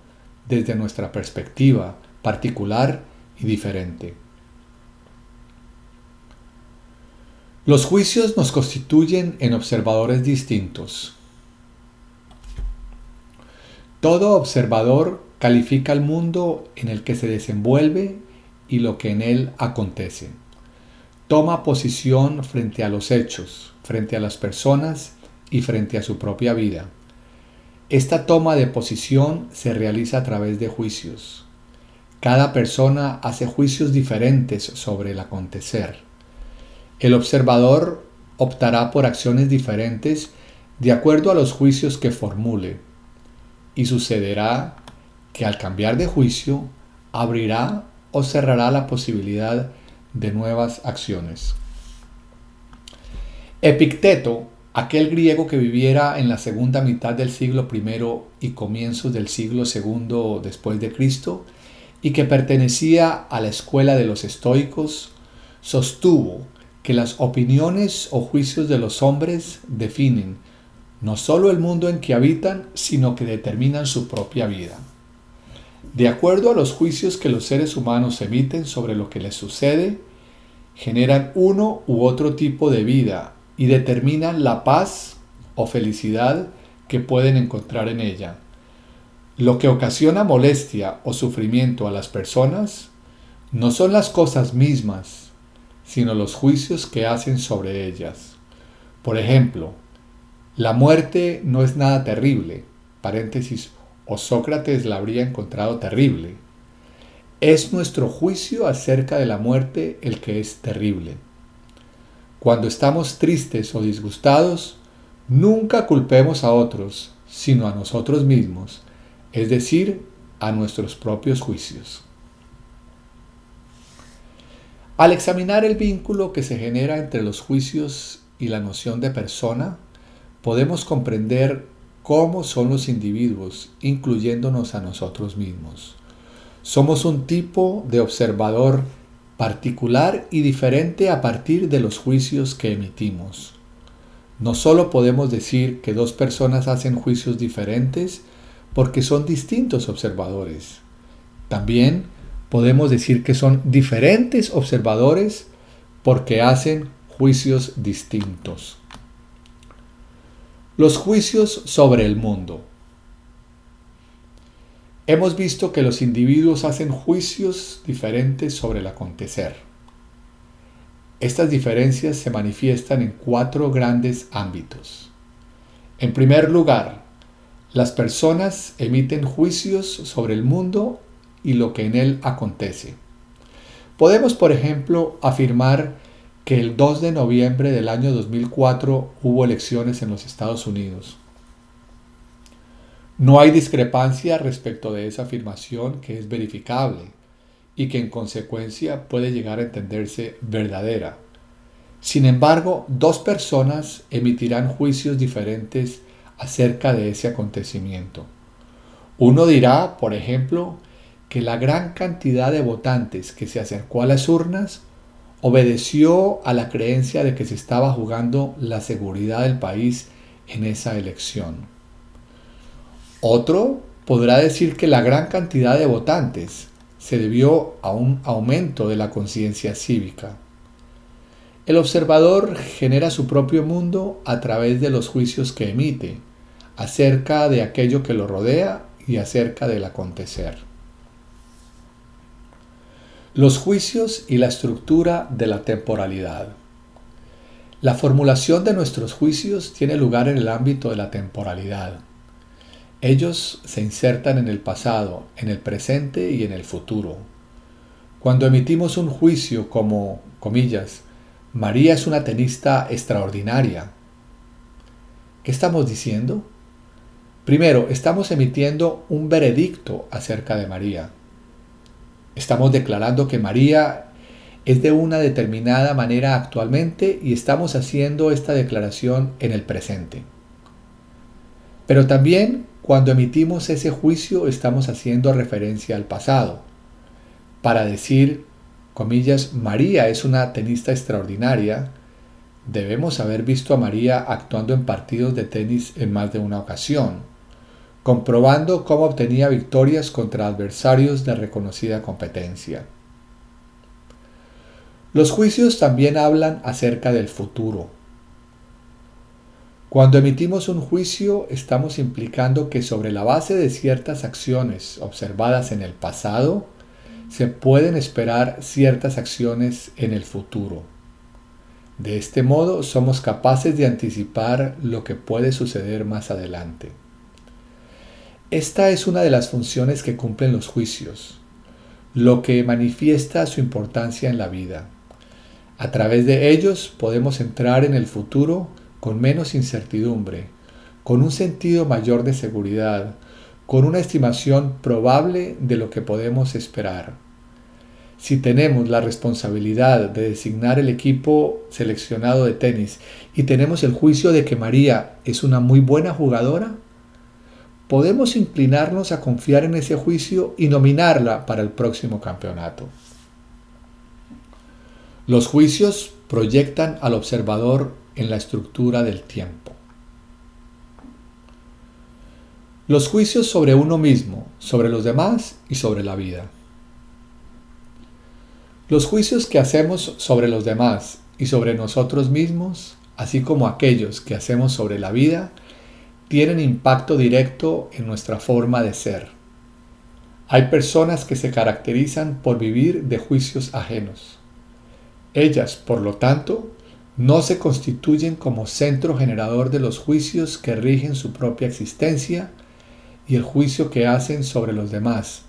desde nuestra perspectiva particular y diferente. Los juicios nos constituyen en observadores distintos. Todo observador califica el mundo en el que se desenvuelve y lo que en él acontece toma posición frente a los hechos, frente a las personas y frente a su propia vida. Esta toma de posición se realiza a través de juicios. Cada persona hace juicios diferentes sobre el acontecer. El observador optará por acciones diferentes de acuerdo a los juicios que formule. Y sucederá que al cambiar de juicio abrirá o cerrará la posibilidad de nuevas acciones. Epicteto aquel griego que viviera en la segunda mitad del siglo I y comienzos del siglo II después de Cristo, y que pertenecía a la escuela de los estoicos, sostuvo que las opiniones o juicios de los hombres definen no solo el mundo en que habitan, sino que determinan su propia vida. De acuerdo a los juicios que los seres humanos emiten sobre lo que les sucede, generan uno u otro tipo de vida y determinan la paz o felicidad que pueden encontrar en ella. Lo que ocasiona molestia o sufrimiento a las personas no son las cosas mismas, sino los juicios que hacen sobre ellas. Por ejemplo, la muerte no es nada terrible, paréntesis, o Sócrates la habría encontrado terrible. Es nuestro juicio acerca de la muerte el que es terrible. Cuando estamos tristes o disgustados, nunca culpemos a otros, sino a nosotros mismos, es decir, a nuestros propios juicios. Al examinar el vínculo que se genera entre los juicios y la noción de persona, podemos comprender cómo son los individuos, incluyéndonos a nosotros mismos. Somos un tipo de observador particular y diferente a partir de los juicios que emitimos. No solo podemos decir que dos personas hacen juicios diferentes porque son distintos observadores, también podemos decir que son diferentes observadores porque hacen juicios distintos. Los juicios sobre el mundo. Hemos visto que los individuos hacen juicios diferentes sobre el acontecer. Estas diferencias se manifiestan en cuatro grandes ámbitos. En primer lugar, las personas emiten juicios sobre el mundo y lo que en él acontece. Podemos, por ejemplo, afirmar que el 2 de noviembre del año 2004 hubo elecciones en los Estados Unidos. No hay discrepancia respecto de esa afirmación que es verificable y que en consecuencia puede llegar a entenderse verdadera. Sin embargo, dos personas emitirán juicios diferentes acerca de ese acontecimiento. Uno dirá, por ejemplo, que la gran cantidad de votantes que se acercó a las urnas obedeció a la creencia de que se estaba jugando la seguridad del país en esa elección. Otro podrá decir que la gran cantidad de votantes se debió a un aumento de la conciencia cívica. El observador genera su propio mundo a través de los juicios que emite acerca de aquello que lo rodea y acerca del acontecer. Los juicios y la estructura de la temporalidad. La formulación de nuestros juicios tiene lugar en el ámbito de la temporalidad. Ellos se insertan en el pasado, en el presente y en el futuro. Cuando emitimos un juicio como, comillas, María es una tenista extraordinaria, ¿qué estamos diciendo? Primero, estamos emitiendo un veredicto acerca de María. Estamos declarando que María es de una determinada manera actualmente y estamos haciendo esta declaración en el presente. Pero también cuando emitimos ese juicio estamos haciendo referencia al pasado. Para decir, comillas, María es una tenista extraordinaria, debemos haber visto a María actuando en partidos de tenis en más de una ocasión, comprobando cómo obtenía victorias contra adversarios de reconocida competencia. Los juicios también hablan acerca del futuro. Cuando emitimos un juicio estamos implicando que sobre la base de ciertas acciones observadas en el pasado, se pueden esperar ciertas acciones en el futuro. De este modo somos capaces de anticipar lo que puede suceder más adelante. Esta es una de las funciones que cumplen los juicios, lo que manifiesta su importancia en la vida. A través de ellos podemos entrar en el futuro con menos incertidumbre, con un sentido mayor de seguridad, con una estimación probable de lo que podemos esperar. si tenemos la responsabilidad de designar el equipo seleccionado de tenis y tenemos el juicio de que María es una muy buena jugadora, podemos inclinarnos a confiar en ese juicio y nominarla para el próximo campeonato. Los juicios proyectan al observador en la estructura del tiempo. Los juicios sobre uno mismo, sobre los demás y sobre la vida. Los juicios que hacemos sobre los demás y sobre nosotros mismos, así como aquellos que hacemos sobre la vida, tienen impacto directo en nuestra forma de ser. Hay personas que se caracterizan por vivir de juicios ajenos. Ellas, por lo tanto, no se constituyen como centro generador de los juicios que rigen su propia existencia y el juicio que hacen sobre los demás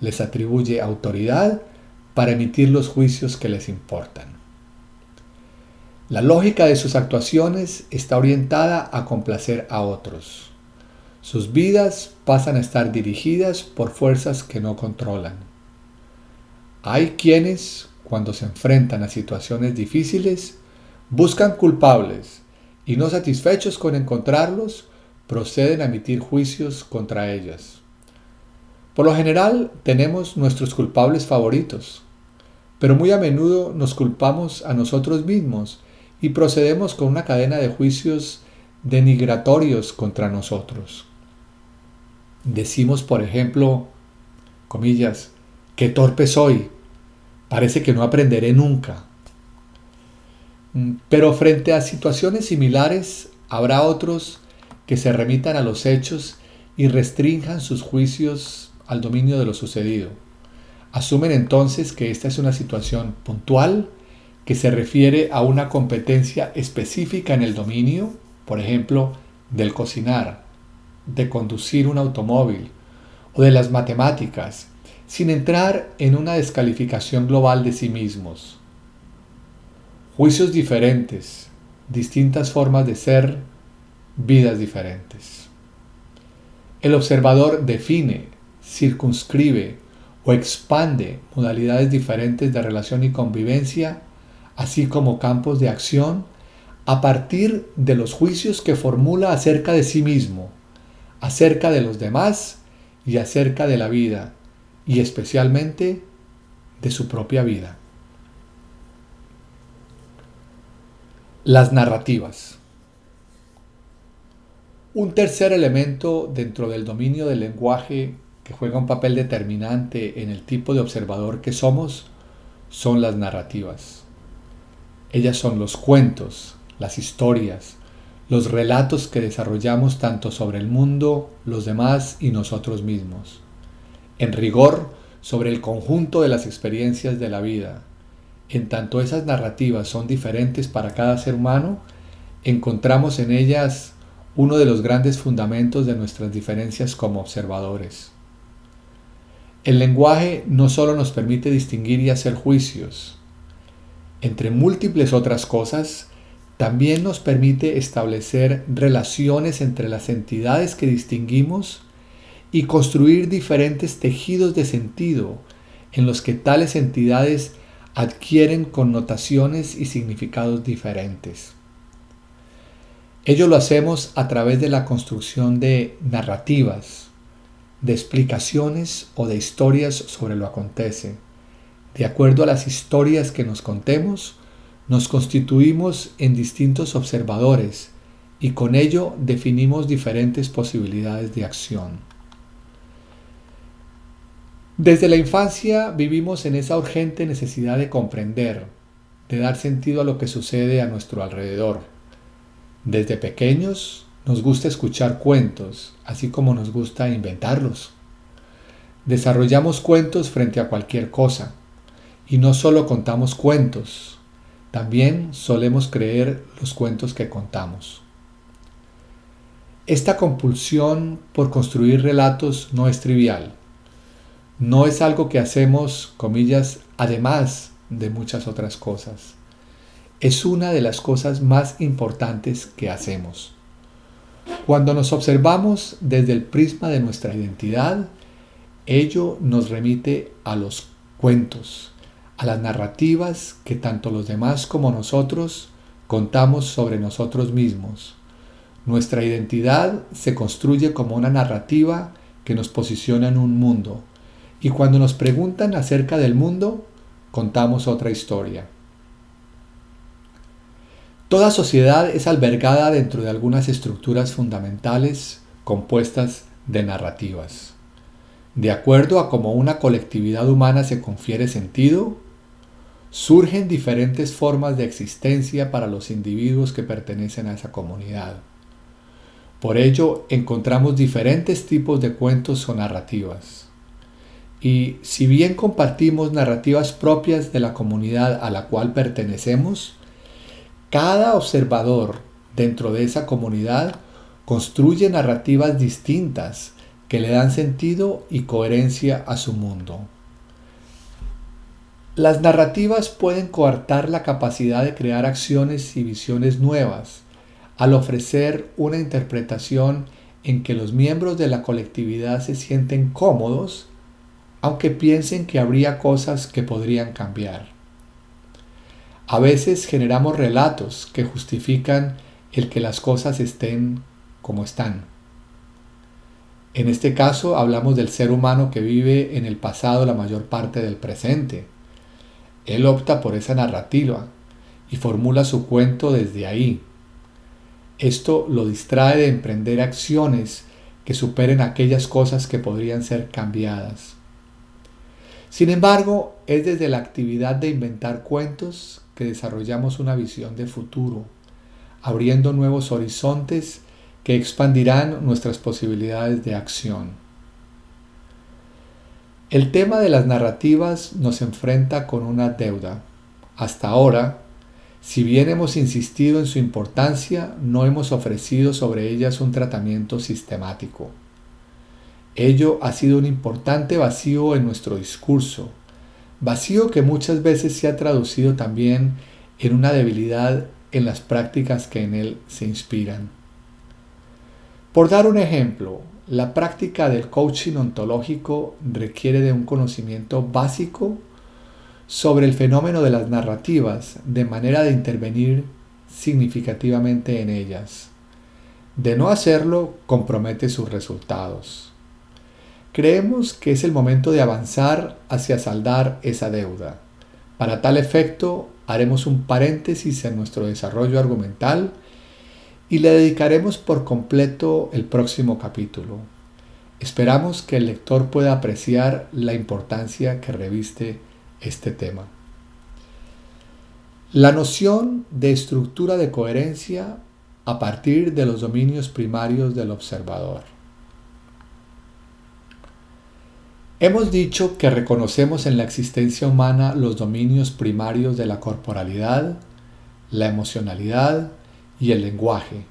les atribuye autoridad para emitir los juicios que les importan. La lógica de sus actuaciones está orientada a complacer a otros. Sus vidas pasan a estar dirigidas por fuerzas que no controlan. Hay quienes, cuando se enfrentan a situaciones difíciles, buscan culpables y no satisfechos con encontrarlos, proceden a emitir juicios contra ellas. Por lo general tenemos nuestros culpables favoritos, pero muy a menudo nos culpamos a nosotros mismos y procedemos con una cadena de juicios denigratorios contra nosotros. Decimos, por ejemplo, comillas, qué torpe soy, parece que no aprenderé nunca. Mm, pero frente a situaciones similares, habrá otros que se remitan a los hechos y restrinjan sus juicios al dominio de lo sucedido. Asumen entonces que esta es una situación puntual que se refiere a una competencia específica en el dominio, por ejemplo, del cocinar, de conducir un automóvil o de las matemáticas, sin entrar en una descalificación global de sí mismos. Juicios diferentes, distintas formas de ser, vidas diferentes. El observador define, circunscribe, o expande modalidades diferentes de relación y convivencia, así como campos de acción, a partir de los juicios que formula acerca de sí mismo, acerca de los demás y acerca de la vida, y especialmente de su propia vida. Las narrativas. Un tercer elemento dentro del dominio del lenguaje que juega un papel determinante en el tipo de observador que somos son las narrativas. Ellas son los cuentos, las historias, los relatos que desarrollamos tanto sobre el mundo, los demás y nosotros mismos. En rigor, sobre el conjunto de las experiencias de la vida. En tanto esas narrativas son diferentes para cada ser humano, encontramos en ellas uno de los grandes fundamentos de nuestras diferencias como observadores. El lenguaje no solo nos permite distinguir y hacer juicios, entre múltiples otras cosas, también nos permite establecer relaciones entre las entidades que distinguimos y construir diferentes tejidos de sentido en los que tales entidades adquieren connotaciones y significados diferentes. Ello lo hacemos a través de la construcción de narrativas, de explicaciones o de historias sobre lo acontece. De acuerdo a las historias que nos contemos, nos constituimos en distintos observadores y con ello definimos diferentes posibilidades de acción. Desde la infancia vivimos en esa urgente necesidad de comprender, de dar sentido a lo que sucede a nuestro alrededor. Desde pequeños nos gusta escuchar cuentos, así como nos gusta inventarlos. Desarrollamos cuentos frente a cualquier cosa. Y no solo contamos cuentos, también solemos creer los cuentos que contamos. Esta compulsión por construir relatos no es trivial. No es algo que hacemos, comillas, además de muchas otras cosas. Es una de las cosas más importantes que hacemos. Cuando nos observamos desde el prisma de nuestra identidad, ello nos remite a los cuentos, a las narrativas que tanto los demás como nosotros contamos sobre nosotros mismos. Nuestra identidad se construye como una narrativa que nos posiciona en un mundo. Y cuando nos preguntan acerca del mundo, contamos otra historia. Toda sociedad es albergada dentro de algunas estructuras fundamentales compuestas de narrativas. De acuerdo a cómo una colectividad humana se confiere sentido, surgen diferentes formas de existencia para los individuos que pertenecen a esa comunidad. Por ello, encontramos diferentes tipos de cuentos o narrativas. Y si bien compartimos narrativas propias de la comunidad a la cual pertenecemos, cada observador dentro de esa comunidad construye narrativas distintas que le dan sentido y coherencia a su mundo. Las narrativas pueden coartar la capacidad de crear acciones y visiones nuevas al ofrecer una interpretación en que los miembros de la colectividad se sienten cómodos, aunque piensen que habría cosas que podrían cambiar. A veces generamos relatos que justifican el que las cosas estén como están. En este caso hablamos del ser humano que vive en el pasado la mayor parte del presente. Él opta por esa narrativa y formula su cuento desde ahí. Esto lo distrae de emprender acciones que superen aquellas cosas que podrían ser cambiadas. Sin embargo, es desde la actividad de inventar cuentos que desarrollamos una visión de futuro, abriendo nuevos horizontes que expandirán nuestras posibilidades de acción. El tema de las narrativas nos enfrenta con una deuda. Hasta ahora, si bien hemos insistido en su importancia, no hemos ofrecido sobre ellas un tratamiento sistemático. Ello ha sido un importante vacío en nuestro discurso, vacío que muchas veces se ha traducido también en una debilidad en las prácticas que en él se inspiran. Por dar un ejemplo, la práctica del coaching ontológico requiere de un conocimiento básico sobre el fenómeno de las narrativas de manera de intervenir significativamente en ellas. De no hacerlo, compromete sus resultados. Creemos que es el momento de avanzar hacia saldar esa deuda. Para tal efecto, haremos un paréntesis en nuestro desarrollo argumental y le dedicaremos por completo el próximo capítulo. Esperamos que el lector pueda apreciar la importancia que reviste este tema. La noción de estructura de coherencia a partir de los dominios primarios del observador. Hemos dicho que reconocemos en la existencia humana los dominios primarios de la corporalidad, la emocionalidad, y el lenguaje,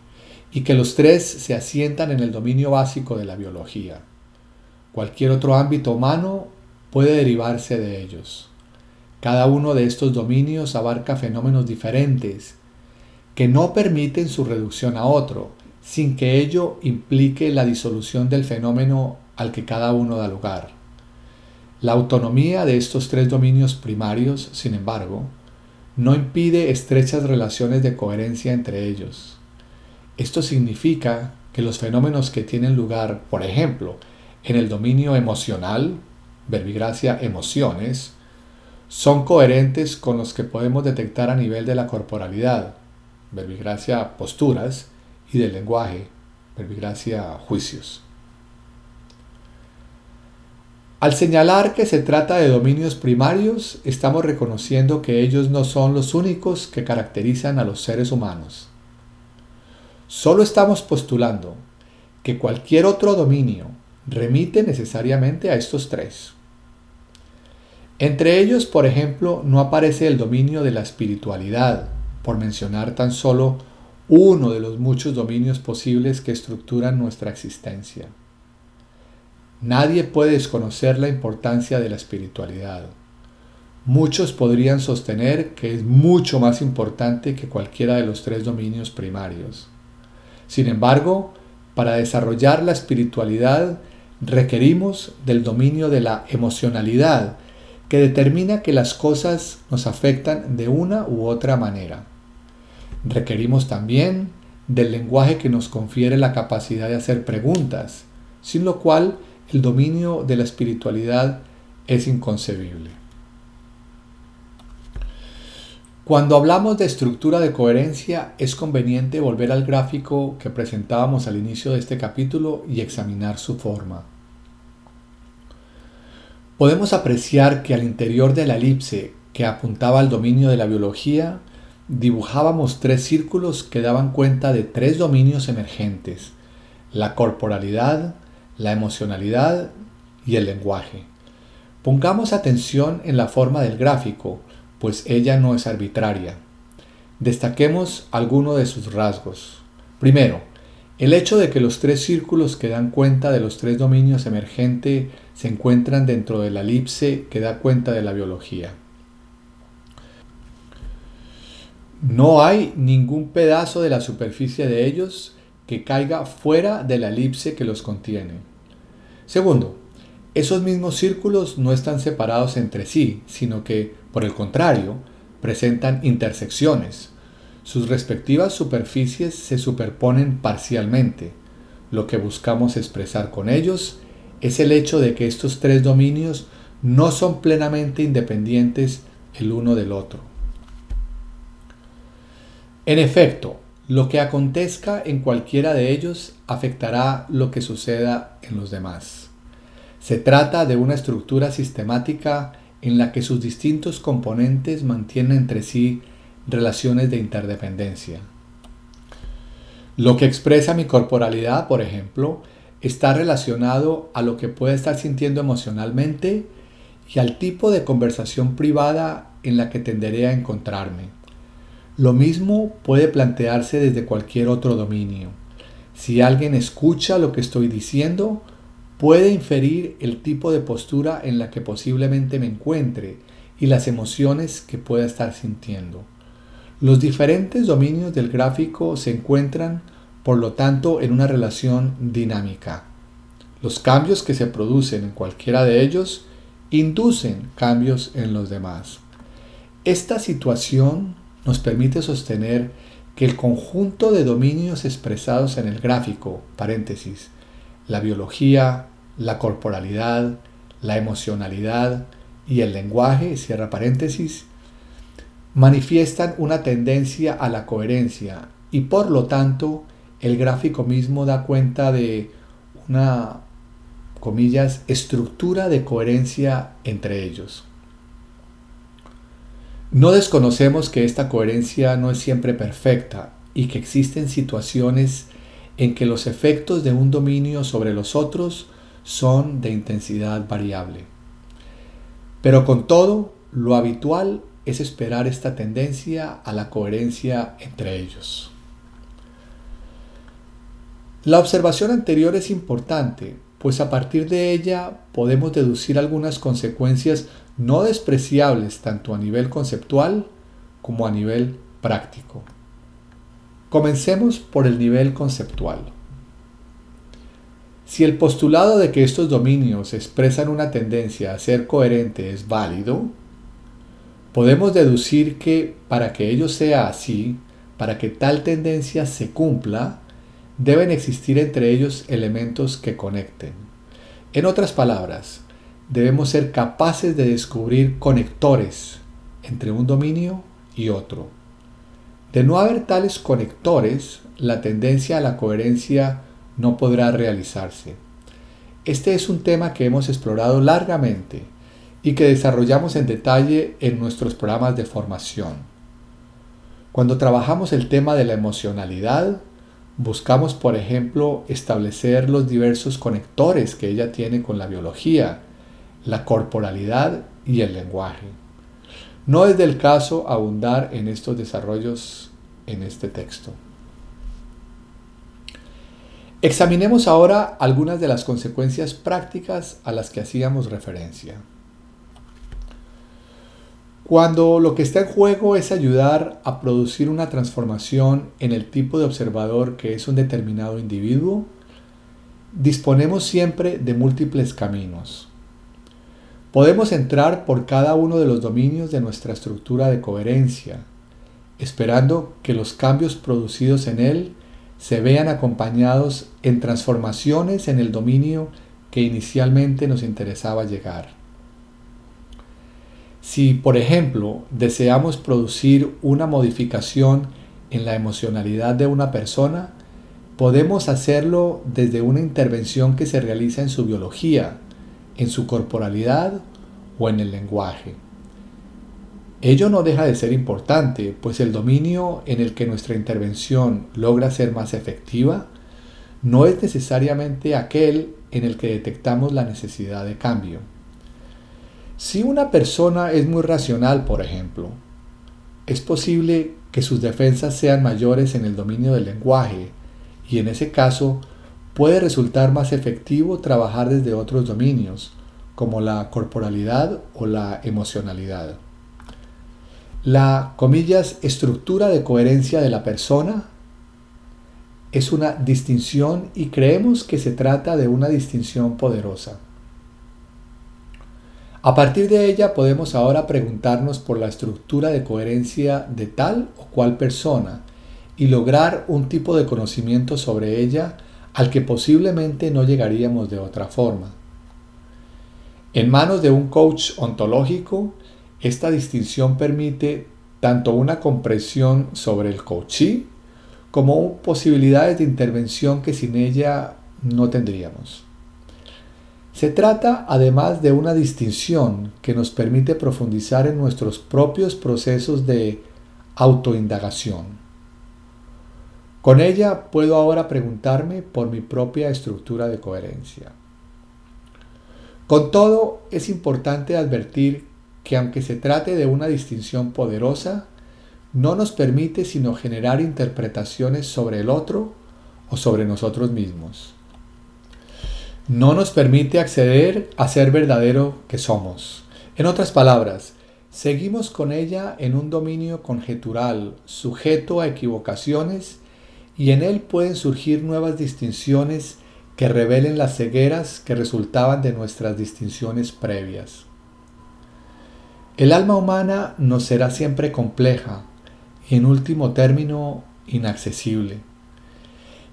y que los tres se asientan en el dominio básico de la biología. Cualquier otro ámbito humano puede derivarse de ellos. Cada uno de estos dominios abarca fenómenos diferentes que no permiten su reducción a otro, sin que ello implique la disolución del fenómeno al que cada uno da lugar. La autonomía de estos tres dominios primarios, sin embargo, no impide estrechas relaciones de coherencia entre ellos. Esto significa que los fenómenos que tienen lugar, por ejemplo, en el dominio emocional, verbigracia emociones, son coherentes con los que podemos detectar a nivel de la corporalidad, verbigracia posturas, y del lenguaje, verbigracia juicios. Al señalar que se trata de dominios primarios, estamos reconociendo que ellos no son los únicos que caracterizan a los seres humanos. Solo estamos postulando que cualquier otro dominio remite necesariamente a estos tres. Entre ellos, por ejemplo, no aparece el dominio de la espiritualidad, por mencionar tan solo uno de los muchos dominios posibles que estructuran nuestra existencia. Nadie puede desconocer la importancia de la espiritualidad. Muchos podrían sostener que es mucho más importante que cualquiera de los tres dominios primarios. Sin embargo, para desarrollar la espiritualidad requerimos del dominio de la emocionalidad, que determina que las cosas nos afectan de una u otra manera. Requerimos también del lenguaje que nos confiere la capacidad de hacer preguntas, sin lo cual el dominio de la espiritualidad es inconcebible. Cuando hablamos de estructura de coherencia es conveniente volver al gráfico que presentábamos al inicio de este capítulo y examinar su forma. Podemos apreciar que al interior de la elipse que apuntaba al dominio de la biología, dibujábamos tres círculos que daban cuenta de tres dominios emergentes, la corporalidad, la emocionalidad y el lenguaje. Pongamos atención en la forma del gráfico, pues ella no es arbitraria. Destaquemos algunos de sus rasgos. Primero, el hecho de que los tres círculos que dan cuenta de los tres dominios emergentes se encuentran dentro de la elipse que da cuenta de la biología. No hay ningún pedazo de la superficie de ellos que caiga fuera de la elipse que los contiene. Segundo, esos mismos círculos no están separados entre sí, sino que, por el contrario, presentan intersecciones. Sus respectivas superficies se superponen parcialmente. Lo que buscamos expresar con ellos es el hecho de que estos tres dominios no son plenamente independientes el uno del otro. En efecto, lo que acontezca en cualquiera de ellos afectará lo que suceda en los demás. Se trata de una estructura sistemática en la que sus distintos componentes mantienen entre sí relaciones de interdependencia. Lo que expresa mi corporalidad, por ejemplo, está relacionado a lo que pueda estar sintiendo emocionalmente y al tipo de conversación privada en la que tenderé a encontrarme. Lo mismo puede plantearse desde cualquier otro dominio. Si alguien escucha lo que estoy diciendo, puede inferir el tipo de postura en la que posiblemente me encuentre y las emociones que pueda estar sintiendo. Los diferentes dominios del gráfico se encuentran, por lo tanto, en una relación dinámica. Los cambios que se producen en cualquiera de ellos inducen cambios en los demás. Esta situación nos permite sostener que el conjunto de dominios expresados en el gráfico, la biología, la corporalidad, la emocionalidad y el lenguaje, cierra paréntesis, manifiestan una tendencia a la coherencia y por lo tanto el gráfico mismo da cuenta de una, comillas, estructura de coherencia entre ellos. No desconocemos que esta coherencia no es siempre perfecta y que existen situaciones en que los efectos de un dominio sobre los otros son de intensidad variable. Pero con todo, lo habitual es esperar esta tendencia a la coherencia entre ellos. La observación anterior es importante, pues a partir de ella podemos deducir algunas consecuencias no despreciables tanto a nivel conceptual como a nivel práctico. Comencemos por el nivel conceptual. Si el postulado de que estos dominios expresan una tendencia a ser coherente es válido, podemos deducir que para que ello sea así, para que tal tendencia se cumpla, deben existir entre ellos elementos que conecten. En otras palabras, debemos ser capaces de descubrir conectores entre un dominio y otro. De no haber tales conectores, la tendencia a la coherencia no podrá realizarse. Este es un tema que hemos explorado largamente y que desarrollamos en detalle en nuestros programas de formación. Cuando trabajamos el tema de la emocionalidad, buscamos, por ejemplo, establecer los diversos conectores que ella tiene con la biología, la corporalidad y el lenguaje. No es del caso abundar en estos desarrollos en este texto. Examinemos ahora algunas de las consecuencias prácticas a las que hacíamos referencia. Cuando lo que está en juego es ayudar a producir una transformación en el tipo de observador que es un determinado individuo, disponemos siempre de múltiples caminos. Podemos entrar por cada uno de los dominios de nuestra estructura de coherencia, esperando que los cambios producidos en él se vean acompañados en transformaciones en el dominio que inicialmente nos interesaba llegar. Si, por ejemplo, deseamos producir una modificación en la emocionalidad de una persona, podemos hacerlo desde una intervención que se realiza en su biología, en su corporalidad o en el lenguaje. Ello no deja de ser importante, pues el dominio en el que nuestra intervención logra ser más efectiva no es necesariamente aquel en el que detectamos la necesidad de cambio. Si una persona es muy racional, por ejemplo, es posible que sus defensas sean mayores en el dominio del lenguaje y en ese caso puede resultar más efectivo trabajar desde otros dominios, como la corporalidad o la emocionalidad. La, comillas, estructura de coherencia de la persona es una distinción y creemos que se trata de una distinción poderosa. A partir de ella podemos ahora preguntarnos por la estructura de coherencia de tal o cual persona y lograr un tipo de conocimiento sobre ella al que posiblemente no llegaríamos de otra forma. En manos de un coach ontológico, esta distinción permite tanto una comprensión sobre el coachee como posibilidades de intervención que sin ella no tendríamos. Se trata además de una distinción que nos permite profundizar en nuestros propios procesos de autoindagación. Con ella puedo ahora preguntarme por mi propia estructura de coherencia. Con todo, es importante advertir que aunque se trate de una distinción poderosa, no nos permite sino generar interpretaciones sobre el otro o sobre nosotros mismos. No nos permite acceder a ser verdadero que somos. En otras palabras, seguimos con ella en un dominio conjetural, sujeto a equivocaciones, y en él pueden surgir nuevas distinciones que revelen las cegueras que resultaban de nuestras distinciones previas. El alma humana nos será siempre compleja y en último término inaccesible.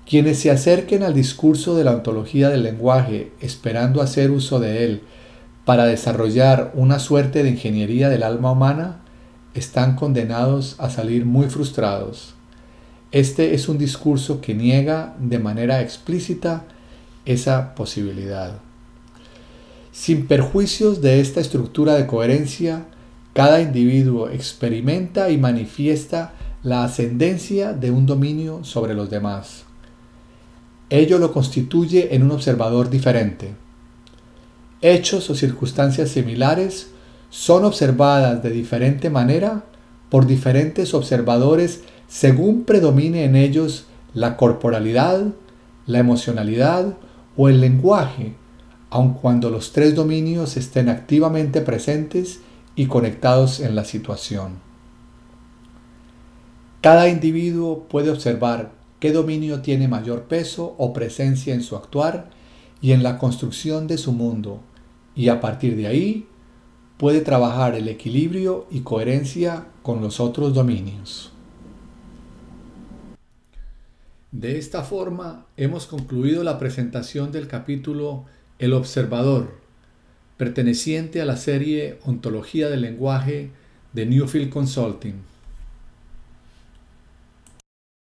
Quienes se acerquen al discurso de la ontología del lenguaje esperando hacer uso de él para desarrollar una suerte de ingeniería del alma humana están condenados a salir muy frustrados. Este es un discurso que niega de manera explícita esa posibilidad. Sin perjuicios de esta estructura de coherencia, cada individuo experimenta y manifiesta la ascendencia de un dominio sobre los demás. Ello lo constituye en un observador diferente. Hechos o circunstancias similares son observadas de diferente manera por diferentes observadores según predomine en ellos la corporalidad, la emocionalidad o el lenguaje aun cuando los tres dominios estén activamente presentes y conectados en la situación. Cada individuo puede observar qué dominio tiene mayor peso o presencia en su actuar y en la construcción de su mundo, y a partir de ahí puede trabajar el equilibrio y coherencia con los otros dominios. De esta forma hemos concluido la presentación del capítulo el Observador, perteneciente a la serie Ontología del Lenguaje de Newfield Consulting.